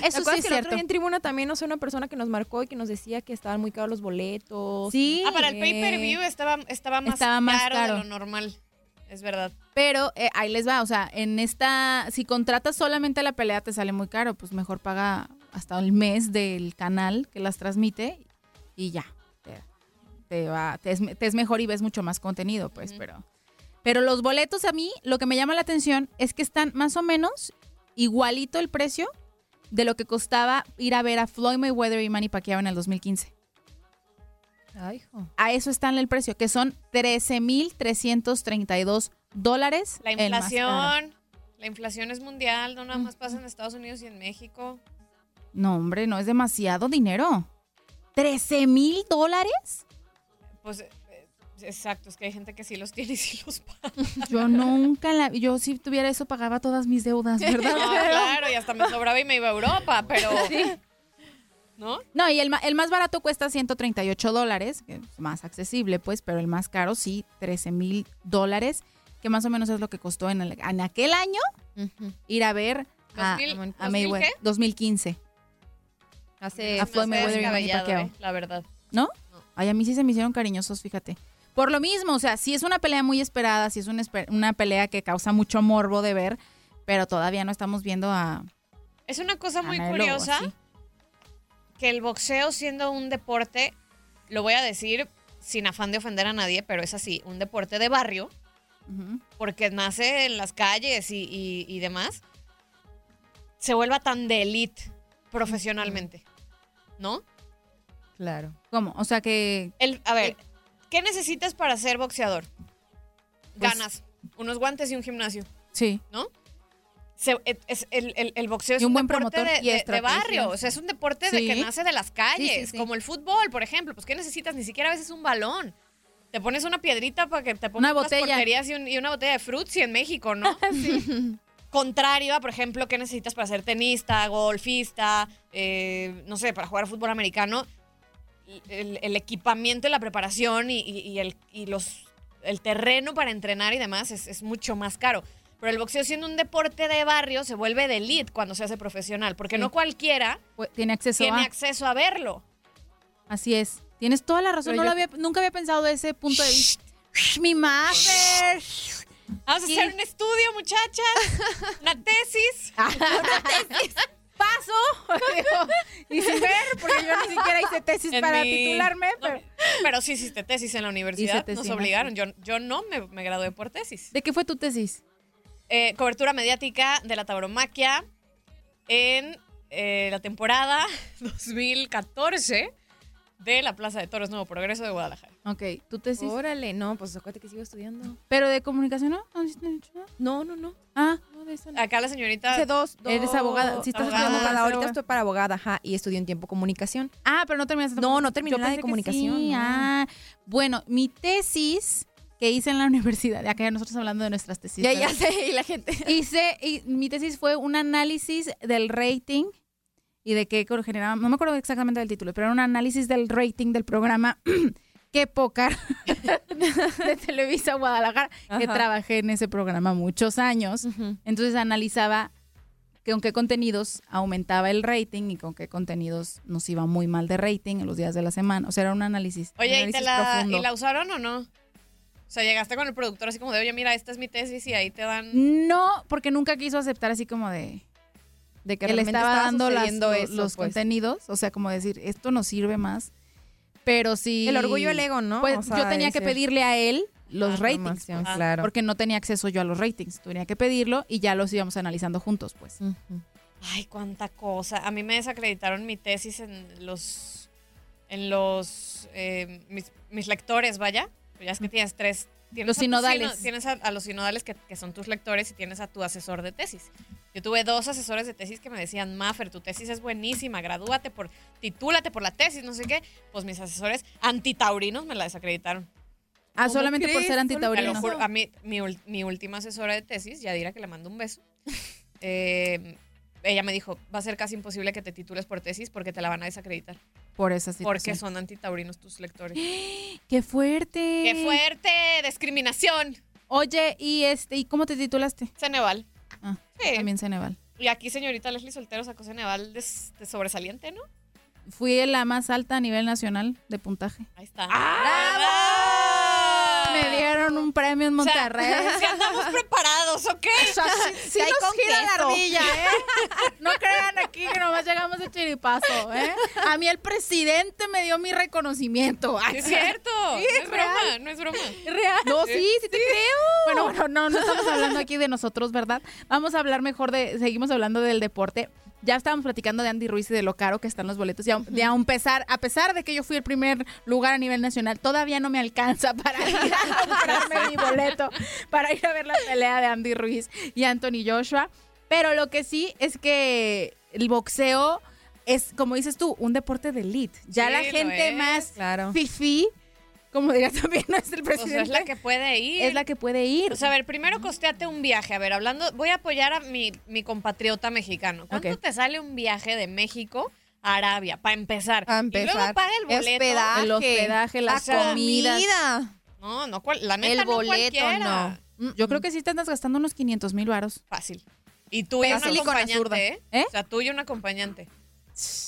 [SPEAKER 16] ¿Te
[SPEAKER 5] Eso sí es
[SPEAKER 16] que el otro
[SPEAKER 5] cierto.
[SPEAKER 16] día en tribuna también, o sea, una persona que nos marcó y que nos decía que estaban muy caros los boletos?
[SPEAKER 5] Sí.
[SPEAKER 6] Ah, para el pay-per-view estaba, estaba, más,
[SPEAKER 5] Estaba más
[SPEAKER 6] caro,
[SPEAKER 5] caro.
[SPEAKER 6] de lo normal. Es verdad.
[SPEAKER 5] Pero eh, ahí les va, o sea, en esta, si contratas solamente la pelea te sale muy caro, pues mejor paga hasta el mes del canal que las transmite y ya. Te, va, te es, te es mejor y ves mucho más contenido, pues, pero. Pero los boletos a mí, lo que me llama la atención es que están más o menos igualito el precio de lo que costaba ir a ver a Floyd Mayweather y Manny Pacquiao en el 2015.
[SPEAKER 16] Ay, hijo.
[SPEAKER 5] A eso está en el precio, que son 13.332 dólares.
[SPEAKER 6] La inflación. La inflación es mundial, no nada más pasa en Estados Unidos y en México.
[SPEAKER 5] No, hombre, no es demasiado dinero. ¿13 mil dólares?
[SPEAKER 6] Pues eh, exacto, es que hay gente que sí los tiene y sí los paga.
[SPEAKER 5] Yo nunca, la, yo si tuviera eso pagaba todas mis deudas, ¿verdad?
[SPEAKER 6] No, claro, y hasta me sobraba y me iba a Europa, pero. ¿No?
[SPEAKER 5] No, y el, el más barato cuesta 138 dólares, que es más accesible, pues, pero el más caro sí, 13 mil dólares, que más o menos es lo que costó en, el- en aquel año ir a ver a,
[SPEAKER 6] 2000,
[SPEAKER 5] a
[SPEAKER 6] 2000
[SPEAKER 5] Mayweather.
[SPEAKER 6] qué?
[SPEAKER 5] 2015.
[SPEAKER 16] Hace
[SPEAKER 5] a Floyd Mayweather y
[SPEAKER 6] eh, la verdad.
[SPEAKER 5] ¿No? Ay, a mí sí se me hicieron cariñosos, fíjate. Por lo mismo, o sea, sí es una pelea muy esperada, sí es una, pelea que causa mucho morbo de ver, pero todavía no estamos viendo a...
[SPEAKER 6] Es una cosa muy
[SPEAKER 5] Lobo,
[SPEAKER 6] curiosa que el boxeo siendo un deporte, lo voy a decir sin afán de ofender a nadie, pero es así, un deporte de barrio, porque nace en las calles y, y- y demás, se vuelva tan de elite profesionalmente, ¿no?
[SPEAKER 16] Claro.
[SPEAKER 5] ¿Cómo? O sea que...
[SPEAKER 6] El, a ver, ¿qué necesitas para ser boxeador?
[SPEAKER 5] Pues-
[SPEAKER 6] Ganas, unos guantes y un gimnasio,
[SPEAKER 5] Sí.
[SPEAKER 6] ¿no? Se- es- el, el- el boxeo es
[SPEAKER 5] Y un buen
[SPEAKER 6] deporte
[SPEAKER 5] promotor
[SPEAKER 6] de, barrio, o sea, es un deporte de que nace de las calles,
[SPEAKER 5] Sí, sí, sí.
[SPEAKER 6] como el fútbol, por ejemplo. Pues, ¿qué necesitas? Ni siquiera a veces un balón. Te pones una piedrita para que te pongas
[SPEAKER 5] Una
[SPEAKER 6] unas porquerías y, un- y una botella de Fruitsy en México, ¿no? Contrario a, por ejemplo, ¿qué necesitas para ser tenista, golfista, eh, no sé, para jugar fútbol americano? El, el equipamiento y la preparación y, y- y el, y los, el terreno para entrenar y demás es, es mucho más caro. Pero el boxeo siendo un deporte de barrio se vuelve de elite cuando se hace profesional, porque
[SPEAKER 5] Sí.
[SPEAKER 6] no cualquiera
[SPEAKER 5] Pues, Tiene acceso
[SPEAKER 6] tiene
[SPEAKER 5] a...
[SPEAKER 6] acceso a verlo.
[SPEAKER 5] Así es. Tienes toda la razón.
[SPEAKER 16] Pero
[SPEAKER 5] No
[SPEAKER 16] yo-
[SPEAKER 5] lo había, nunca había pensado de ese punto de vista. Mi master.
[SPEAKER 6] Vamos a hacer un estudio, muchachas. Una tesis.
[SPEAKER 5] Paso. y sin ver, porque yo ni siquiera hice tesis
[SPEAKER 6] En
[SPEAKER 5] para
[SPEAKER 6] mi-
[SPEAKER 5] titularme.
[SPEAKER 6] No,
[SPEAKER 5] Pero...
[SPEAKER 6] pero sí hiciste tesis en la universidad.
[SPEAKER 5] tesis,
[SPEAKER 6] Nos obligaron. Yo, yo no me, me gradué por tesis.
[SPEAKER 5] ¿De qué fue tu tesis?
[SPEAKER 6] Eh, cobertura mediática de la tauromaquia en eh, la temporada 2014 de la Plaza de Toros Nuevo Progreso de Guadalajara.
[SPEAKER 5] Ok, tu tesis.
[SPEAKER 16] Órale, no, pues acuérdate que sigo estudiando.
[SPEAKER 5] ¿Pero de comunicación no? ¿No hiciste nada?
[SPEAKER 16] No, no, no.
[SPEAKER 5] Ah,
[SPEAKER 16] No, de eso no.
[SPEAKER 6] Acá la señorita.
[SPEAKER 16] Hice dos, dos.
[SPEAKER 5] Eres abogada. Sí, estás
[SPEAKER 6] Abogada.
[SPEAKER 5] estudiando para
[SPEAKER 16] abogada. Ahorita estoy para abogada, ajá, y estudié un tiempo comunicación.
[SPEAKER 5] Ah, pero no terminaste.
[SPEAKER 16] No, no terminé
[SPEAKER 5] Yo
[SPEAKER 16] la de comunicación,
[SPEAKER 5] sí.
[SPEAKER 16] no.
[SPEAKER 5] Ah, bueno, mi tesis que hice en la universidad, acá ya nosotros hablando de nuestras tesis.
[SPEAKER 16] Ya, ya sé, y la gente.
[SPEAKER 5] Hice, y mi tesis fue un análisis del rating y de qué generaba, no me acuerdo exactamente del título, pero era un análisis del rating del programa Qué poca de Televisa Guadalajara, que trabajé en ese programa muchos años. Entonces analizaba que con qué contenidos aumentaba el rating y con qué contenidos nos iba muy mal de rating en los días de la semana. O sea, era un análisis. un
[SPEAKER 6] Oye, ¿y, te la,
[SPEAKER 5] profundo.
[SPEAKER 6] ¿y la usaron o no? O sea, llegaste con el productor así como de, oye, mira, esta es mi tesis y ahí te dan...
[SPEAKER 5] No, porque nunca quiso aceptar así como de
[SPEAKER 16] De que
[SPEAKER 5] que le
[SPEAKER 16] realmente
[SPEAKER 5] estaba
[SPEAKER 16] estaba
[SPEAKER 5] dando las-
[SPEAKER 16] eso,
[SPEAKER 5] los
[SPEAKER 16] pues.
[SPEAKER 5] contenidos, o sea, como decir, esto nos sirve más. Pero sí.
[SPEAKER 16] El orgullo, el ego, ¿no?
[SPEAKER 5] Pues
[SPEAKER 16] O sea,
[SPEAKER 5] yo tenía que pedirle a él los
[SPEAKER 16] Ah,
[SPEAKER 5] ratings, pues,
[SPEAKER 16] claro.
[SPEAKER 5] porque no tenía acceso yo a los ratings. Tenía que pedirlo y ya los íbamos analizando juntos, pues.
[SPEAKER 6] Ay, cuánta cosa. A mí me desacreditaron mi tesis en los. En los. eh, mis, mis lectores, vaya. Pues ya es que tienes tres. Tienes
[SPEAKER 5] Los sinodales.
[SPEAKER 6] sino- tienes a, a los sinodales que, que son tus lectores y tienes a tu asesor de tesis. Yo tuve dos asesores de tesis que me decían, Maffer, tu tesis es buenísima, gradúate por, titúlate por la tesis, no sé qué. Pues mis asesores antitaurinos me la desacreditaron.
[SPEAKER 5] Ah,
[SPEAKER 16] ¿Cómo
[SPEAKER 5] solamente por ser antitaurino.
[SPEAKER 6] juro, a mí, mi, última asesora de tesis, Yadira, que le mando un beso, eh, ella me dijo, va a ser casi imposible que te titules por tesis porque te la van a desacreditar.
[SPEAKER 5] Por esa
[SPEAKER 6] Porque
[SPEAKER 5] situación.
[SPEAKER 6] son antitaurinos tus lectores.
[SPEAKER 5] ¡Qué fuerte!
[SPEAKER 6] ¡Qué fuerte! ¡Discriminación!
[SPEAKER 5] Oye, ¿y este y cómo te titulaste?
[SPEAKER 6] Ceneval.
[SPEAKER 5] Ah,
[SPEAKER 6] Sí.
[SPEAKER 5] también Ceneval.
[SPEAKER 6] Y aquí señorita Leslie Soltero sacó Ceneval de, de sobresaliente, ¿no?
[SPEAKER 5] Fui la más alta a nivel nacional de puntaje.
[SPEAKER 6] Ahí está.
[SPEAKER 5] Me dieron un premio en
[SPEAKER 6] O sea,
[SPEAKER 5] Monterrey.
[SPEAKER 6] si andamos preparados, ¿ok?
[SPEAKER 5] O sea, sí, sí nos gira la ardilla, ¿eh? No crean aquí que nomás llegamos de chiripazo, ¿eh? A mí el presidente me dio mi reconocimiento. Ay,
[SPEAKER 6] Es cierto.
[SPEAKER 5] Sí,
[SPEAKER 6] no
[SPEAKER 5] es real.
[SPEAKER 6] broma, no es broma.
[SPEAKER 5] ¿Es real?
[SPEAKER 16] No, sí, sí te creo.
[SPEAKER 5] Bueno, bueno, no, no estamos hablando aquí de nosotros, ¿verdad? Vamos a hablar mejor de, seguimos hablando del deporte. Ya estábamos platicando de Andy Ruiz y de lo caro que están los boletos. Y aun, de aun pesar, a pesar de que yo fui el primer lugar a nivel nacional, todavía no me alcanza para ir a comprarme mi boleto para ir a ver la pelea de Andy Ruiz y Anthony Joshua. Pero lo que sí es que el boxeo es, como dices tú, un deporte de elite. Ya
[SPEAKER 6] Sí,
[SPEAKER 5] la gente más
[SPEAKER 16] Claro.
[SPEAKER 5] fifi, como digas también, no es el
[SPEAKER 6] O
[SPEAKER 5] presidente.
[SPEAKER 6] sea, es la que puede ir.
[SPEAKER 5] es la que puede ir.
[SPEAKER 6] O sea, a ver, primero costeate un viaje. A ver, hablando, voy a apoyar a mi, mi compatriota mexicano. ¿Cuánto te sale un viaje de México a Arabia? Para empezar.
[SPEAKER 16] A
[SPEAKER 6] Y luego
[SPEAKER 16] empezar.
[SPEAKER 6] paga el boleto.
[SPEAKER 16] Hospedaje.
[SPEAKER 5] el hospedaje,
[SPEAKER 6] la
[SPEAKER 5] comidas.
[SPEAKER 16] Comida.
[SPEAKER 6] No, no, cual- la neta
[SPEAKER 16] El boleto, no.
[SPEAKER 5] Yo creo que sí te andas gastando unos 500 mil varos.
[SPEAKER 6] Fácil. Y tú y un
[SPEAKER 16] Fácil y con
[SPEAKER 6] acompañante. ¿eh?
[SPEAKER 5] ¿Eh?
[SPEAKER 6] O sea, tú y un acompañante.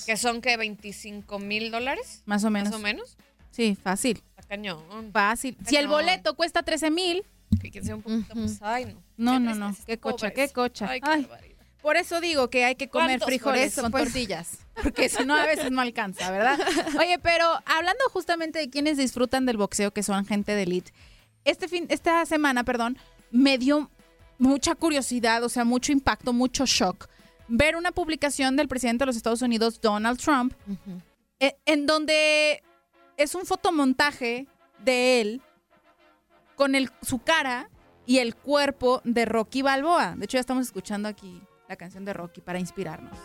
[SPEAKER 6] Que son, que 25 mil dólares?
[SPEAKER 5] Más o menos.
[SPEAKER 6] Más o menos.
[SPEAKER 5] Sí, fácil.
[SPEAKER 6] Cañón.
[SPEAKER 5] Fácil. Si el
[SPEAKER 6] Cañón.
[SPEAKER 5] boleto cuesta 13 mil,
[SPEAKER 6] Que sea un poquito, pues, ay, no.
[SPEAKER 5] no, no, no. Qué cocha, qué cocha.
[SPEAKER 6] Ay, qué
[SPEAKER 5] Ay,
[SPEAKER 6] barbaridad.
[SPEAKER 5] por eso digo que hay que comer
[SPEAKER 6] ¿Cuántos
[SPEAKER 5] frijoles
[SPEAKER 6] eso,
[SPEAKER 5] con
[SPEAKER 6] pues?
[SPEAKER 5] tortillas. Porque si no, a veces no alcanza, ¿verdad? Oye, pero hablando justamente de quienes disfrutan del boxeo, que son gente de elite, este fin, esta semana, perdón, me dio mucha curiosidad, o sea, mucho impacto, mucho shock. Ver una publicación del presidente de los Estados Unidos, Donald Trump, e- en donde es un fotomontaje de él con el, su cara y el cuerpo de Rocky Balboa. De hecho, ya estamos escuchando aquí la canción de Rocky para inspirarnos.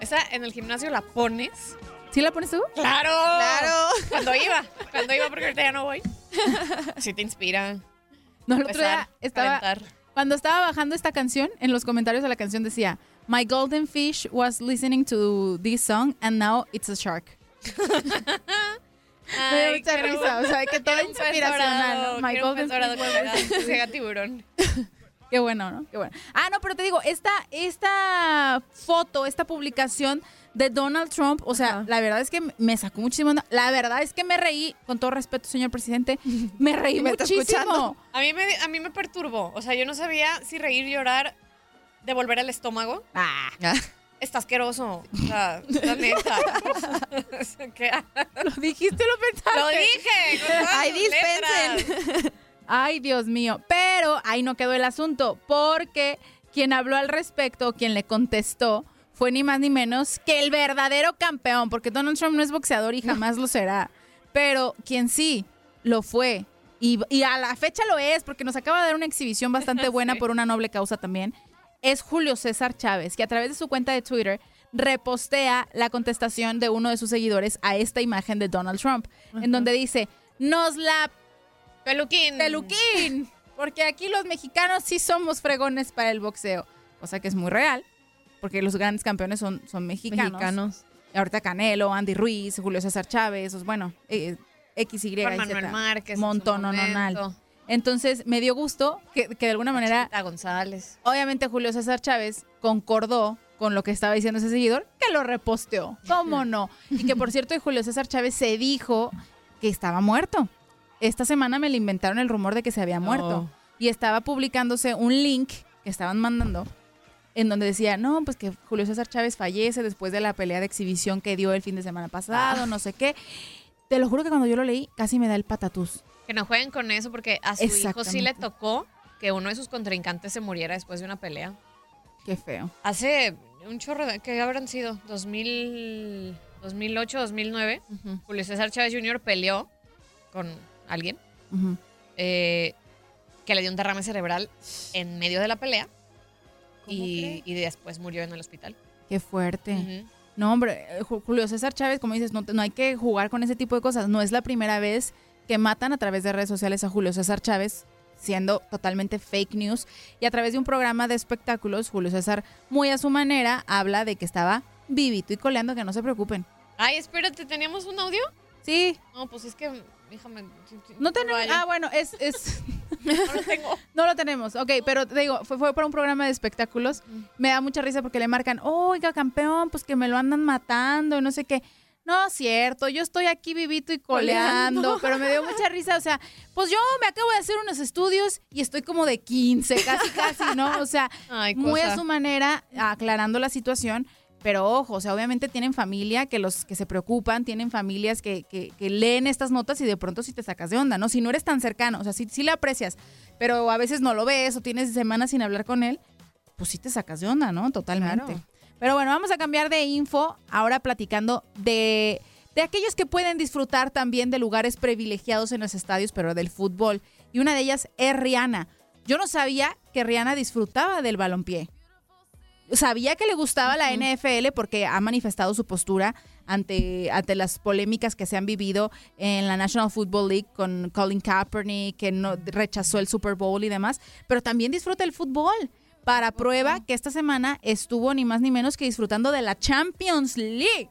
[SPEAKER 6] Esa en el gimnasio la pones.
[SPEAKER 5] ¿Sí la pones tú?
[SPEAKER 6] ¡Claro!
[SPEAKER 16] Claro.
[SPEAKER 6] Cuando iba. Cuando iba, porque ahorita ya no voy. Sí te inspira.
[SPEAKER 5] No, el otro día estaba,
[SPEAKER 6] calentar.
[SPEAKER 5] cuando estaba bajando esta canción, en los comentarios de la canción decía, My golden fish was listening to this song and now it's a shark. Me dio
[SPEAKER 6] Ay,
[SPEAKER 5] mucha risa, o sea, que todo inspiracional.
[SPEAKER 6] un
[SPEAKER 5] golden
[SPEAKER 6] sea- tiburón.
[SPEAKER 5] Qué bueno, ¿no? Qué bueno. Ah, no, pero te digo, esta, esta foto, esta publicación de Donald Trump, o sea, la verdad es que me sacó muchísimo. La verdad es que me reí, con todo respeto, señor presidente, me reí
[SPEAKER 16] Me
[SPEAKER 5] muchísimo.
[SPEAKER 16] escuchando.
[SPEAKER 6] A mí, me, a mí me perturbó. O sea, yo no sabía si reír, llorar, devolver el estómago.
[SPEAKER 5] Ah,
[SPEAKER 6] Está asqueroso. O sea, la neta. ¿qué?
[SPEAKER 5] lo dijiste, lo pensaste.
[SPEAKER 6] Lo dije.
[SPEAKER 16] Ay,
[SPEAKER 6] letras.
[SPEAKER 16] dispensen.
[SPEAKER 5] Ay, Dios mío. Pero ahí no quedó el asunto, porque quien habló al respecto, quien le contestó, fue ni más ni menos que el verdadero campeón, porque Donald Trump no es boxeador y jamás lo será. Pero quien sí lo fue, y, y a la fecha lo es, porque nos acaba de dar una exhibición bastante buena por una noble causa también, es Julio César Chávez, que a través de su cuenta de Twitter repostea la contestación de uno de sus seguidores a esta imagen de Donald Trump, en donde dice, nos la
[SPEAKER 6] Peluquín.
[SPEAKER 5] peluquín. Porque aquí los mexicanos sí somos fregones para el boxeo. Cosa que es muy real. Porque los grandes campeones son, son mexicanos. Ahorita Canelo, Andy Ruiz, Julio César Chávez, bueno, eh, X, Y,
[SPEAKER 6] Juan
[SPEAKER 5] Z.
[SPEAKER 6] Manuel Márquez.
[SPEAKER 5] Montón, Entonces me dio gusto que, que de alguna manera,
[SPEAKER 6] Chita González.
[SPEAKER 5] obviamente Julio César Chávez concordó con lo que estaba diciendo ese seguidor, que lo reposteó. ¿Cómo no? Y que por cierto, Julio César Chávez se dijo que estaba muerto. Esta semana me le inventaron el rumor de que se había muerto. Y estaba publicándose un link que estaban mandando en donde decía, no, pues que Julio César Chávez fallece después de la pelea de exhibición que dio el fin de semana pasado, no sé qué. Te lo juro que cuando yo lo leí, casi me da el patatús.
[SPEAKER 6] Que no jueguen con eso porque a su hijo sí le tocó que uno de sus contrincantes se muriera después de una pelea.
[SPEAKER 5] Qué feo.
[SPEAKER 6] Hace un chorro de... ¿Qué habrán sido? 2000, 2008, 2009. Julio César Chávez Jr. peleó con alguien eh, que le dio un derrame cerebral en medio de la pelea y, y después murió en el hospital.
[SPEAKER 5] Qué fuerte. No, hombre, eh, Ju- Julio César Chávez, como dices, no, no hay que jugar con ese tipo de cosas. No es la primera vez que matan a través de redes sociales a Julio César Chávez, siendo totalmente fake news. Y a través de un programa de espectáculos, Julio César, muy a su manera, habla de que estaba vivito y coleando, que no se preocupen.
[SPEAKER 6] Ay, espérate, ¿teníamos un audio?
[SPEAKER 5] Sí.
[SPEAKER 6] No, pues es que, déjame...
[SPEAKER 5] No tenemos. Ah, bueno, es. es
[SPEAKER 6] No lo tengo.
[SPEAKER 5] no lo tenemos. Ok, pero te digo, fue, fue para un programa de espectáculos. Me da mucha risa porque le marcan, oiga, campeón, pues que me lo andan matando y no sé qué. No, cierto, yo estoy aquí vivito y coleando, pero me dio mucha risa, o sea, pues yo me acabo de hacer unos estudios y estoy como de 15, casi, casi, ¿no? O sea,
[SPEAKER 6] Ay,
[SPEAKER 5] muy a su manera, aclarando la situación, pero ojo, o sea, obviamente tienen familia que los que se preocupan, tienen familias que, que- que leen estas notas y de pronto si te sacas de onda, ¿no? Si no eres tan cercano, o sea, si, si le aprecias, pero a veces no lo ves o tienes semanas sin hablar con él, pues sí te sacas de onda, ¿no? Totalmente.
[SPEAKER 16] Claro.
[SPEAKER 5] Pero bueno, vamos a cambiar de info, ahora platicando de, de aquellos que pueden disfrutar también de lugares privilegiados en los estadios, pero del fútbol. Y una de ellas es Rihanna. Yo no sabía que Rihanna disfrutaba del balompié. sabía que le gustaba la NFL porque ha manifestado su postura ante, ante las polémicas que se han vivido en la National Football League con Colin Kaepernick, que no, rechazó el Super Bowl y demás, pero también disfruta el fútbol. Para prueba que esta semana estuvo ni más ni menos que disfrutando de la Champions League.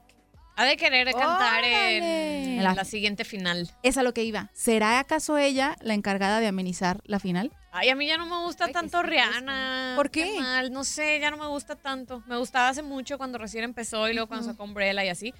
[SPEAKER 6] Ha de querer cantar en, la siguiente final.
[SPEAKER 5] Es a lo que iba. ¿Será acaso ella la encargada de amenizar la final?
[SPEAKER 6] Ay, a mí ya no me gusta tanto Rihanna.
[SPEAKER 5] ¿Por qué?
[SPEAKER 6] mal, no sé, ya no me gusta tanto. Me gustaba hace mucho cuando recién empezó y luego cuando sacó Umbrella y así.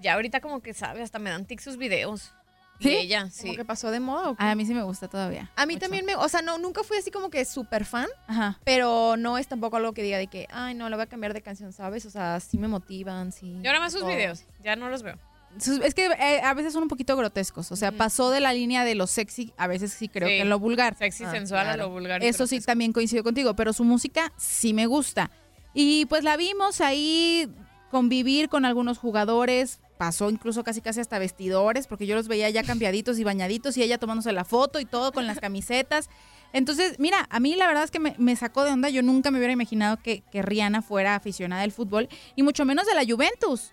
[SPEAKER 6] Ya ahorita como que, sabe, hasta me dan tic sus videos. Y
[SPEAKER 5] ¿Sí?
[SPEAKER 6] ella, sí.
[SPEAKER 16] Como que pasó de moda. ¿o qué?
[SPEAKER 5] A mí sí me gusta todavía.
[SPEAKER 16] A mí también me, o sea, no, nunca fui así como que súper fan,
[SPEAKER 5] Ajá.
[SPEAKER 16] pero no es tampoco algo que diga de que, ay, no, le voy a cambiar de canción, ¿sabes? O sea, sí me motivan, sí.
[SPEAKER 6] Yo ahora más sus
[SPEAKER 16] todo.
[SPEAKER 6] videos, ya no los veo.
[SPEAKER 5] Sus- Es que eh, a veces son un poquito grotescos. O sea, pasó de la línea de lo sexy, a veces sí creo
[SPEAKER 6] Sí.
[SPEAKER 5] que en lo vulgar.
[SPEAKER 6] Sexy,
[SPEAKER 16] Ah,
[SPEAKER 6] sensual, a
[SPEAKER 16] claro.
[SPEAKER 6] lo vulgar. y
[SPEAKER 5] Eso sí,
[SPEAKER 6] grotesco.
[SPEAKER 5] también coincido contigo, pero su música sí me gusta. Y pues la vimos ahí convivir con algunos jugadores, pasó incluso casi casi hasta vestidores, porque yo los veía ya cambiaditos y bañaditos y ella tomándose la foto y todo con las camisetas. Entonces, mira, a mí la verdad es que me, me sacó de onda, yo nunca me hubiera imaginado que, que Rihanna fuera aficionada del fútbol y mucho menos de la Juventus.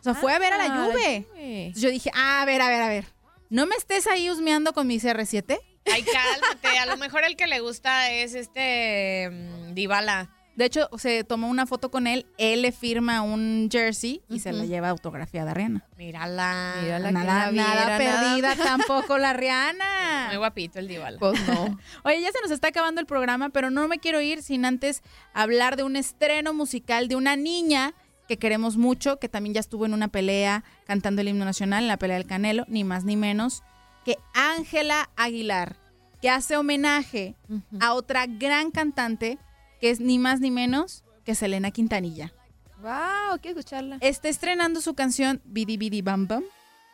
[SPEAKER 5] O sea, fue a ver a la
[SPEAKER 16] Ah,
[SPEAKER 5] Juve. Yo dije, ah, a ver, a ver, a ver, no me estés ahí husmeando con mi CR7.
[SPEAKER 6] Ay, cálmate. A lo mejor el que le gusta es este mm, Dybala.
[SPEAKER 5] De hecho, se tomó una foto con él, él le firma un jersey y se la lleva autografiada a Rihanna.
[SPEAKER 6] Mírala.
[SPEAKER 16] Mírala, que
[SPEAKER 5] nada
[SPEAKER 16] la
[SPEAKER 5] nada perdida
[SPEAKER 16] nada.
[SPEAKER 5] tampoco la Rihanna.
[SPEAKER 6] Muy guapito el Dybala.
[SPEAKER 16] Pues no.
[SPEAKER 5] Oye, ya se nos está acabando el programa, pero no me quiero ir sin antes hablar de un estreno musical de una niña que queremos mucho, que también ya estuvo en una pelea cantando el himno nacional, en la pelea del Canelo, ni más ni menos que Ángela Aguilar, que hace homenaje a otra gran cantante que es ni más ni menos que Selena Quintanilla.
[SPEAKER 16] Wow, quiero escucharla.
[SPEAKER 5] Está estrenando su canción Bidi Bidi Bam Bam.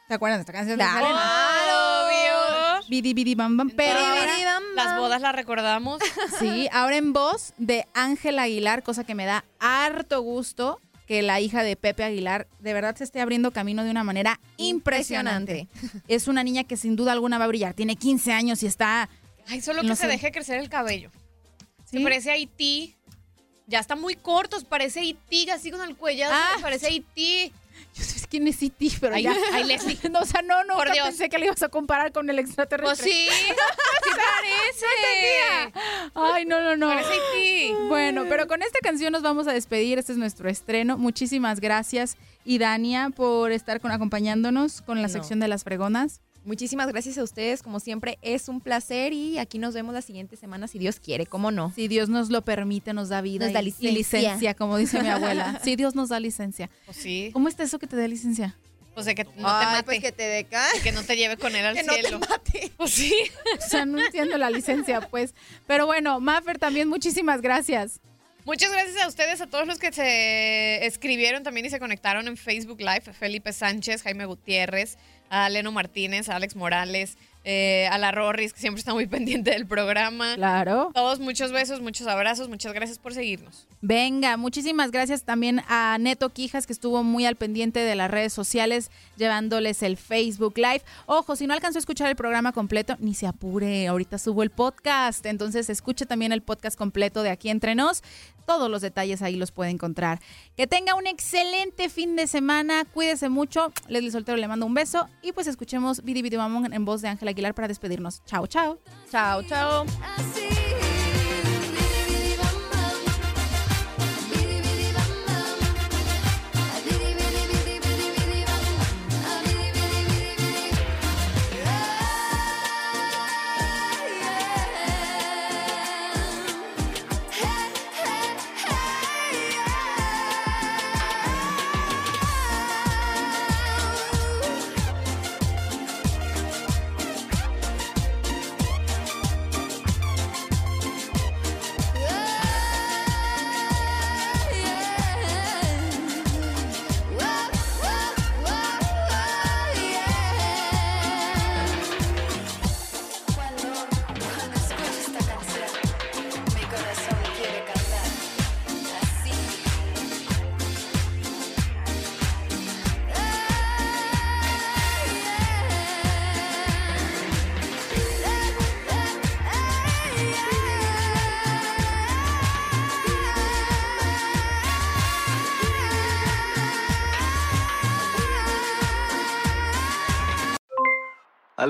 [SPEAKER 5] ¿Se acuerdan de esta canción? de
[SPEAKER 16] Claro.
[SPEAKER 5] Selena?
[SPEAKER 6] Obvio.
[SPEAKER 5] Bidi Bidi Bam Bam. Pero
[SPEAKER 6] Ahora Las bodas las recordamos.
[SPEAKER 5] sí, ahora en voz de Ángela Aguilar, cosa que me da harto gusto que la hija de Pepe Aguilar de verdad se esté abriendo camino de una manera impresionante. Es una niña que sin duda alguna va a brillar. Tiene 15 años y está...
[SPEAKER 6] Ay, solo
[SPEAKER 5] No
[SPEAKER 6] que se
[SPEAKER 5] sé.
[SPEAKER 6] deje crecer el cabello.
[SPEAKER 5] ¿Sí?
[SPEAKER 6] Se parece a Haití. Ya están muy cortos, parece Haití, así con el cuello.
[SPEAKER 5] Ah.
[SPEAKER 6] parece Haití.
[SPEAKER 5] Yo sé quién es Iti, pero
[SPEAKER 6] Ay,
[SPEAKER 5] ya...
[SPEAKER 6] Leslie.
[SPEAKER 5] No, o sea, no, no,
[SPEAKER 6] Por Dios.
[SPEAKER 5] pensé que le ibas a comparar con el extraterrestre.
[SPEAKER 6] Pues sí, sí parece.
[SPEAKER 5] Ay, no, no, no.
[SPEAKER 6] Parece Haití.
[SPEAKER 5] Bueno, pero con esta canción nos vamos a despedir. Este es nuestro estreno. Muchísimas gracias, y Dania, por estar con, acompañándonos con la
[SPEAKER 16] No.
[SPEAKER 5] sección de las fregonas.
[SPEAKER 16] Muchísimas gracias a ustedes, como siempre, es un placer y aquí nos vemos la siguiente semana si Dios quiere, ¿cómo no?
[SPEAKER 5] Si Dios nos lo permite, nos da vida
[SPEAKER 16] Nos da
[SPEAKER 5] y- y
[SPEAKER 16] licencia.
[SPEAKER 5] licencia, como dice mi abuela. Sí, Dios nos da licencia.
[SPEAKER 6] Pues sí.
[SPEAKER 5] ¿Cómo está eso que te da licencia?
[SPEAKER 6] Pues de que no te
[SPEAKER 16] Ay,
[SPEAKER 6] mate.
[SPEAKER 16] pues que te deca.
[SPEAKER 6] y que no te lleve con él al
[SPEAKER 16] Que no te
[SPEAKER 6] cielo.
[SPEAKER 16] mate.
[SPEAKER 6] Pues sí.
[SPEAKER 5] O sea, no entiendo la licencia, pues. Pero bueno, Maffer, también muchísimas gracias.
[SPEAKER 6] Muchas gracias a ustedes, a todos los que se escribieron también y se conectaron en Facebook Live. Felipe Sánchez, Jaime Gutiérrez, a Leno Martínez, a Alex Morales, eh, a la Rorris, que siempre está muy pendiente del programa.
[SPEAKER 5] Claro.
[SPEAKER 6] Todos muchos besos, muchos abrazos, muchas gracias por seguirnos.
[SPEAKER 5] Venga, muchísimas gracias también a Neto Quijas, que estuvo muy al pendiente de las redes sociales, llevándoles el Facebook Live. Ojo, si no alcanzó a escuchar el programa completo, ni se apure, ahorita subo el podcast. Entonces, escuche también el podcast completo de Aquí Entre Nos. Todos los detalles ahí los puede encontrar. Que tenga un excelente fin de semana, cuídese mucho. Leslie Soltero le mando un beso y pues escuchemos Vidi Vidi Mamón en voz de Ángela Aguilar para despedirnos. Chao, chao.
[SPEAKER 16] Chao, chao.